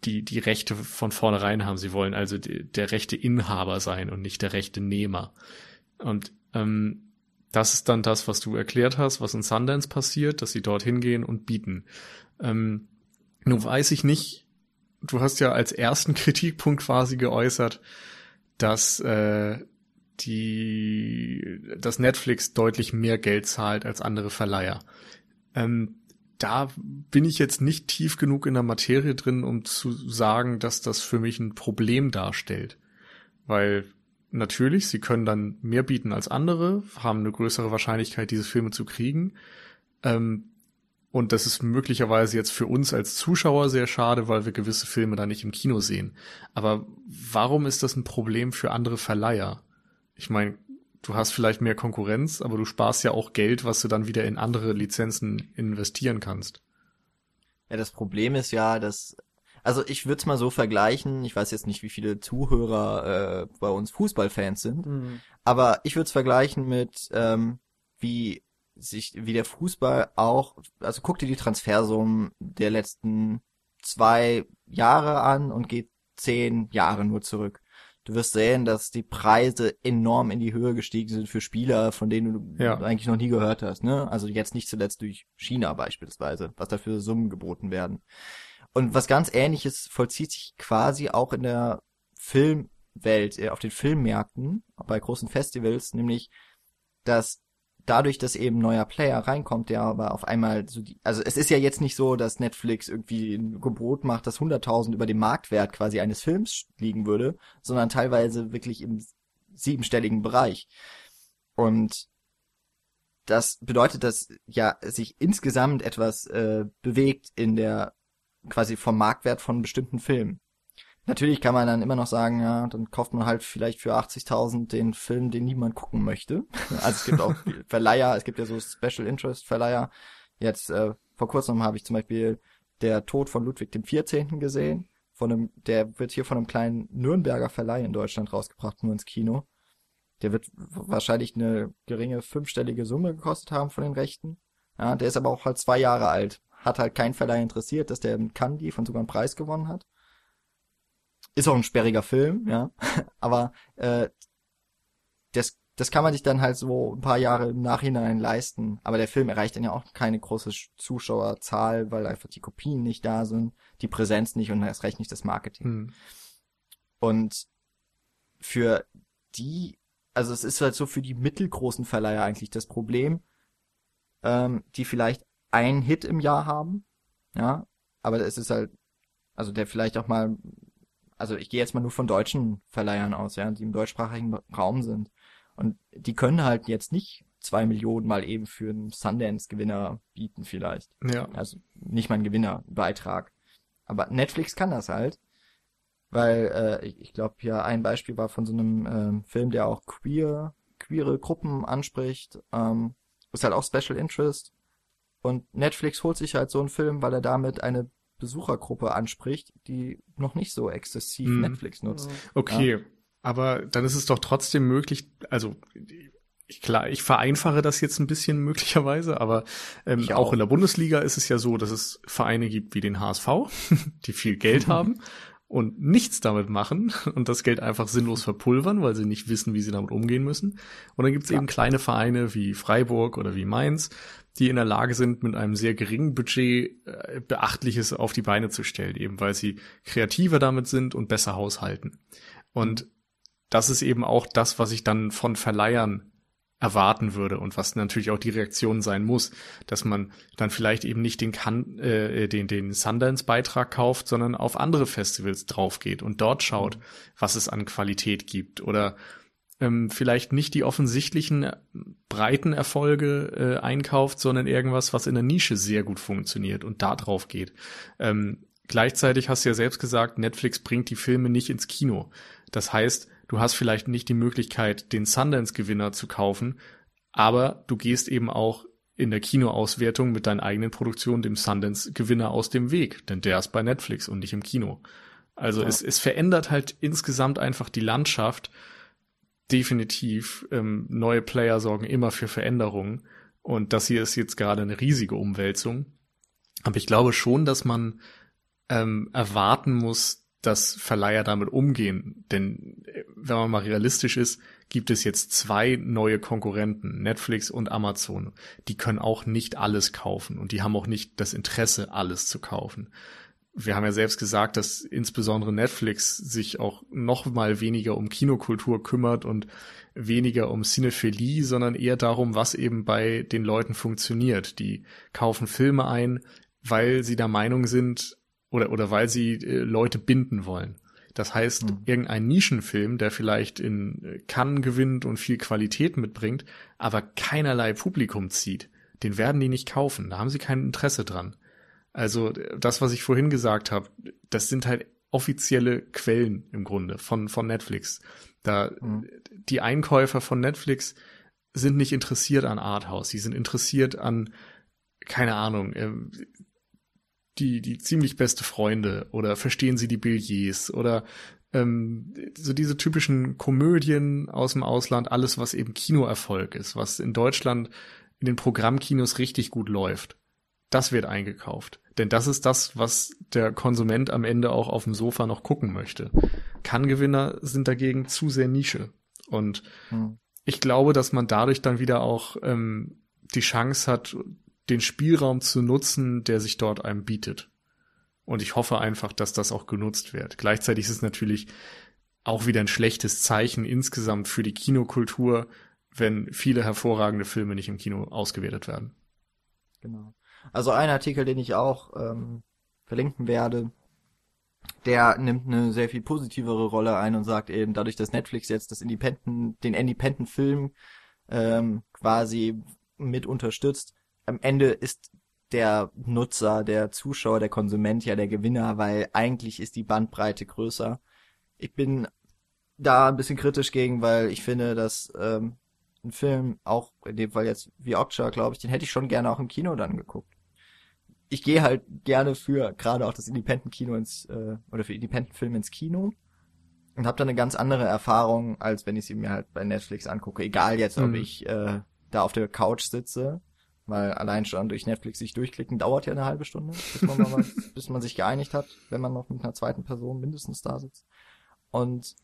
die, die Rechte von vornherein haben. Sie wollen also die, der rechte Inhaber sein und nicht der rechte Nehmer. Und ähm, das ist dann das, was du erklärt hast, was in Sundance passiert, dass sie dort hingehen und bieten. Ähm, nun weiß ich nicht, du hast ja als ersten Kritikpunkt quasi geäußert, dass äh, die, dass Netflix deutlich mehr Geld zahlt als andere Verleiher. Ähm, da bin ich jetzt nicht tief genug in der Materie drin, um zu sagen, dass das für mich ein Problem darstellt. Weil natürlich, sie können dann mehr bieten als andere, haben eine größere Wahrscheinlichkeit, diese Filme zu kriegen. Ähm, und das ist möglicherweise jetzt für uns als Zuschauer sehr schade, weil wir gewisse Filme da nicht im Kino sehen. Aber warum ist das ein Problem für andere Verleiher? Ich meine, du hast vielleicht mehr Konkurrenz, aber du sparst ja auch Geld, was du dann wieder in andere Lizenzen investieren kannst. Ja, das Problem ist ja, dass also ich würde es mal so vergleichen, ich weiß jetzt nicht, wie viele Zuhörer äh, bei uns Fußballfans sind, Mhm. aber ich würde es vergleichen mit ähm, wie sich wie der Fußball auch, also guck dir die Transfersummen der letzten zwei Jahre an und geht zehn Jahre nur zurück. Du wirst sehen, dass die Preise enorm in die Höhe gestiegen sind für Spieler, von denen du Ja. eigentlich noch nie gehört hast. Ne? Also jetzt nicht zuletzt durch China beispielsweise, was dafür Summen geboten werden. Und was ganz ähnliches vollzieht sich quasi auch in der Filmwelt, äh, auf den Filmmärkten, bei großen Festivals, nämlich, dass dadurch, dass eben neuer Player reinkommt, der aber auf einmal so die, also es ist ja jetzt nicht so, dass Netflix irgendwie ein Gebot macht, das 100.000 über dem Marktwert quasi eines Films liegen würde, sondern teilweise wirklich im siebenstelligen Bereich. Und das bedeutet, dass ja sich insgesamt etwas äh, bewegt in der quasi vom Marktwert von bestimmten Filmen. Natürlich kann man dann immer noch sagen, ja, dann kauft man halt vielleicht für 80.000 den Film, den niemand gucken möchte. Also es gibt auch Verleiher, es gibt ja so Special Interest Verleiher. Jetzt äh, vor kurzem habe ich zum Beispiel der Tod von Ludwig dem 14. gesehen. Von einem, der wird hier von einem kleinen Nürnberger Verleih in Deutschland rausgebracht, nur ins Kino. Der wird wahrscheinlich eine geringe fünfstellige Summe gekostet haben von den Rechten. Ja, der ist aber auch halt zwei Jahre alt. Hat halt kein Verleih interessiert, dass der in Cannes von sogar einen Preis gewonnen hat. Ist auch ein sperriger Film, ja. aber äh, das das kann man sich dann halt so ein paar Jahre im Nachhinein leisten. Aber der Film erreicht dann ja auch keine große Zuschauerzahl, weil einfach die Kopien nicht da sind, die Präsenz nicht und erst recht nicht das Marketing. Hm. Und für die, also es ist halt so für die mittelgroßen Verleiher eigentlich das Problem, ähm, die vielleicht einen Hit im Jahr haben, ja, aber es ist halt, also der vielleicht auch mal, also ich gehe jetzt mal nur von deutschen Verleihern aus, ja, die im deutschsprachigen Raum sind und die können halt jetzt nicht zwei Millionen mal eben für einen Sundance-Gewinner bieten vielleicht. Ja. Also nicht mal einen Gewinnerbeitrag. Aber Netflix kann das halt. Weil äh, ich, ich glaube ja ein Beispiel war von so einem ähm, Film, der auch queer, queere Gruppen anspricht. Ähm, ist halt auch Special Interest. Und Netflix holt sich halt so einen Film, weil er damit eine Besuchergruppe anspricht, die noch nicht so exzessiv hm. Netflix nutzt. Okay, ja. Aber dann ist es doch trotzdem möglich, also ich, klar, ich vereinfache das jetzt ein bisschen möglicherweise, aber ähm, auch. auch in der Bundesliga ist es ja so, dass es Vereine gibt wie den HSV, die viel Geld haben und nichts damit machen und das Geld einfach sinnlos verpulvern, weil sie nicht wissen, wie sie damit umgehen müssen. Und dann gibt es ja. eben kleine Vereine wie Freiburg oder wie Mainz, die in der Lage sind, mit einem sehr geringen Budget äh, beachtliches auf die Beine zu stellen, eben weil sie kreativer damit sind und besser haushalten. Und das ist eben auch das, was ich dann von Verleihern erwarten würde und was natürlich auch die Reaktion sein muss, dass man dann vielleicht eben nicht den, kan äh, den, den Sundance-Beitrag kauft, sondern auf andere Festivals draufgeht und dort schaut, was es an Qualität gibt oder ähm, vielleicht nicht die offensichtlichen breiten Erfolge äh, einkauft, sondern irgendwas, was in der Nische sehr gut funktioniert und da drauf geht. Ähm, gleichzeitig hast du ja selbst gesagt, Netflix bringt die Filme nicht ins Kino. Das heißt, du hast vielleicht nicht die Möglichkeit, den Sundance-Gewinner zu kaufen, aber du gehst eben auch in der Kinoauswertung mit deinen eigenen Produktionen dem Sundance-Gewinner aus dem Weg, denn der ist bei Netflix und nicht im Kino. Also ja. es, es verändert halt insgesamt einfach die Landschaft. Definitiv. Ähm, neue Player sorgen immer für Veränderungen. Und das hier ist jetzt gerade eine riesige Umwälzung. Aber ich glaube schon, dass man ähm, erwarten muss, dass Verleiher damit umgehen. Denn äh, wenn man mal realistisch ist, gibt es jetzt zwei neue Konkurrenten, Netflix und Amazon. Die können auch nicht alles kaufen und die haben auch nicht das Interesse, alles zu kaufen. Wir haben ja selbst gesagt, dass insbesondere Netflix sich auch noch mal weniger um Kinokultur kümmert und weniger um Cinephilie, sondern eher darum, was eben bei den Leuten funktioniert. Die kaufen Filme ein, weil sie der Meinung sind, oder, oder weil sie äh, Leute binden wollen. Das heißt, mhm. irgendein Nischenfilm, der vielleicht in äh, Cannes gewinnt und viel Qualität mitbringt, aber keinerlei Publikum zieht, den werden die nicht kaufen. Da haben sie kein Interesse dran. Also das, was ich vorhin gesagt habe, das sind halt offizielle Quellen im Grunde von, von Netflix. Da mhm. die Einkäufer von Netflix sind nicht interessiert an Arthouse, sie sind interessiert an keine Ahnung, äh, die, die ziemlich beste Freunde oder verstehen sie die Billets oder ähm, so diese typischen Komödien aus dem Ausland, alles, was eben Kinoerfolg ist, was in Deutschland in den Programmkinos richtig gut läuft. Das wird eingekauft. Denn das ist das, was der Konsument am Ende auch auf dem Sofa noch gucken möchte. Kann-Gewinner sind dagegen zu sehr Nische. Und hm. ich glaube, dass man dadurch dann wieder auch ähm, die Chance hat, den Spielraum zu nutzen, der sich dort einem bietet. Und ich hoffe einfach, dass das auch genutzt wird. Gleichzeitig ist es natürlich auch wieder ein schlechtes Zeichen insgesamt für die Kinokultur, wenn viele hervorragende Filme nicht im Kino ausgewertet werden. Genau. Also ein Artikel, den ich auch ähm, verlinken werde, der nimmt eine sehr viel positivere Rolle ein und sagt eben, dadurch, dass Netflix jetzt das Independent, den Independent-Film ähm, quasi mit unterstützt. Am Ende ist der Nutzer, der Zuschauer, der Konsument ja der Gewinner, weil eigentlich ist die Bandbreite größer. Ich bin da ein bisschen kritisch gegen, weil ich finde, dass ähm, ein Film, auch in dem Fall jetzt wie Okja, glaube ich, den hätte ich schon gerne auch im Kino dann geguckt. Ich gehe halt gerne für gerade auch das Independent-Kino ins, äh, oder für Independent-Film ins Kino und habe dann eine ganz andere Erfahrung, als wenn ich sie mir halt bei Netflix angucke. Egal jetzt, ob Mhm. ich äh, da auf der Couch sitze, weil allein schon durch Netflix sich durchklicken dauert ja eine halbe Stunde, bis man, mal bis man sich geeinigt hat, wenn man noch mit einer zweiten Person mindestens da sitzt. Und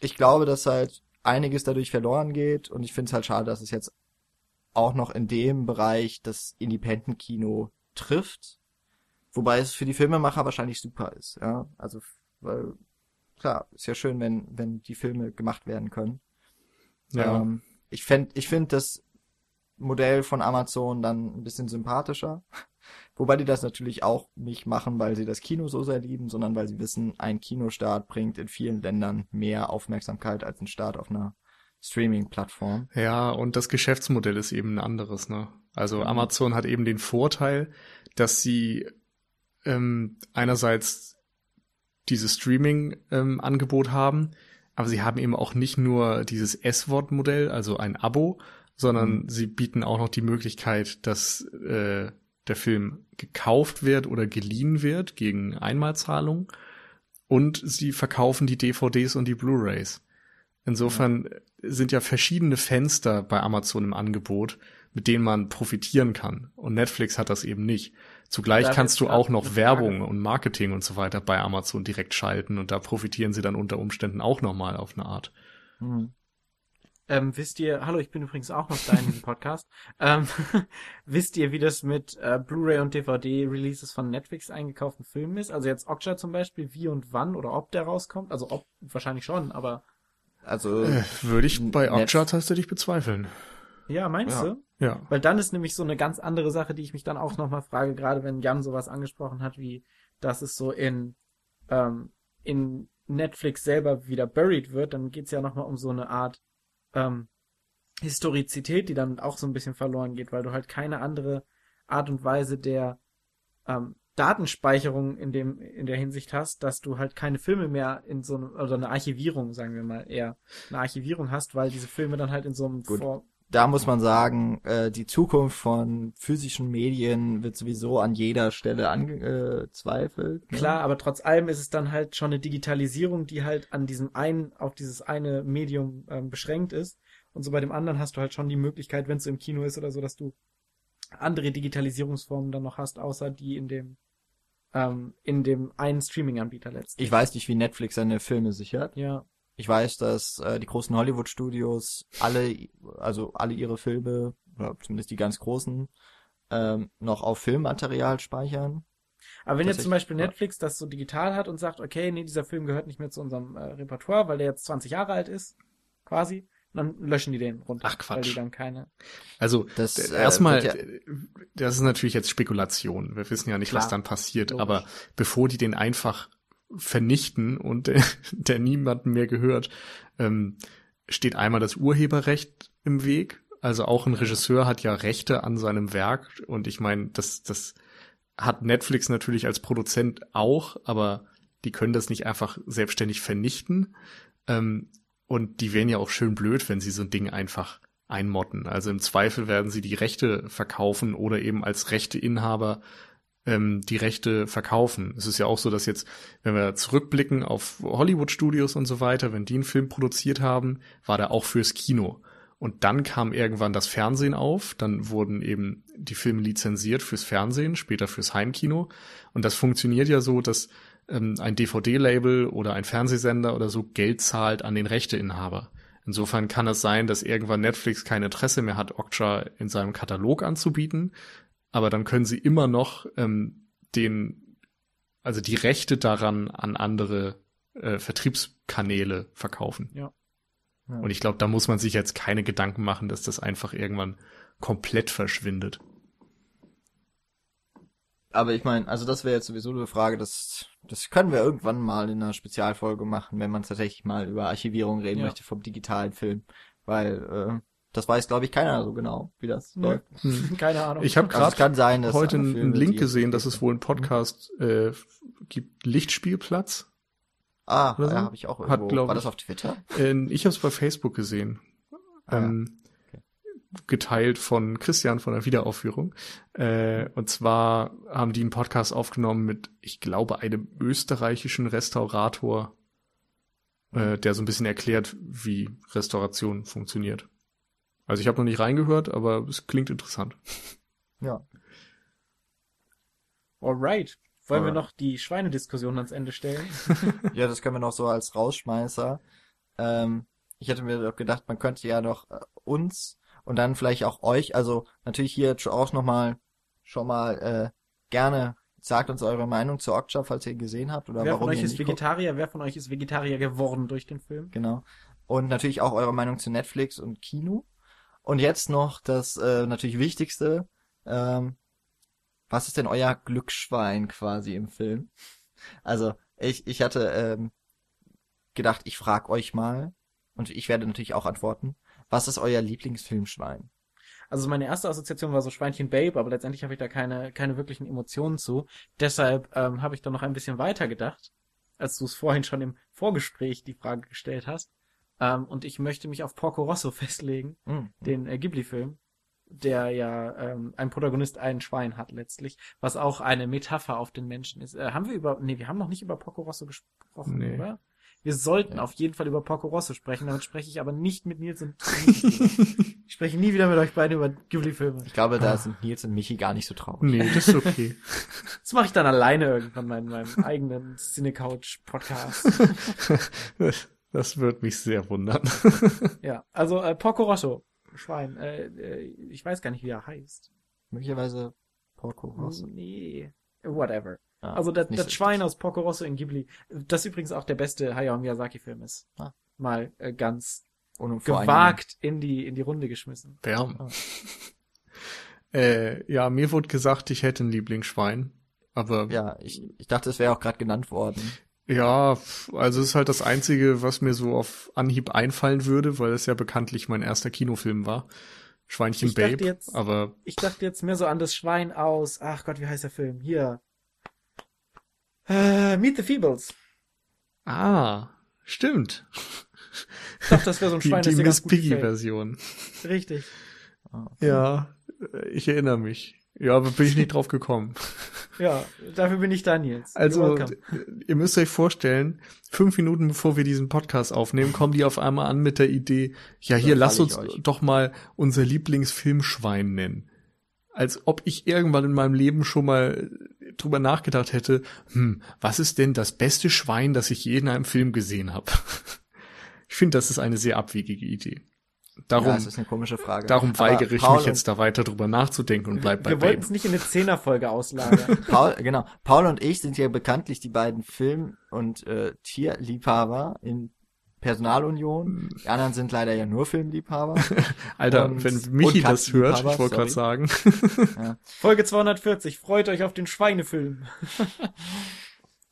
ich glaube, dass halt einiges dadurch verloren geht und ich finde es halt schade, dass es jetzt auch noch in dem Bereich das Independent-Kino trifft, wobei es für die Filmemacher wahrscheinlich super ist, ja, also weil klar, ist ja schön, wenn wenn die Filme gemacht werden können. Ja. Ähm, ich fänd, ich finde das Modell von Amazon dann ein bisschen sympathischer. Wobei die das natürlich auch nicht machen, weil sie das Kino so sehr lieben, sondern weil sie wissen, ein Kinostart bringt in vielen Ländern mehr Aufmerksamkeit als ein Start auf einer Streaming-Plattform. Ja, und das Geschäftsmodell ist eben ein anderes, ne? Also Amazon hat eben den Vorteil, dass sie ähm, einerseits dieses Streaming-Angebot haben, aber sie haben eben auch nicht nur dieses S-Wort-Modell, also ein Abo, sondern Mhm. sie bieten auch noch die Möglichkeit, dass äh, der Film gekauft wird oder geliehen wird gegen Einmalzahlung und sie verkaufen die DVDs und die Blu-rays. Insofern sind ja verschiedene Fenster bei Amazon im Angebot, mit denen man profitieren kann. Und Netflix hat das eben nicht. Zugleich Da kannst du auch noch Werbung Frage. und Marketing und so weiter bei Amazon direkt schalten und da profitieren sie dann unter Umständen auch nochmal auf eine Art. Hm. Ähm, wisst ihr, hallo, ich bin übrigens auch noch da in diesem Podcast. Ähm, wisst ihr, wie das mit äh, Blu-ray und DVD-Releases von Netflix eingekauften Filmen ist? Also jetzt Okja zum Beispiel, wie und wann oder ob der rauskommt? Also ob, wahrscheinlich schon, aber Also Äh, würde ich bei Okja tatsächlich bezweifeln. ja, meinst Ja. du? Ja. Weil dann ist nämlich so eine ganz andere Sache, die ich mich dann auch nochmal frage, gerade wenn Jan sowas angesprochen hat, wie dass es so in, ähm, in Netflix selber wieder buried wird, dann geht's ja nochmal um so eine Art ähm, Historizität, die dann auch so ein bisschen verloren geht, weil du halt keine andere Art und Weise der ähm, Datenspeicherung in dem in der Hinsicht hast, dass du halt keine Filme mehr in so einem oder eine Archivierung, sagen wir mal eher eine Archivierung hast, weil diese Filme dann halt in so einem Gut. Vor da muss man sagen, äh, die Zukunft von physischen Medien wird sowieso an jeder Stelle angezweifelt. Ne? Klar, aber trotz allem ist es dann halt schon eine Digitalisierung, die halt an diesem einen, auf dieses eine Medium ähm, beschränkt ist. Und so bei dem anderen hast du halt schon die Möglichkeit, wenn es im Kino ist oder so, dass du andere Digitalisierungsformen dann noch hast, außer die in dem ähm, in dem einen Streaming-Anbieter letztlich. Ich weiß nicht, wie Netflix seine Filme sichert. Ja, Ich weiß, dass äh, die großen Hollywood-Studios alle, also alle ihre Filme, oder zumindest die ganz großen, ähm, noch auf Filmmaterial speichern. aber wenn jetzt zum Beispiel ja. Netflix das so digital hat und sagt, okay, nee, dieser Film gehört nicht mehr zu unserem äh, Repertoire, weil der jetzt 20 Jahre alt ist, quasi, dann löschen die den runter. Ach, Quatsch. Weil die dann keine. Also Das, äh, erstmal, d- das ist natürlich jetzt Spekulation. Wir wissen ja nicht, was Klar, dann passiert. logisch. Aber bevor die den einfach vernichten und der, der niemandem mehr gehört, ähm, steht einmal das Urheberrecht im Weg. Also auch ein Regisseur hat ja Rechte an seinem Werk und ich meine, das, das hat Netflix natürlich als Produzent auch, aber die können das nicht einfach selbstständig vernichten. Ähm, und die wären ja auch schön blöd, wenn sie so ein Ding einfach einmotten. Also im Zweifel werden sie die Rechte verkaufen oder eben als Rechteinhaber ähm, die Rechte verkaufen. Es ist ja auch so, dass jetzt, wenn wir zurückblicken auf Hollywood-Studios und so weiter, wenn die einen Film produziert haben, war der auch fürs Kino. Und dann kam irgendwann das Fernsehen auf, dann wurden eben die Filme lizenziert fürs Fernsehen, später fürs Heimkino. Und das funktioniert ja so, dass ähm, ein DVD-Label oder ein Fernsehsender oder so Geld zahlt an den Rechteinhaber. Insofern kann es sein, dass irgendwann Netflix kein Interesse mehr hat, Okja in seinem Katalog anzubieten, aber dann können sie immer noch ähm, den, also die Rechte daran an andere äh, Vertriebskanäle verkaufen. Ja. Ja. Und ich glaube, da muss man sich jetzt keine Gedanken machen, dass das einfach irgendwann komplett verschwindet. Aber ich meine, also das wäre jetzt sowieso eine Frage, das, das können wir irgendwann mal in einer Spezialfolge machen, wenn man tatsächlich mal über Archivierung reden Ja. möchte vom digitalen Film. Weil, äh, das weiß, glaube ich, keiner so genau, wie das Nö. läuft. Hm. Keine Ahnung. Ich habe Also gerade dass heute einen Link gesehen, dass es wohl einen Podcast äh, gibt, Lichtspielplatz. Ah, so. ja, habe ich auch Hat, irgendwo. glaub War ich- das auf Twitter? Äh, ich habe es bei Facebook gesehen. Ah, ja. ähm, geteilt von Christian von der Wiederaufführung. Äh, und zwar haben die einen Podcast aufgenommen mit, ich glaube, einem österreichischen Restaurator, äh, der so ein bisschen erklärt, wie Restauration funktioniert. Also ich habe noch nicht reingehört, aber es klingt interessant. Ja. Alright. Wollen wir Alright. noch die Schweinediskussion ans Ende stellen? Ja, das können wir noch so als Rausschmeißer. Ähm, ich hätte mir doch gedacht, man könnte ja noch äh, uns und dann vielleicht auch euch, also natürlich hier auch nochmal schon mal äh, gerne sagt uns eure Meinung zu Okja, falls ihr ihn gesehen habt oder wer warum von euch ihr ist nicht guckt. Vegetarier? Wer von euch ist Vegetarier geworden durch den Film? Genau. Und natürlich auch eure Meinung zu Netflix und Kino. Und jetzt noch das äh, natürlich Wichtigste. Ähm, was ist denn euer Glücksschwein quasi im Film? Also ich, ich hatte ähm, gedacht, ich frag euch mal und ich werde natürlich auch antworten. Was ist euer Lieblingsfilmschwein? Also meine erste Assoziation war so Schweinchen Babe, aber letztendlich habe ich da keine, keine wirklichen Emotionen zu. Deshalb ähm, habe ich da noch ein bisschen weiter gedacht, als du es vorhin schon im Vorgespräch die Frage gestellt hast. Ähm, und ich möchte mich auf Porco Rosso festlegen, Hm. den äh, Ghibli-Film, der ja ähm, ein Protagonist ein Schwein hat letztlich, was auch eine Metapher auf den Menschen ist. Äh, haben wir über, nee, wir haben noch nicht über Porco Rosso gesprochen, Nee. oder? Wir sollten Ja. auf jeden Fall über Porco Rosso sprechen, damit spreche ich aber nicht mit Nils und Michi. Ich spreche nie wieder mit euch beiden über Ghibli-Filme. Ich glaube, da Ah. sind Nils und Michi gar nicht so traurig. Nee, das ist okay. Das mache ich dann alleine irgendwann in meinem eigenen Cinecouch-Podcast. Das wird mich sehr wundern. ja, also äh, Porco Rosso, Schwein. Äh, äh, ich weiß gar nicht, wie er heißt. Möglicherweise Porco Rosso. Nee, whatever. Ah, Also das, das so Schwein aus Porco Rosso in Ghibli, das übrigens auch der beste Hayao Miyazaki-Film ist. Ah. Mal äh, ganz gewagt in die, in die Runde geschmissen. Bärm. Ah. Äh, ja, mir wurde gesagt, ich hätte ein Lieblingsschwein. Aber Ja, ich, ich dachte, es wäre auch gerade genannt worden. Ja, also es ist halt das Einzige, was mir so auf Anhieb einfallen würde, weil es ja bekanntlich mein erster Kinofilm war. Schweinchen Ich dachte Babe. jetzt- aber Ich dachte jetzt mehr so an das Schwein aus, ach Gott, wie heißt der Film? Hier. Äh, Meet the Feebles. ah, stimmt. Ich dachte, das wäre so ein Die, Schwein, die das dir ganz Miss. Piggy-Version. Richtig. Ah, Ja, äh, ich erinnere mich. Ja, aber bin ich nicht drauf gekommen. Ja, dafür bin ich da, Nils. You're Also, welcome. ihr müsst euch vorstellen, fünf Minuten bevor wir diesen Podcast aufnehmen, kommen die auf einmal an mit der Idee, ja, hier, Dann lass uns euch. doch mal unser Lieblingsfilmschwein nennen. Als ob ich irgendwann in meinem Leben schon mal drüber nachgedacht hätte, hm, was ist denn das beste Schwein, das ich je in einem Film gesehen habe? Ich finde, das ist eine sehr abwegige Idee. Darum, ja, es ist eine komische Frage. darum Aber weigere ich Paul mich jetzt da weiter drüber nachzudenken und bleib bei Wir wollten es nicht in eine Zehnerfolge auslagern. Und Paul, genau. Paul und ich sind ja bekanntlich die beiden Film- und äh, Tierliebhaber in Personalunion. Die anderen sind leider ja nur Filmliebhaber. Alter, und- wenn Michi das hört, ich wollte gerade sagen, Ja. Folge 240, freut euch auf den Schweinefilm.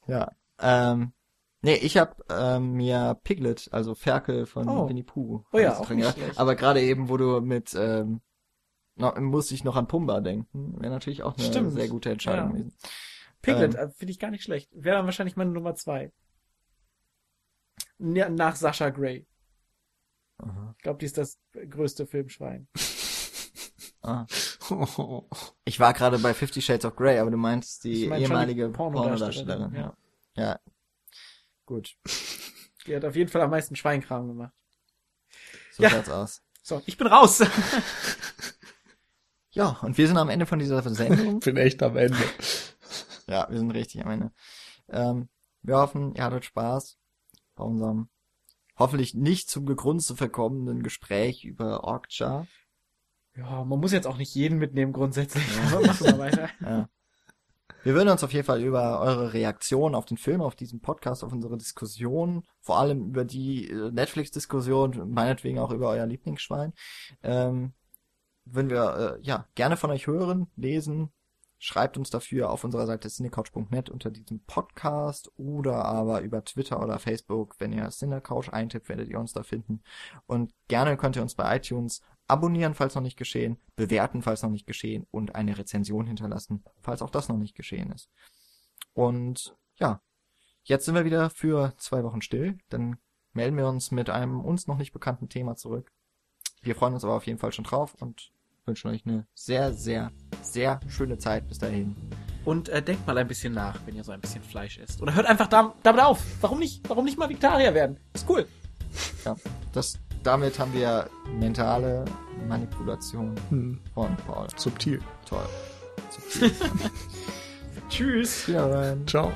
ja. Ähm, nee, ich habe ähm, mir Piglet, also Ferkel von Oh. Winnie Pooh. Oh ja, auch nicht schlecht. Aber gerade eben, wo du mit, ähm, noch, musste ich noch an Pumba denken. Wäre natürlich auch eine Stimmt. sehr gute Entscheidung Ja. gewesen. Piglet, Ähm. äh, finde ich gar nicht schlecht. Wäre dann wahrscheinlich meine Nummer zwei. Nach Sascha Grey. Aha. Ich glaube, die ist das größte Filmschwein. Ah. Ich war gerade bei Fifty Shades of Grey, aber du meinst die Ich mein ehemalige Pornodarstellerin, Pornodarstellerin. ja. Ja. Gut. Die hat auf jeden Fall am meisten Schweinkram gemacht. So Ja. schaut's aus. So, ich bin raus. Ja, und wir sind am Ende von dieser Sendung. bin echt am Ende. ja, wir sind richtig am Ende. Ähm, wir hoffen, ihr hattet Spaß bei unserem hoffentlich nicht zum Gegrunze verkommenen Gespräch über Orkja. ja, man muss jetzt auch nicht jeden mitnehmen grundsätzlich. Ja. Aber machen wir weiter. Ja. Wir würden uns auf jeden Fall über eure Reaktion auf den Film, auf diesen Podcast, auf unsere Diskussion, vor allem über die äh, Netflix-Diskussion, meinetwegen auch über euer Lieblingsschwein, ähm, würden wir äh, ja gerne von euch hören, lesen. Schreibt uns dafür auf unserer Seite cinecouch.net unter diesem Podcast oder aber über Twitter oder Facebook. Wenn ihr Cinecouch eintippt, werdet ihr uns da finden. Und gerne könnt ihr uns bei iTunes abonnieren, falls noch nicht geschehen, bewerten, falls noch nicht geschehen und eine Rezension hinterlassen, falls auch das noch nicht geschehen ist. Und ja, jetzt sind wir wieder für zwei Wochen still. Dann melden wir uns mit einem uns noch nicht bekannten Thema zurück. Wir freuen uns aber auf jeden Fall schon drauf und wünschen euch eine sehr, sehr, sehr schöne Zeit bis dahin. Und äh, denkt mal ein bisschen nach, wenn ihr so ein bisschen Fleisch isst. Oder hört einfach da, damit auf. Warum nicht, warum nicht mal Vegetarier werden? Ist cool. Ja, das, damit haben wir mentale Manipulation Hm, von Paul. subtil. Toll. Tschüss. Wiederhören. Ciao.